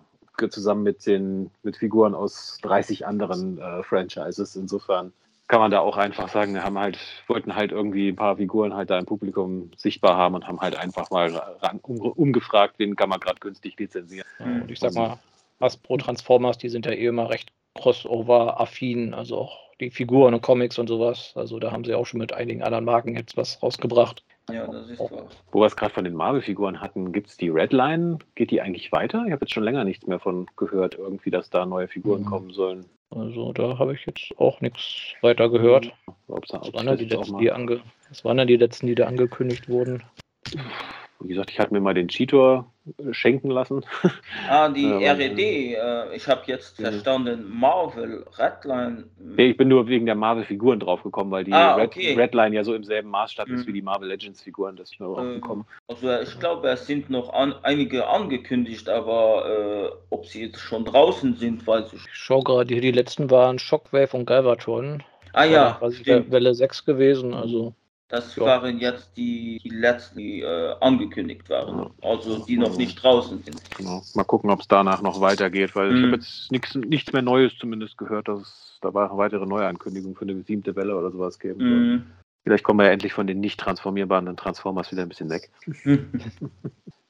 A: zusammen mit den mit Figuren aus 30 anderen äh, Franchises. Insofern kann man da auch einfach sagen, wir haben halt, wollten halt irgendwie ein paar Figuren halt da im Publikum sichtbar haben und haben halt einfach mal ran, um, umgefragt, wen kann man gerade günstig lizenzieren.
C: Und ich sag mal, Hasbro Transformers, die sind ja eh immer recht crossover-affin, also auch die Figuren und Comics und sowas. Also da haben sie auch schon mit einigen anderen Marken jetzt was rausgebracht.
A: Ja, das ist wahr. Wo wir es gerade von den Marvel-Figuren hatten, gibt es die Redline? Geht die eigentlich weiter? Ich habe jetzt schon länger nichts mehr von gehört, irgendwie, dass da neue Figuren mhm. kommen sollen.
C: Also da habe ich jetzt auch nichts weiter gehört. Was waren, die letzten, die ange was waren denn die letzten, die da angekündigt wurden?
A: Wie gesagt, ich hatte mir mal den Cheetor äh, schenken lassen.
D: Ah, die ähm, RED, äh, ich habe jetzt verstanden, Marvel, Redline.
A: Nee, ich bin nur wegen der Marvel-Figuren draufgekommen, weil die ah, okay. Red, Redline ja so im selben Maßstab mhm. ist wie die Marvel Legends-Figuren, dass ich nur drauf gekommen
D: äh, Also ich glaube, es sind noch an, einige angekündigt, aber äh, ob sie jetzt schon draußen sind, weiß ich.
C: Ich schaue gerade, die, die letzten waren Shockwave und Galvatron.
D: Ah ja,
C: quasi Welle 6 gewesen, also
D: das ja. waren jetzt die, die letzten, die äh, angekündigt waren, also die noch nicht draußen sind.
A: Genau. Mal gucken, ob es danach noch weitergeht, weil mhm. ich habe jetzt nichts, nichts mehr Neues zumindest gehört, dass es da weitere Neuankündigungen für eine siebte Welle oder sowas geben mhm. Vielleicht kommen wir ja endlich von den nicht transformierbaren Transformers wieder ein bisschen weg.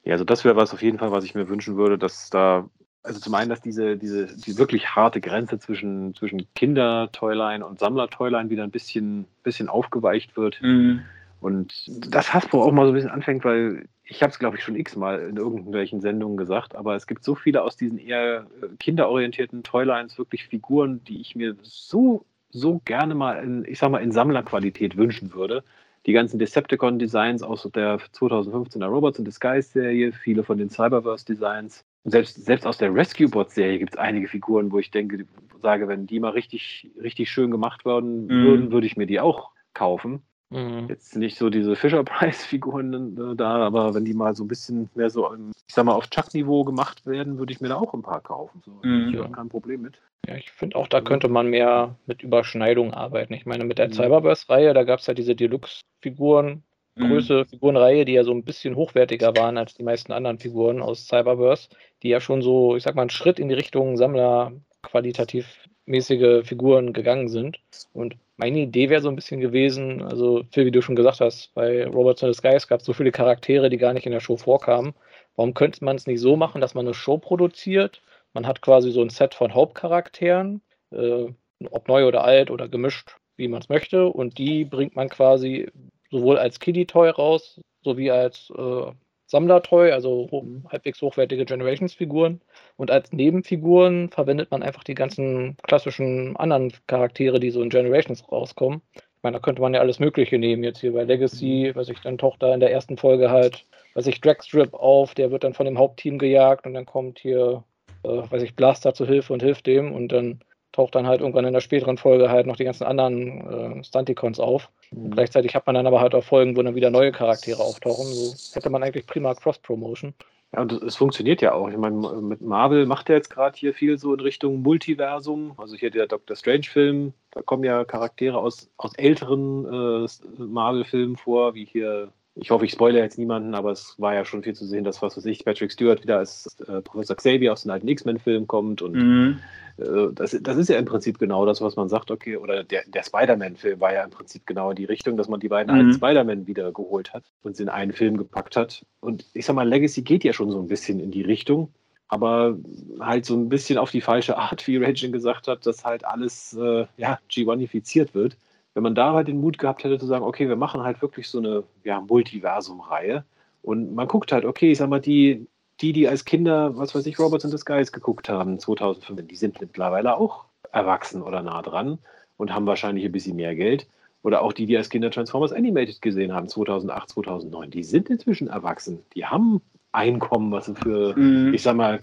A: ja, also das wäre was auf jeden Fall, was ich mir wünschen würde, dass da also zum einen, dass diese, diese die wirklich harte Grenze zwischen, zwischen Kinder-Toyline und Sammler-Toyline wieder ein bisschen, bisschen aufgeweicht wird. Mhm. Und das Hasbro auch mal so ein bisschen anfängt, weil ich habe es, glaube ich, schon x-mal in irgendwelchen Sendungen gesagt, aber es gibt so viele aus diesen eher äh, kinderorientierten Toylines, wirklich Figuren, die ich mir so, so gerne mal in, ich sag mal, in Sammlerqualität wünschen würde. Die ganzen Decepticon-Designs aus der 2015er Robots in Disguise-Serie, viele von den Cyberverse-Designs, selbst, selbst aus der Rescue Bot-Serie gibt es einige Figuren, wo ich denke, sage, wenn die mal richtig, richtig schön gemacht worden mhm. würden, würde ich mir die auch kaufen. Mhm. Jetzt nicht so diese Fisher-Price-Figuren äh, da, aber wenn die mal so ein bisschen mehr so, ich sag mal, auf Chuck-Niveau gemacht werden, würde ich mir da auch ein paar kaufen. So. Mhm. Ich habe kein Problem mit.
C: Ja, ich finde auch, da könnte man mehr mit Überschneidung arbeiten. Ich meine, mit der mhm. Cyberverse-Reihe, da gab es ja diese Deluxe-Figuren, Mhm. Größe Figurenreihe, die ja so ein bisschen hochwertiger waren als die meisten anderen Figuren aus Cyberverse, die ja schon so, ich sag mal, einen Schritt in die Richtung Sammler qualitativ mäßige Figuren gegangen sind. Und meine Idee wäre so ein bisschen gewesen, also Phil, wie du schon gesagt hast, bei Robots in the Skies gab es so viele Charaktere, die gar nicht in der Show vorkamen. Warum könnte man es nicht so machen, dass man eine Show produziert? Man hat quasi so ein Set von Hauptcharakteren, äh, ob neu oder alt oder gemischt, wie man es möchte. Und die bringt man quasi sowohl als Kiddie-Toy raus, sowie als äh, Sammler-Toy, also halbwegs hochwertige Generations-Figuren. Und als Nebenfiguren verwendet man einfach die ganzen klassischen anderen Charaktere, die so in Generations rauskommen. Ich meine, da könnte man ja alles Mögliche nehmen. Jetzt hier bei Legacy, was ich dann taucht da in der ersten Folge halt, was ich Dragstrip auf, der wird dann von dem Hauptteam gejagt und dann kommt hier, äh, weiß ich, Blaster zu Hilfe und hilft dem und dann taucht dann halt irgendwann in der späteren Folge halt noch die ganzen anderen äh, Stunticons auf. Mhm. Gleichzeitig hat man dann aber halt auch Folgen, wo dann wieder neue Charaktere auftauchen. So hätte man eigentlich prima Cross-Promotion.
A: Ja, und es funktioniert ja auch. Ich meine, mit Marvel macht er jetzt gerade hier viel so in Richtung Multiversum. Also hier der Doctor Strange-Film, da kommen ja Charaktere aus, aus älteren äh, Marvel-Filmen vor, wie hier, ich hoffe, ich spoilere jetzt niemanden, aber es war ja schon viel zu sehen, dass, was weiß ich, Patrick Stewart wieder als äh, Professor Xavier aus den alten X-Men-Filmen kommt und mhm. Äh, das, das ist ja im Prinzip genau das, was man sagt, okay, oder der, der Spider-Man-Film war ja im Prinzip genau in die Richtung, dass man die beiden mhm. alten Spider-Man wieder geholt hat und sie in einen Film gepackt hat. Und ich sag mal, Legacy geht ja schon so ein bisschen in die Richtung, aber halt so ein bisschen auf die falsche Art, wie Raging gesagt hat, dass halt alles äh, ja, G1ifiziert wird. Wenn man da halt den Mut gehabt hätte zu sagen, okay, wir machen halt wirklich so eine ja, Multiversum-Reihe und man guckt halt, okay, ich sag mal, die, die, die als Kinder, was weiß ich, Robots in Disguise geguckt haben, 2005, die sind mittlerweile auch erwachsen oder nah dran und haben wahrscheinlich ein bisschen mehr Geld. Oder auch die, die als Kinder Transformers Animated gesehen haben, 2008, 2009, die sind inzwischen erwachsen. Die haben Einkommen, was sie für, mhm. ich sag mal,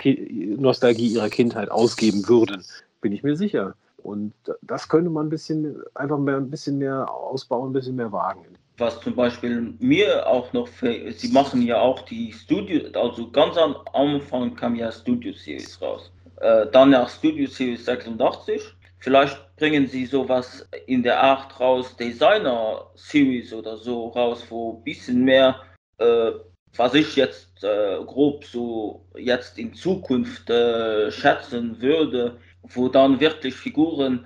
A: Nostalgie ihrer Kindheit ausgeben würden. Bin ich mir sicher. Und das könnte man ein bisschen, einfach mehr, ein bisschen mehr ausbauen, ein bisschen mehr wagen
D: was zum Beispiel mir auch noch, sie machen ja auch die Studio, also ganz am Anfang kam ja Studio Series raus. Äh, dann nach Studio Series 86. Vielleicht bringen sie sowas in der Art raus, Designer Series oder so raus, wo ein bisschen mehr, äh, was ich jetzt äh, grob so jetzt in Zukunft äh, schätzen würde, wo dann wirklich Figuren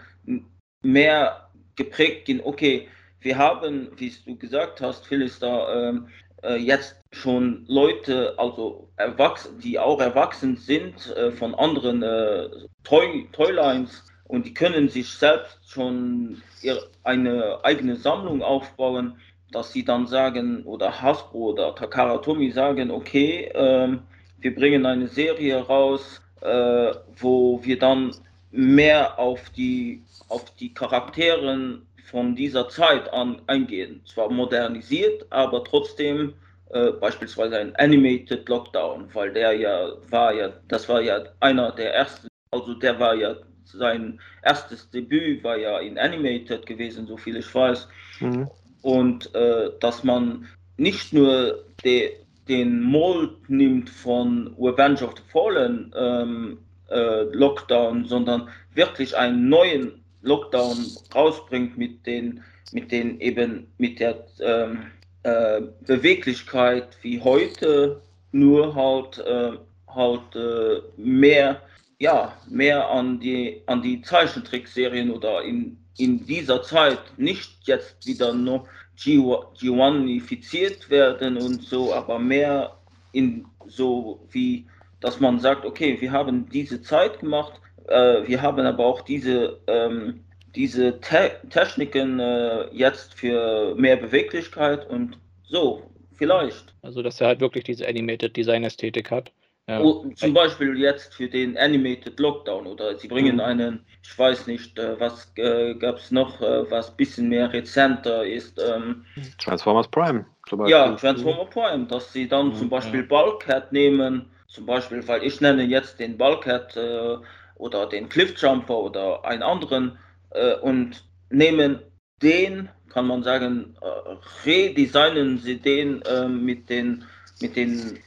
D: mehr geprägt gehen, okay, wir haben, wie du gesagt hast, Phil ist da ähm, äh, jetzt schon Leute, also erwachsen, die auch erwachsen sind äh, von anderen äh, Toy, Toylines und die können sich selbst schon ihre, eine eigene Sammlung aufbauen, dass sie dann sagen, oder Hasbro oder Takara Tomy sagen, okay, ähm, wir bringen eine Serie raus, äh, wo wir dann mehr auf die, auf die Charakteren von dieser Zeit an eingehen. Zwar modernisiert, aber trotzdem äh, beispielsweise ein Animated Lockdown, weil der ja war ja, das war ja einer der ersten, also der war ja sein erstes Debüt war ja in Animated gewesen, so viel ich weiß. Mhm. Und äh, dass man nicht nur de, den Mold nimmt von Revenge of the Fallen ähm, äh, Lockdown, sondern wirklich einen neuen Lockdown rausbringt mit den, mit den eben mit der ähm, äh, Beweglichkeit wie heute, nur halt, äh, halt äh, mehr, ja, mehr an die, an die Zeichentrickserien oder in, in dieser Zeit nicht jetzt wieder nur G1ifiziert werden und so, aber mehr in so wie, dass man sagt, okay, wir haben diese Zeit gemacht, äh, wir haben aber auch diese, ähm, diese Te Techniken äh, jetzt für mehr Beweglichkeit und so, vielleicht.
C: Also, dass er halt wirklich diese Animated Design Ästhetik hat.
D: Ja. Oh, zum Beispiel jetzt für den Animated Lockdown oder sie bringen mhm. einen, ich weiß nicht, äh, was äh, gab es noch, äh, was ein bisschen mehr rezenter ist. Ähm,
A: Transformers Prime.
D: Zum Beispiel. Ja, Transformer Prime, dass sie dann mhm, zum Beispiel. Bulkhead nehmen, zum Beispiel, weil ich nenne jetzt den Bulkhead äh, oder den Cliffjumper oder einen anderen äh, und nehmen den, kann man sagen, äh, redesignen sie den äh, mit den, mit den,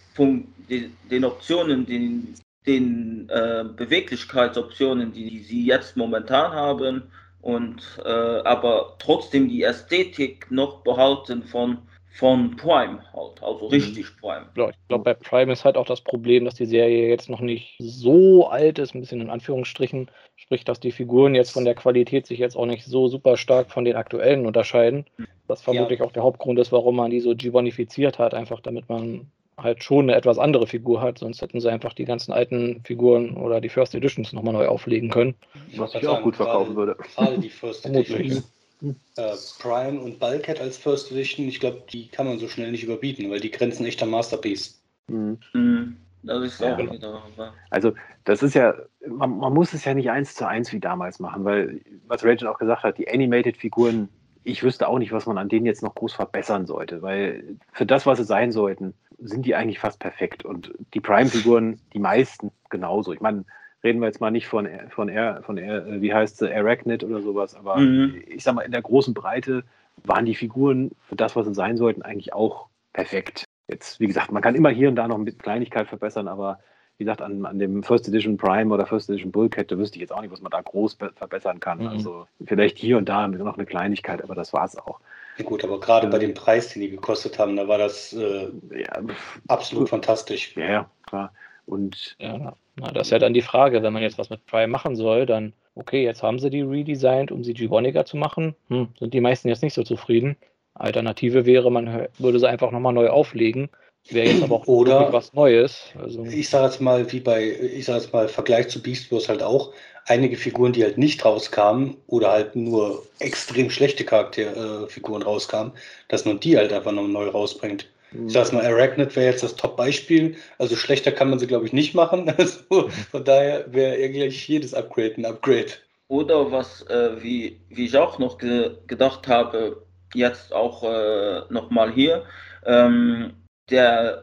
D: den, den Optionen, den, den äh, Beweglichkeitsoptionen, die sie jetzt momentan haben und äh, aber trotzdem die Ästhetik noch behalten von von Prime halt, also richtig mhm. Prime.
C: Ja, ich glaube, bei Prime ist halt auch das Problem, dass die Serie jetzt noch nicht so alt ist, ein bisschen in Anführungsstrichen, sprich, dass die Figuren jetzt von der Qualität sich jetzt auch nicht so super stark von den aktuellen unterscheiden. Das vermutlich ja. auch der Hauptgrund ist, warum man die so G1ifiziert hat, einfach damit man halt schon eine etwas andere Figur hat, sonst hätten sie einfach die ganzen alten Figuren oder die First Editions nochmal neu auflegen können.
A: Was ich auch gut verkaufen würde.
B: Gerade die First Editions. Äh, Prime und Bulkhead als First Edition, ich glaube, die kann man so schnell nicht überbieten, weil die grenzen echt am Masterpiece. Mhm.
A: Mhm. Das ist ja, genau. Also das ist ja, man, man, muss es ja nicht eins zu eins wie damals machen, weil, was Rachel auch gesagt hat, die Animated-Figuren, ich wüsste auch nicht, was man an denen jetzt noch groß verbessern sollte, weil für das, was sie sein sollten, sind die eigentlich fast perfekt. Und die Prime-Figuren, die meisten genauso. Ich meine, reden wir jetzt mal nicht von, von, Air, von Air, wie heißt sie, Arachnid oder sowas, aber mhm. ich sag mal, in der großen Breite waren die Figuren für das, was sie sein sollten, eigentlich auch perfekt. Jetzt, wie gesagt, man kann immer hier und da noch ein bisschen Kleinigkeit verbessern, aber wie gesagt, an, an dem First Edition Prime oder First Edition Bullcat, da wüsste ich jetzt auch nicht, was man da groß verbessern kann. Mhm. Also vielleicht hier und da noch eine Kleinigkeit, aber das war es auch.
B: Ja gut, aber gerade äh, bei dem Preis, den die gekostet haben, da war das äh, ja, absolut fantastisch.
A: Ja, ja, klar.
C: Und ja, na, das ist ja dann die Frage, wenn man jetzt was mit Prime machen soll, dann, okay, jetzt haben sie die redesigned, um sie G1iger zu machen. Hm, sind die meisten jetzt nicht so zufrieden. Alternative wäre, man würde sie einfach nochmal neu auflegen. Wäre jetzt aber auch
B: Oder was Neues. Also, ich sage jetzt mal, wie bei, ich sage jetzt mal, Vergleich zu Beast Wars halt auch, einige Figuren, die halt nicht rauskamen oder halt nur extrem schlechte Charakterfiguren äh, rauskamen, dass man die halt einfach noch neu rausbringt. Ich sage mal, Arachnid wäre jetzt das Top-Beispiel. Also schlechter kann man sie, glaube ich, nicht machen. Also von daher wäre eigentlich jedes Upgrade ein Upgrade.
D: Oder was, äh, wie, wie ich auch noch ge gedacht habe, jetzt auch äh, nochmal hier. Ähm, der,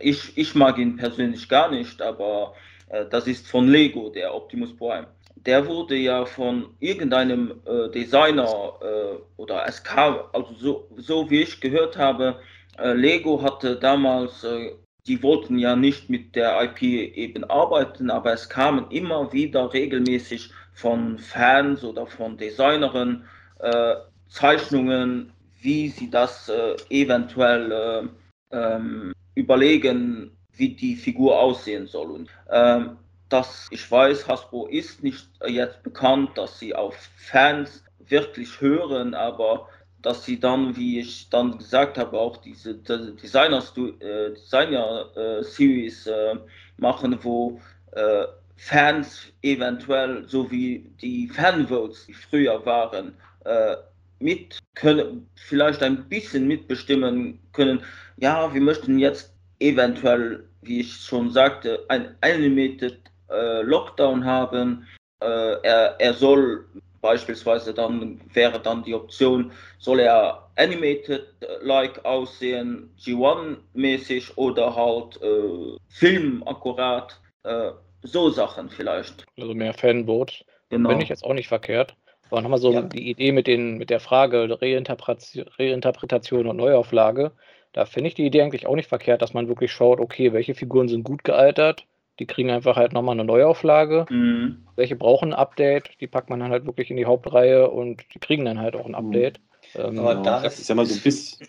D: ich, ich mag ihn persönlich gar nicht, aber äh, das ist von Lego, der Optimus Prime. Der wurde ja von irgendeinem äh, Designer äh, oder SK, also so, so wie ich gehört habe, Lego hatte damals, äh, die wollten ja nicht mit der IP eben arbeiten, aber es kamen immer wieder regelmäßig von Fans oder von Designern äh, Zeichnungen, wie sie das äh, eventuell äh, ähm, überlegen, wie die Figur aussehen soll. Und, ähm, das, ich weiß, Hasbro ist nicht jetzt bekannt, dass sie auf Fans wirklich hören, aber dass sie dann, wie ich dann gesagt habe, auch diese Designer, äh, Designer äh, Series äh, machen, wo äh, Fans eventuell, so wie die Fanvotes, die früher waren, äh, mit können, vielleicht ein bisschen mitbestimmen können, ja, wir möchten jetzt eventuell, wie ich schon sagte, ein animated Lockdown haben. Er, er soll beispielsweise dann wäre dann die Option, soll er animated-like aussehen, G1-mäßig oder halt äh, filmakkurat, äh, so Sachen vielleicht.
C: Also mehr Fanboot. Genau. Bin ich jetzt auch nicht verkehrt. Aber nochmal so ja. die Idee mit, den, mit der Frage Reinterpretation, Reinterpretation und Neuauflage. Da finde ich die Idee eigentlich auch nicht verkehrt, dass man wirklich schaut, okay, welche Figuren sind gut gealtert, die kriegen einfach halt nochmal eine Neuauflage. Mhm. Welche brauchen ein Update, die packt man dann halt wirklich in die Hauptreihe und die kriegen dann halt auch ein mhm. Update.
B: Mhm. Ähm, Aber da ist, ist ja mal so ein bisschen.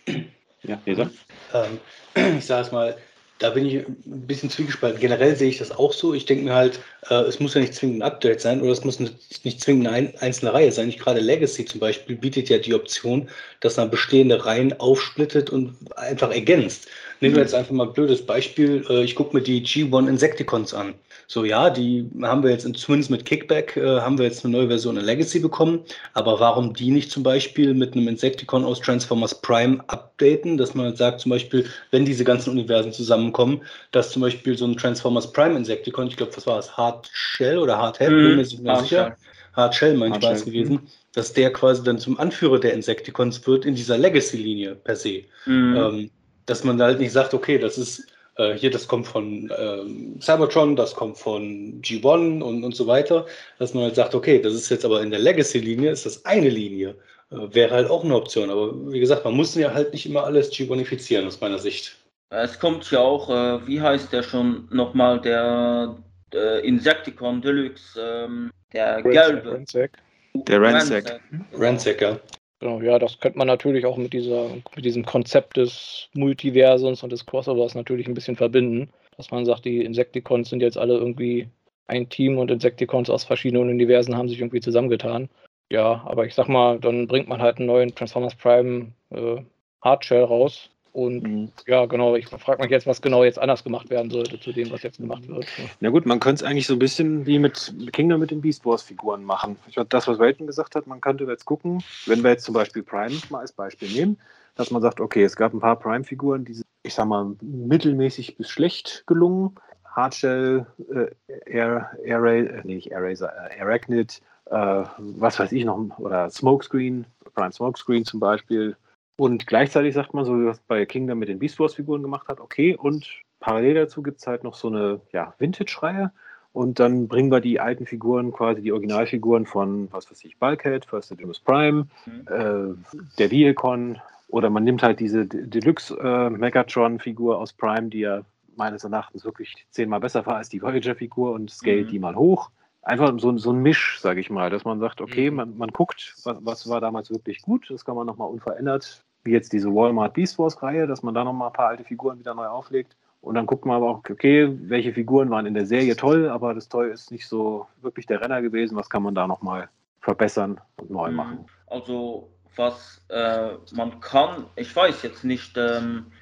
B: Ja, Lisa? Ähm, ich sage es mal, da bin ich ein bisschen zwiegespalten. Generell sehe ich das auch so. Ich denke mir halt, äh, es muss ja nicht zwingend ein Update sein oder es muss nicht zwingend eine einzelne Reihe sein. Ich gerade Legacy zum Beispiel bietet ja die Option, dass man bestehende Reihen aufsplittet und einfach ergänzt. Nehmen wir jetzt einfach mal ein blödes Beispiel. Äh, ich gucke mir die G1 Insecticons an. So, ja, die haben wir jetzt in, zumindest mit Kickback, äh, haben wir jetzt eine neue Version in Legacy bekommen. Aber warum die nicht zum Beispiel mit einem Insecticon aus Transformers Prime updaten, dass man sagt, zum Beispiel, wenn diese ganzen Universen zusammenkommen, dass zum Beispiel so ein Transformers Prime Insecticon, ich glaube, was war es, Hard Shell oder Hard Head, bin mir nicht mehr sicher. Hard Shell, mein Spaß gewesen, dass der quasi dann zum Anführer der Insecticons wird in dieser Legacy-Linie per se. Mhm. Ähm, dass man halt nicht sagt, okay, das ist äh, hier, das kommt von ähm, Cybertron, das kommt von G1 und, und so weiter, dass man halt sagt, okay, das ist jetzt aber in der Legacy-Linie, ist das eine Linie. Äh, wäre halt auch eine Option. Aber wie gesagt, man muss ja halt nicht immer alles G1ifizieren, aus meiner Sicht.
D: Es kommt ja auch, äh, wie heißt der schon nochmal, der äh, Insecticon Deluxe, ähm, der gelbe.
C: Ransec.
A: Der Ransec.
B: Ransec, ja.
C: Genau, ja, das könnte man natürlich auch mit, dieser, mit diesem Konzept des Multiversums und des Crossovers natürlich ein bisschen verbinden. Dass man sagt, die Insecticons sind jetzt alle irgendwie ein Team und Insecticons aus verschiedenen Universen haben sich irgendwie zusammengetan. Ja, aber ich sag mal, dann bringt man halt einen neuen Transformers Prime äh, Hardshell raus. Und mhm. ja, genau, ich frage mich jetzt, was genau jetzt anders gemacht werden sollte zu dem, was jetzt gemacht wird.
A: Na gut, man könnte es eigentlich so ein bisschen wie mit Kingdom mit den Beast Wars Figuren machen. Ich glaube, das, was Welten gesagt hat, man könnte jetzt gucken, wenn wir jetzt zum Beispiel Prime mal als Beispiel nehmen, dass man sagt, okay, es gab ein paar Prime-Figuren, die sind, ich sag mal, mittelmäßig bis schlecht gelungen. Hardshell, äh, Air, Air, äh, nee, nicht Razor, äh, Arachnid, äh, was weiß ich noch, oder Smokescreen, Prime Smokescreen zum Beispiel, und gleichzeitig sagt man, so wie das bei Kingdom mit den Beast Wars-Figuren gemacht hat, okay, und parallel dazu gibt es halt noch so eine ja, Vintage-Reihe. Und dann bringen wir die alten Figuren, quasi die Originalfiguren von, was weiß ich, Bulkhead, First Edimus Prime, mhm. äh, der Viacon, oder man nimmt halt diese Deluxe äh, Megatron-Figur aus Prime, die ja meines Erachtens wirklich zehnmal besser war als die Voyager-Figur und scale mhm. die mal hoch. Einfach so, so ein Misch, sage ich mal, dass man sagt, okay, mhm. man, man guckt, was, was war damals wirklich gut, das kann man nochmal unverändert wie jetzt diese Walmart Beast Wars Reihe, dass man da nochmal ein paar alte Figuren wieder neu auflegt. Und dann guckt man aber auch, okay, welche Figuren waren in der Serie toll, aber das Toy ist nicht so wirklich der Renner gewesen. Was kann man da nochmal verbessern und neu mhm. machen?
D: Also, was äh, man kann, ich weiß jetzt nicht, ähm, äh,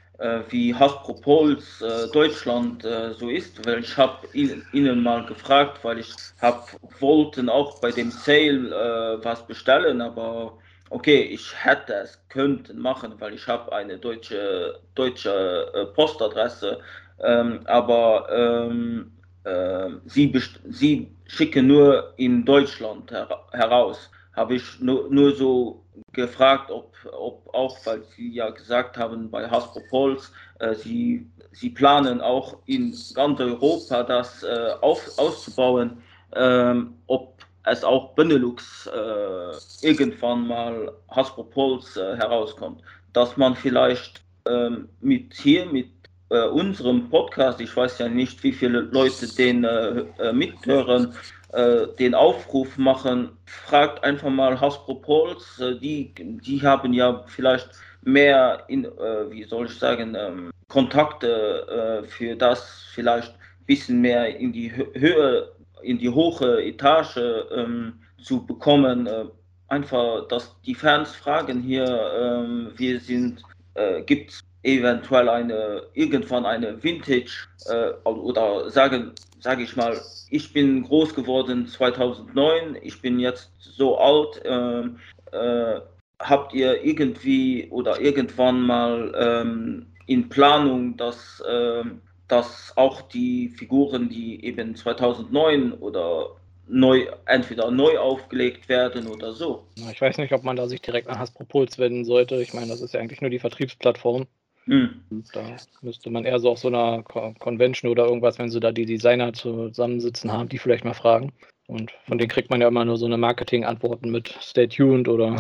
D: wie Hasbro Pols äh, Deutschland äh, so ist, weil ich habe ihn, ihnen mal gefragt, weil ich habe wollten auch bei dem Sale äh, was bestellen, aber okay, ich hätte es könnten machen, weil ich habe eine deutsche deutsche äh, Postadresse, ähm, aber ähm, äh, sie, sie schicken nur in Deutschland her heraus. Habe ich nur, nur so gefragt, ob, ob auch, weil Sie ja gesagt haben bei Hasbro Pols, äh, Sie, Sie planen auch in ganz Europa das äh, auf, auszubauen, ähm, ob es auch Benelux äh, irgendwann mal Hasbro Pulse äh, herauskommt, dass man vielleicht ähm, mit hier mit äh, unserem Podcast, ich weiß ja nicht, wie viele Leute den äh, mithören, äh, den Aufruf machen, fragt einfach mal Hasbro Pulse, die, die haben ja vielleicht mehr in, wie soll ich sagen, ähm, Kontakte für das vielleicht ein bisschen mehr in die Höhe in die hohe Etage ähm, zu bekommen. Äh, einfach, dass die Fans fragen hier, ähm, wir sind, äh, gibt es eventuell eine, irgendwann eine Vintage äh, oder sagen, sage ich mal, ich bin groß geworden 2009, ich bin jetzt so alt, ähm, äh, habt ihr irgendwie oder irgendwann mal ähm, in Planung, dass ähm, dass auch die Figuren, die eben 2009 oder neu, entweder neu aufgelegt werden oder so.
C: Ich weiß nicht, ob man da sich direkt an Hasbro Puls wenden sollte. Ich meine, das ist ja eigentlich nur die Vertriebsplattform. Mhm. Da müsste man eher so auf so einer Convention oder irgendwas, wenn sie da die Designer zusammensitzen haben, die vielleicht mal fragen. Und von denen kriegt man ja immer nur so eine Marketing-Antworten mit Stay tuned oder.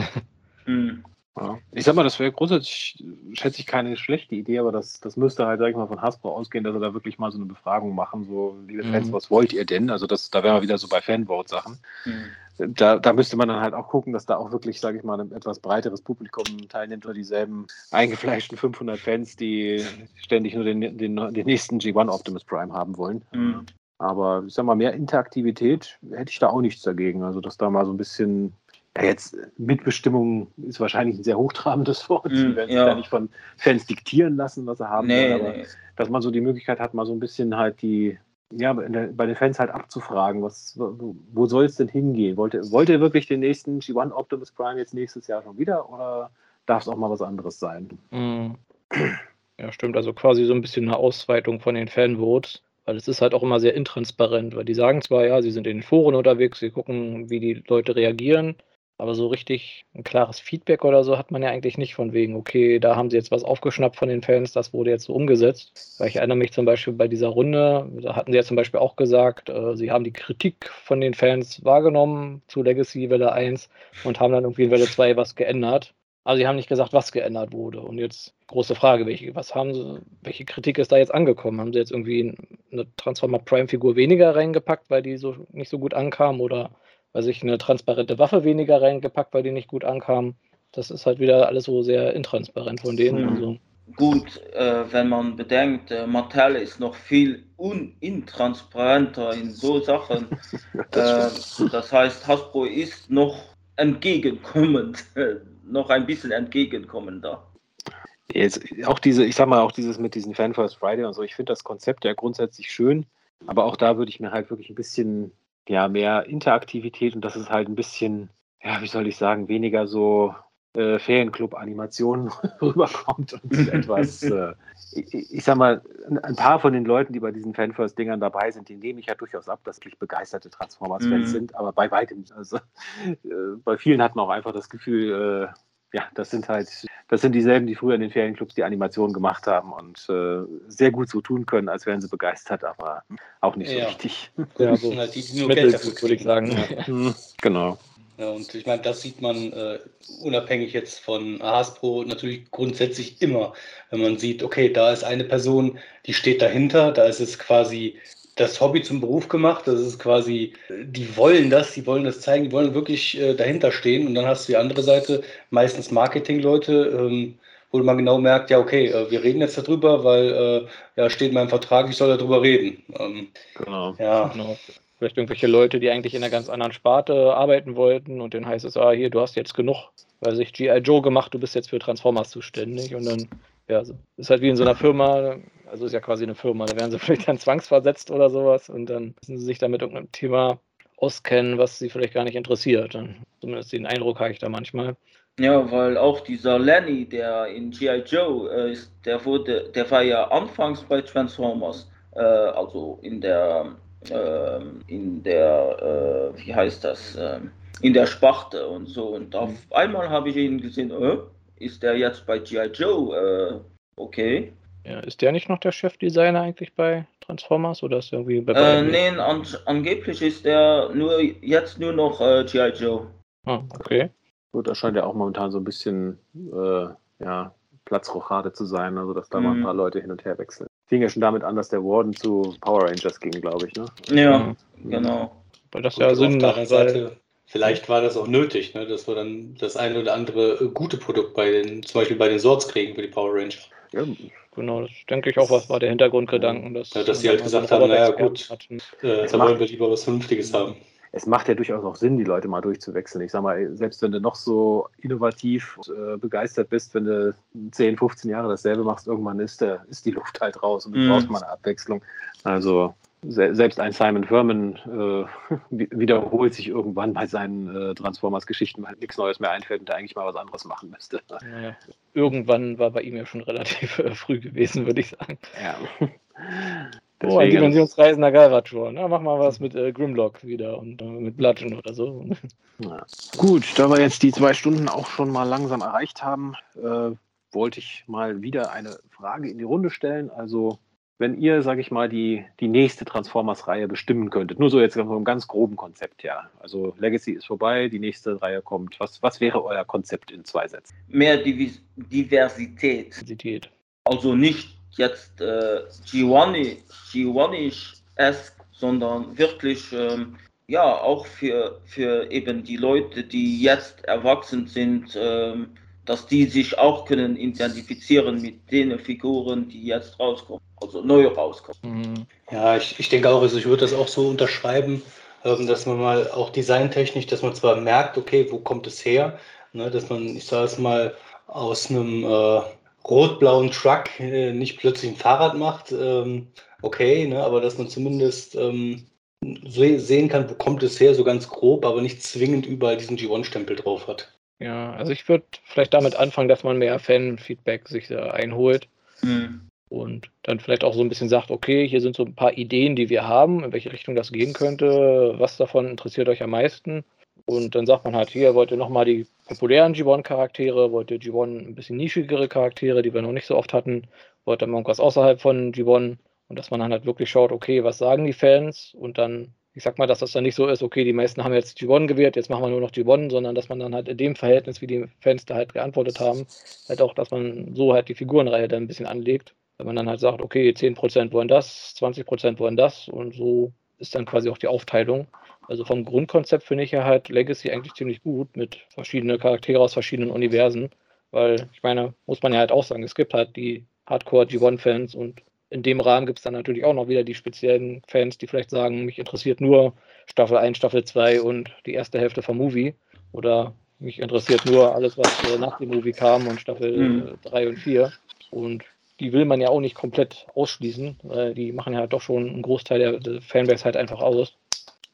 A: Mhm. Ja. Ich sag mal, das wäre grundsätzlich, schätze ich, keine schlechte Idee, aber das, das müsste halt, sag ich mal, von Hasbro ausgehen, dass sie da wirklich mal so eine Befragung machen, so, liebe Fans, mhm. was wollt ihr denn? Also das, da wären wir wieder so bei Fanvote-Sachen. Mhm. Da, da müsste man dann halt auch gucken, dass da auch wirklich, sage ich mal, ein etwas breiteres Publikum teilnimmt oder dieselben eingefleischten 500 Fans, die ständig nur den, den, den nächsten G1 Optimus Prime haben wollen. Mhm. Aber ich sag mal, mehr Interaktivität hätte ich da auch nichts dagegen. Also, dass da mal so ein bisschen ja, jetzt Mitbestimmung ist wahrscheinlich ein sehr hochtrabendes Wort. Sie mm, werden sich ja. da nicht von Fans diktieren lassen, was sie haben nee, wollen, aber nee. dass man so die Möglichkeit hat, mal so ein bisschen halt die, ja, bei den Fans halt abzufragen, was, wo, wo soll es denn hingehen? Wollt ihr, wollt ihr wirklich den nächsten G1 Optimus Prime jetzt nächstes Jahr schon wieder oder darf es auch mal was anderes sein? Mm.
C: Ja, stimmt. Also quasi so ein bisschen eine Ausweitung von den Fanvotes. Weil es ist halt auch immer sehr intransparent, weil die sagen zwar, ja, sie sind in den Foren unterwegs, sie gucken, wie die Leute reagieren, aber so richtig ein klares Feedback oder so hat man ja eigentlich nicht von wegen, okay, da haben sie jetzt was aufgeschnappt von den Fans, das wurde jetzt so umgesetzt. Weil ich erinnere mich zum Beispiel bei dieser Runde, da hatten sie ja zum Beispiel auch gesagt, äh, sie haben die Kritik von den Fans wahrgenommen zu Legacy Welle 1 und haben dann irgendwie in Welle 2 was geändert. Also sie haben nicht gesagt, was geändert wurde. Und jetzt große Frage, welche, was haben sie, welche Kritik ist da jetzt angekommen? Haben sie jetzt irgendwie eine Transformer Prime Figur weniger reingepackt, weil die so nicht so gut ankam oder weil sich eine transparente Waffe weniger reingepackt, weil die nicht gut ankam. Das ist halt wieder alles so sehr intransparent von denen. Also.
D: Gut, äh, wenn man bedenkt, äh, Mattel ist noch viel unintransparenter in so Sachen. das, äh, das heißt, Hasbro ist noch entgegenkommend, noch ein bisschen entgegenkommender.
A: Jetzt, auch diese, ich sag mal, auch dieses mit diesen Fan First Friday und so, ich finde das Konzept ja grundsätzlich schön, aber auch da würde ich mir halt wirklich ein bisschen ja, mehr Interaktivität und das ist halt ein bisschen, ja, wie soll ich sagen, weniger so äh, Ferienclub-Animationen rüberkommt und etwas, äh, ich, ich, sag mal, ein paar von den Leuten, die bei diesen Fanfirst-Dingern dabei sind, die nehme ich ja durchaus ab, dass wirklich begeisterte Transformers-Fans mhm. sind, aber bei weitem. Also äh, bei vielen hat man auch einfach das Gefühl, äh, ja, das sind halt, das sind dieselben, die früher in den Ferienclubs die Animationen gemacht haben und äh, sehr gut so tun können, als wären sie begeistert, aber auch nicht so ja. richtig.
B: Ja, so halt die, die nur Geld dafür würde ich sagen.
A: Ja. Mhm, genau.
B: Ja, und ich meine, das sieht man äh, unabhängig jetzt von Hasbro natürlich grundsätzlich immer, wenn man sieht, okay, da ist eine Person, die steht dahinter, da ist es quasi das Hobby zum Beruf gemacht, das ist quasi, die wollen das, die wollen das zeigen, die wollen wirklich äh, dahinter stehen und dann hast du die andere Seite, meistens Marketingleute, ähm, wo man genau merkt, ja, okay, äh, wir reden jetzt darüber, weil äh, ja, steht in meinem Vertrag, ich soll darüber reden. Ähm,
C: genau. Ja. Genau. Vielleicht irgendwelche Leute, die eigentlich in einer ganz anderen Sparte arbeiten wollten und dann heißt es, ah, hier, du hast jetzt genug, weil sich G.I. Joe gemacht, du bist jetzt für Transformers zuständig und dann, ja, ist halt wie in so einer Firma, also ist ja quasi eine Firma, da werden sie vielleicht dann zwangsversetzt oder sowas und dann müssen sie sich damit irgendeinem Thema auskennen, was sie vielleicht gar nicht interessiert. Zumindest den Eindruck habe ich da manchmal.
D: Ja, weil auch dieser Lenny, der in G.I. Joe äh, ist, der wurde, der war ja anfangs bei Transformers, äh, also in der ähm, in der, äh, wie heißt das, ähm, in der Sparte und so. Und auf mhm. einmal habe ich ihn gesehen, äh, ist der jetzt bei G.I. Joe? Äh, okay.
C: Ja, ist der nicht noch der Chefdesigner eigentlich bei Transformers oder ist er irgendwie bei
D: äh, Nee, an, angeblich ist er nur jetzt nur noch äh, G.I. Joe.
C: Ah, okay.
A: Gut, da scheint ja auch momentan so ein bisschen äh, ja, Platzrochade zu sein, also dass da mhm. mal ein mhm. paar Leute hin und her wechseln fing ja schon damit an, dass der Warden zu Power Rangers ging, glaube ich. Ne?
D: Ja, mhm. genau.
B: Weil das ja Sinn macht. Seite, vielleicht war das auch nötig, ne, dass wir dann das eine oder andere äh, gute Produkt bei den, zum Beispiel bei den Swords kriegen für die Power Ranger.
C: Ja, genau, das denke ich auch, was war der Hintergrundgedanken.
B: Dass, ja, dass sie halt gesagt haben, naja gut, äh, da wollen wir lieber was Vernünftiges haben
A: es macht ja durchaus auch Sinn, die Leute mal durchzuwechseln. Ich sag mal, selbst wenn du noch so innovativ äh, begeistert bist, wenn du 10, 15 Jahre dasselbe machst, irgendwann ist, der, ist die Luft halt raus und du mm. brauchst mal eine Abwechslung. Also selbst ein Simon Furman äh, wiederholt sich irgendwann bei seinen äh, Transformers-Geschichten, weil nichts Neues mehr einfällt und er eigentlich mal was anderes machen müsste.
C: Ja, irgendwann war bei ihm ja schon relativ äh, früh gewesen, würde ich sagen.
A: Ja.
C: Deswegen, oh, ein Dimensionsreisender Galvatron. Na, mach mal was mit äh, Grimlock wieder und äh, mit Bludgeon oder so.
A: Ja. Gut, da wir jetzt die zwei Stunden auch schon mal langsam erreicht haben, äh, wollte ich mal wieder eine Frage in die Runde stellen. Also, wenn ihr, sage ich mal, die, die nächste Transformers-Reihe bestimmen könntet, nur so jetzt einem ganz groben Konzept her. Also, Legacy ist vorbei, die nächste Reihe kommt. Was, was wäre euer Konzept in zwei Sätzen?
D: Mehr Divis Diversität. Diversität. Also nicht jetzt äh, G1-isch, sondern wirklich ähm, ja auch für, für eben die Leute, die jetzt erwachsen sind, ähm, dass die sich auch können identifizieren mit den Figuren, die jetzt rauskommen, also neu rauskommen.
B: Mhm. Ja, ich, ich denke auch, also ich würde das auch so unterschreiben, ähm, dass man mal auch designtechnisch, dass man zwar merkt, okay, wo kommt es her, ne, dass man, ich sage es mal, aus einem äh, rot-blauen Truck äh, nicht plötzlich ein Fahrrad macht, ähm, okay, ne, aber dass man zumindest ähm, se sehen kann, wo kommt es her, so ganz grob, aber nicht zwingend überall diesen G1-Stempel drauf hat.
C: Ja, also ich würde vielleicht damit anfangen, dass man mehr Fan-Feedback sich da einholt. Mhm. Und dann vielleicht auch so ein bisschen sagt, okay, hier sind so ein paar Ideen, die wir haben, in welche Richtung das gehen könnte, was davon interessiert euch am meisten. Und dann sagt man halt, hier wollt ihr nochmal die populären G1-Charaktere, wollt ihr G1 ein bisschen nischigere Charaktere, die wir noch nicht so oft hatten, wollt ihr mal irgendwas außerhalb von G1 und dass man dann halt wirklich schaut, okay, was sagen die Fans und dann, ich sag mal, dass das dann nicht so ist, okay, die meisten haben jetzt G1 gewählt, jetzt machen wir nur noch G1, sondern dass man dann halt in dem Verhältnis, wie die Fans da halt geantwortet haben, halt auch, dass man so halt die Figurenreihe dann ein bisschen anlegt. Wenn man dann halt sagt, okay, 10% wollen das, 20% wollen das und so ist dann quasi auch die Aufteilung. Also vom Grundkonzept finde ich ja halt Legacy eigentlich ziemlich gut mit verschiedenen Charaktere aus verschiedenen Universen. Weil ich meine, muss man ja halt auch sagen, es gibt halt die Hardcore G1-Fans und in dem Rahmen gibt es dann natürlich auch noch wieder die speziellen Fans, die vielleicht sagen, mich interessiert nur Staffel 1, Staffel 2 und die erste Hälfte vom Movie. Oder Mich interessiert nur alles, was äh, nach dem Movie kam und Staffel mhm. 3 und 4. Und die will man ja auch nicht komplett ausschließen, weil die machen ja doch schon einen Großteil der, der Fanbase halt einfach aus.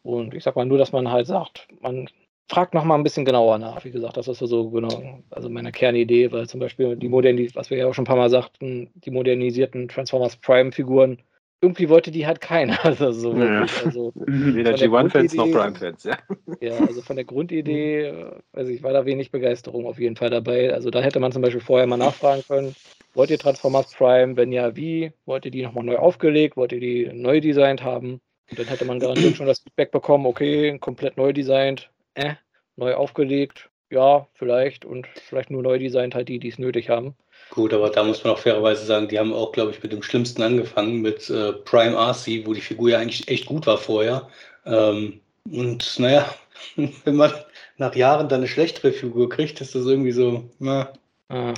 C: Und ich sag mal nur, dass man halt sagt, man fragt noch mal ein bisschen genauer nach. Wie gesagt, das ist so genau, also meine Kernidee, weil zum Beispiel die Modernis, was wir ja auch schon ein paar Mal sagten, die modernisierten Transformers Prime-Figuren, irgendwie wollte die halt keiner. Also so ja. also
A: Weder G1-Fans noch Prime-Fans, ja.
C: Ja, also von der Grundidee, also ich war da wenig Begeisterung auf jeden Fall dabei. Also da hätte man zum Beispiel vorher mal nachfragen können, wollt ihr Transformers Prime? Wenn ja, wie? Wollt ihr die nochmal neu aufgelegt? Wollt ihr die neu designt haben? Und dann hätte man garantiert schon das Feedback bekommen, okay, komplett neu designt, äh, neu aufgelegt, ja, vielleicht und vielleicht nur neu designt halt die, die es nötig haben.
B: Gut, aber da muss man auch fairerweise sagen, die haben auch, glaube ich, mit dem Schlimmsten angefangen, mit äh, Prime RC, wo die Figur ja eigentlich echt gut war vorher. Ähm, und naja, wenn man nach Jahren dann eine schlechtere Figur kriegt, ist das irgendwie so, na.
A: Ah.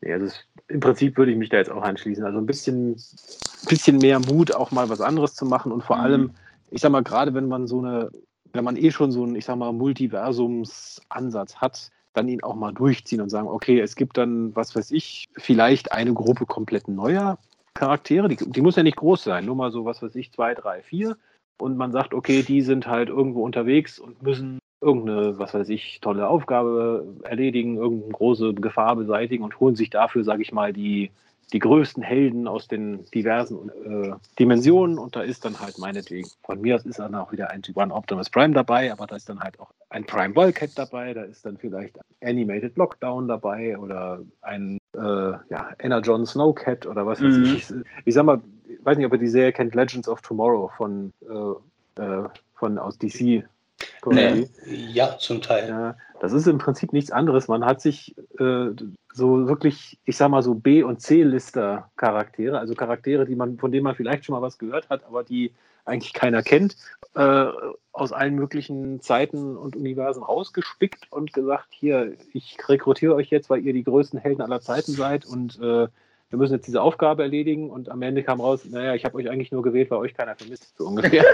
A: Ja, das ist, im Prinzip würde ich mich da jetzt auch anschließen. Also ein bisschen, bisschen mehr Mut, auch mal was anderes zu machen und vor mhm. allem, ich sag mal, gerade wenn man so eine wenn man eh schon so einen, ich sag mal, Multiversumsansatz hat, dann ihn auch mal durchziehen und sagen, okay, es gibt dann, was weiß ich, vielleicht eine Gruppe komplett neuer Charaktere, die, die muss ja nicht groß sein, nur mal so, was weiß ich, zwei, drei, vier. Und man sagt, okay, die sind halt irgendwo unterwegs und müssen irgendeine, was weiß ich, tolle Aufgabe erledigen, irgendeine große Gefahr beseitigen und holen sich dafür, sage ich mal, die die größten Helden aus den diversen äh, Dimensionen und da ist dann halt meinetwegen, von mir aus ist dann auch wieder ein G1 Optimus Prime dabei, aber da ist dann halt auch ein Prime Wildcat dabei, da ist dann vielleicht ein Animated Lockdown dabei oder ein äh, ja, Energon Snowcat oder was weiß mhm. ich. Ich sag mal, ich weiß nicht, ob ihr die Serie kennt, Legends of Tomorrow von, äh, äh von aus DC.
B: Nee. Ja, zum Teil.
A: Ja, das ist im Prinzip nichts anderes. Man hat sich äh, so wirklich, ich sag mal so B- und C-Lister-Charaktere, also Charaktere, die man, von denen man vielleicht schon mal was gehört hat, aber die eigentlich keiner kennt, äh, aus allen möglichen Zeiten und Universen rausgespickt und gesagt, hier, ich rekrutiere euch jetzt, weil ihr die größten Helden aller Zeiten seid und äh, wir müssen jetzt diese Aufgabe erledigen und am Ende kam raus, naja, ich habe euch eigentlich nur gewählt, weil euch keiner vermisst, so ungefähr.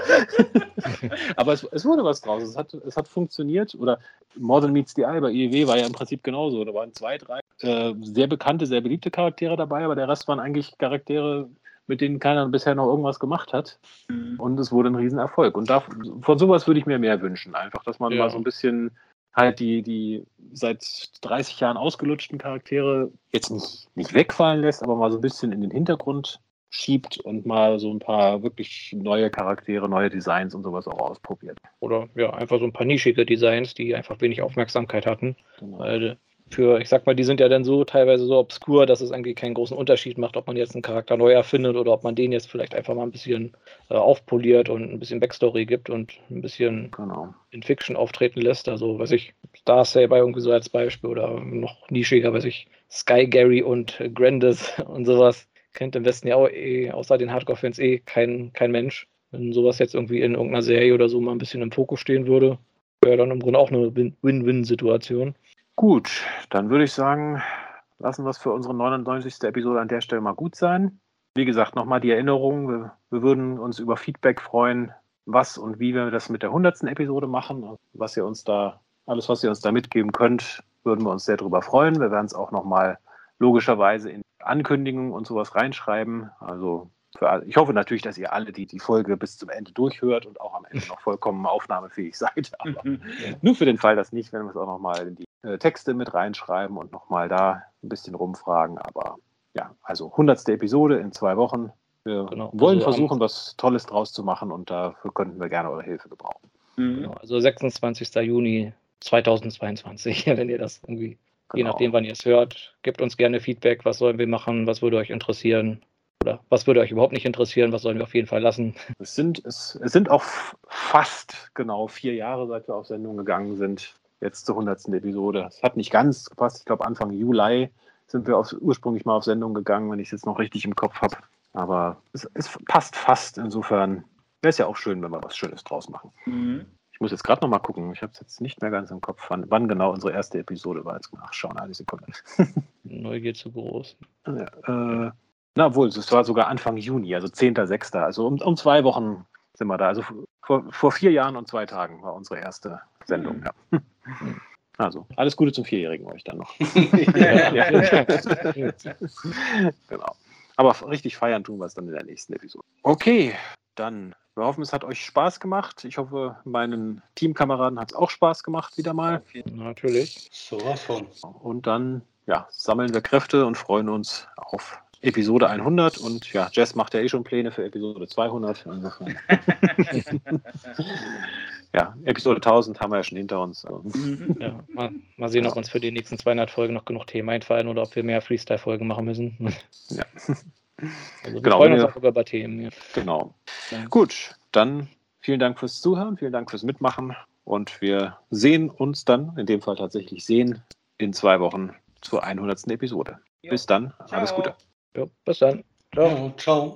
A: Aber es, es, wurde was draus, es hat, es hat funktioniert oder Modern Meets the Eye bei IEW war ja im Prinzip genauso, da waren zwei, drei äh, sehr bekannte, sehr beliebte Charaktere dabei, aber der Rest waren eigentlich Charaktere, mit denen keiner bisher noch irgendwas gemacht hat. Mhm. Und es wurde ein Riesenerfolg. Und da, von sowas würde ich mir mehr wünschen, einfach, dass man ja. mal so ein bisschen halt die, die seit 30 Jahren ausgelutschten Charaktere jetzt nicht, nicht wegfallen lässt, aber mal so ein bisschen in den Hintergrund schiebt und mal so ein paar wirklich neue Charaktere, neue Designs und sowas auch ausprobiert.
C: Oder ja, einfach so ein paar nischige Designs, die einfach wenig Aufmerksamkeit hatten. Genau. Weil für, ich sag mal, die sind ja dann so teilweise so obskur, dass es eigentlich keinen großen Unterschied macht, ob man jetzt einen Charakter neu erfindet oder ob man den jetzt vielleicht einfach mal ein bisschen äh, aufpoliert und ein bisschen Backstory gibt und ein bisschen genau. in Fiction auftreten lässt. Also, weiß ich, Star Saber irgendwie so als Beispiel oder noch nischiger, weiß ich, Sky Gary und äh, Grandis und sowas. Kennt im Westen ja auch eh, außer den Hardcore-Fans eh kein, kein Mensch. Wenn sowas jetzt irgendwie in irgendeiner Serie oder so mal ein bisschen im Fokus stehen würde, wäre dann im Grunde auch eine Win-Win-Situation.
A: Gut, dann würde ich sagen, lassen wir es für unsere 99. Episode an der Stelle mal gut sein. Wie gesagt, nochmal die Erinnerung, wir, wir, würden uns über Feedback freuen, was und wie wir das mit der 100. Episode machen. Was ihr uns da, alles, was ihr uns da mitgeben könnt, würden wir uns sehr darüber freuen. Wir werden es auch nochmal logischerweise in Ankündigungen und sowas reinschreiben. Also ich hoffe natürlich, dass ihr alle die, die Folge bis zum Ende durchhört und auch am Ende noch vollkommen aufnahmefähig seid. Aber nur für den Fall, dass nicht, werden wir es auch nochmal in die äh, Texte mit reinschreiben und nochmal da ein bisschen rumfragen. Aber ja, also 100. Episode in zwei Wochen. Wir genau. wollen also versuchen, was Tolles draus zu machen und dafür könnten wir gerne eure Hilfe gebrauchen.
C: Mhm. Genau, also 26. Juni 2022, wenn ihr das irgendwie, genau. je nachdem, wann ihr es hört, gebt uns gerne Feedback. Was sollen wir machen? Was würde euch interessieren? Oder was würde euch überhaupt nicht interessieren? Was sollen wir auf jeden Fall lassen?
A: Es sind, es, es sind auch fast genau vier Jahre, seit wir auf Sendung gegangen sind. Jetzt zur 100. Episode. Es hat nicht ganz gepasst. Ich glaube, Anfang Juli sind wir auf, ursprünglich mal auf Sendung gegangen, wenn ich es jetzt noch richtig im Kopf habe. Aber es, es, passt fast. Insofern wäre es ja auch schön, wenn wir was Schönes draus machen. Mhm. Ich muss jetzt gerade noch mal gucken. Ich habe es jetzt nicht mehr ganz im Kopf, wann, wann, genau unsere erste Episode war. Jetzt nachschauen, eine Sekunde.
C: Neugier zu groß.
A: Ja, äh, na wohl, es war sogar Anfang Juni, also 10.06. Also um, um zwei Wochen sind wir da. Also vor, vor vier Jahren und zwei Tagen war unsere erste Sendung. Mhm. Ja. Also, alles Gute zum Vierjährigen euch dann noch. genau. Aber richtig feiern tun wir es dann in der nächsten Episode. Okay, dann wir hoffen, es hat euch Spaß gemacht. Ich hoffe, meinen Teamkameraden hat es auch Spaß gemacht, wieder mal.
C: Natürlich.
B: So was von.
A: Und dann ja, sammeln wir Kräfte und freuen uns auf Episode 100. Und ja, Jess macht ja eh schon Pläne für Episode 200. ja, Episode 1000 haben wir ja schon hinter uns.
C: Ja, mal, mal, sehen, ob uns für die nächsten 200 Folgen noch genug Themen einfallen oder ob wir mehr Freestyle-Folgen machen müssen. Ja. Also wir genau, freuen uns auch über Themen. Ja.
A: Genau. Ja. Gut, dann vielen Dank fürs Zuhören, vielen Dank fürs Mitmachen und wir sehen uns dann, in dem Fall tatsächlich sehen, in zwei Wochen zur 100. Episode. Jo. Bis dann, alles Gute.
C: Jo, bis dann.
B: Ciao. ciao.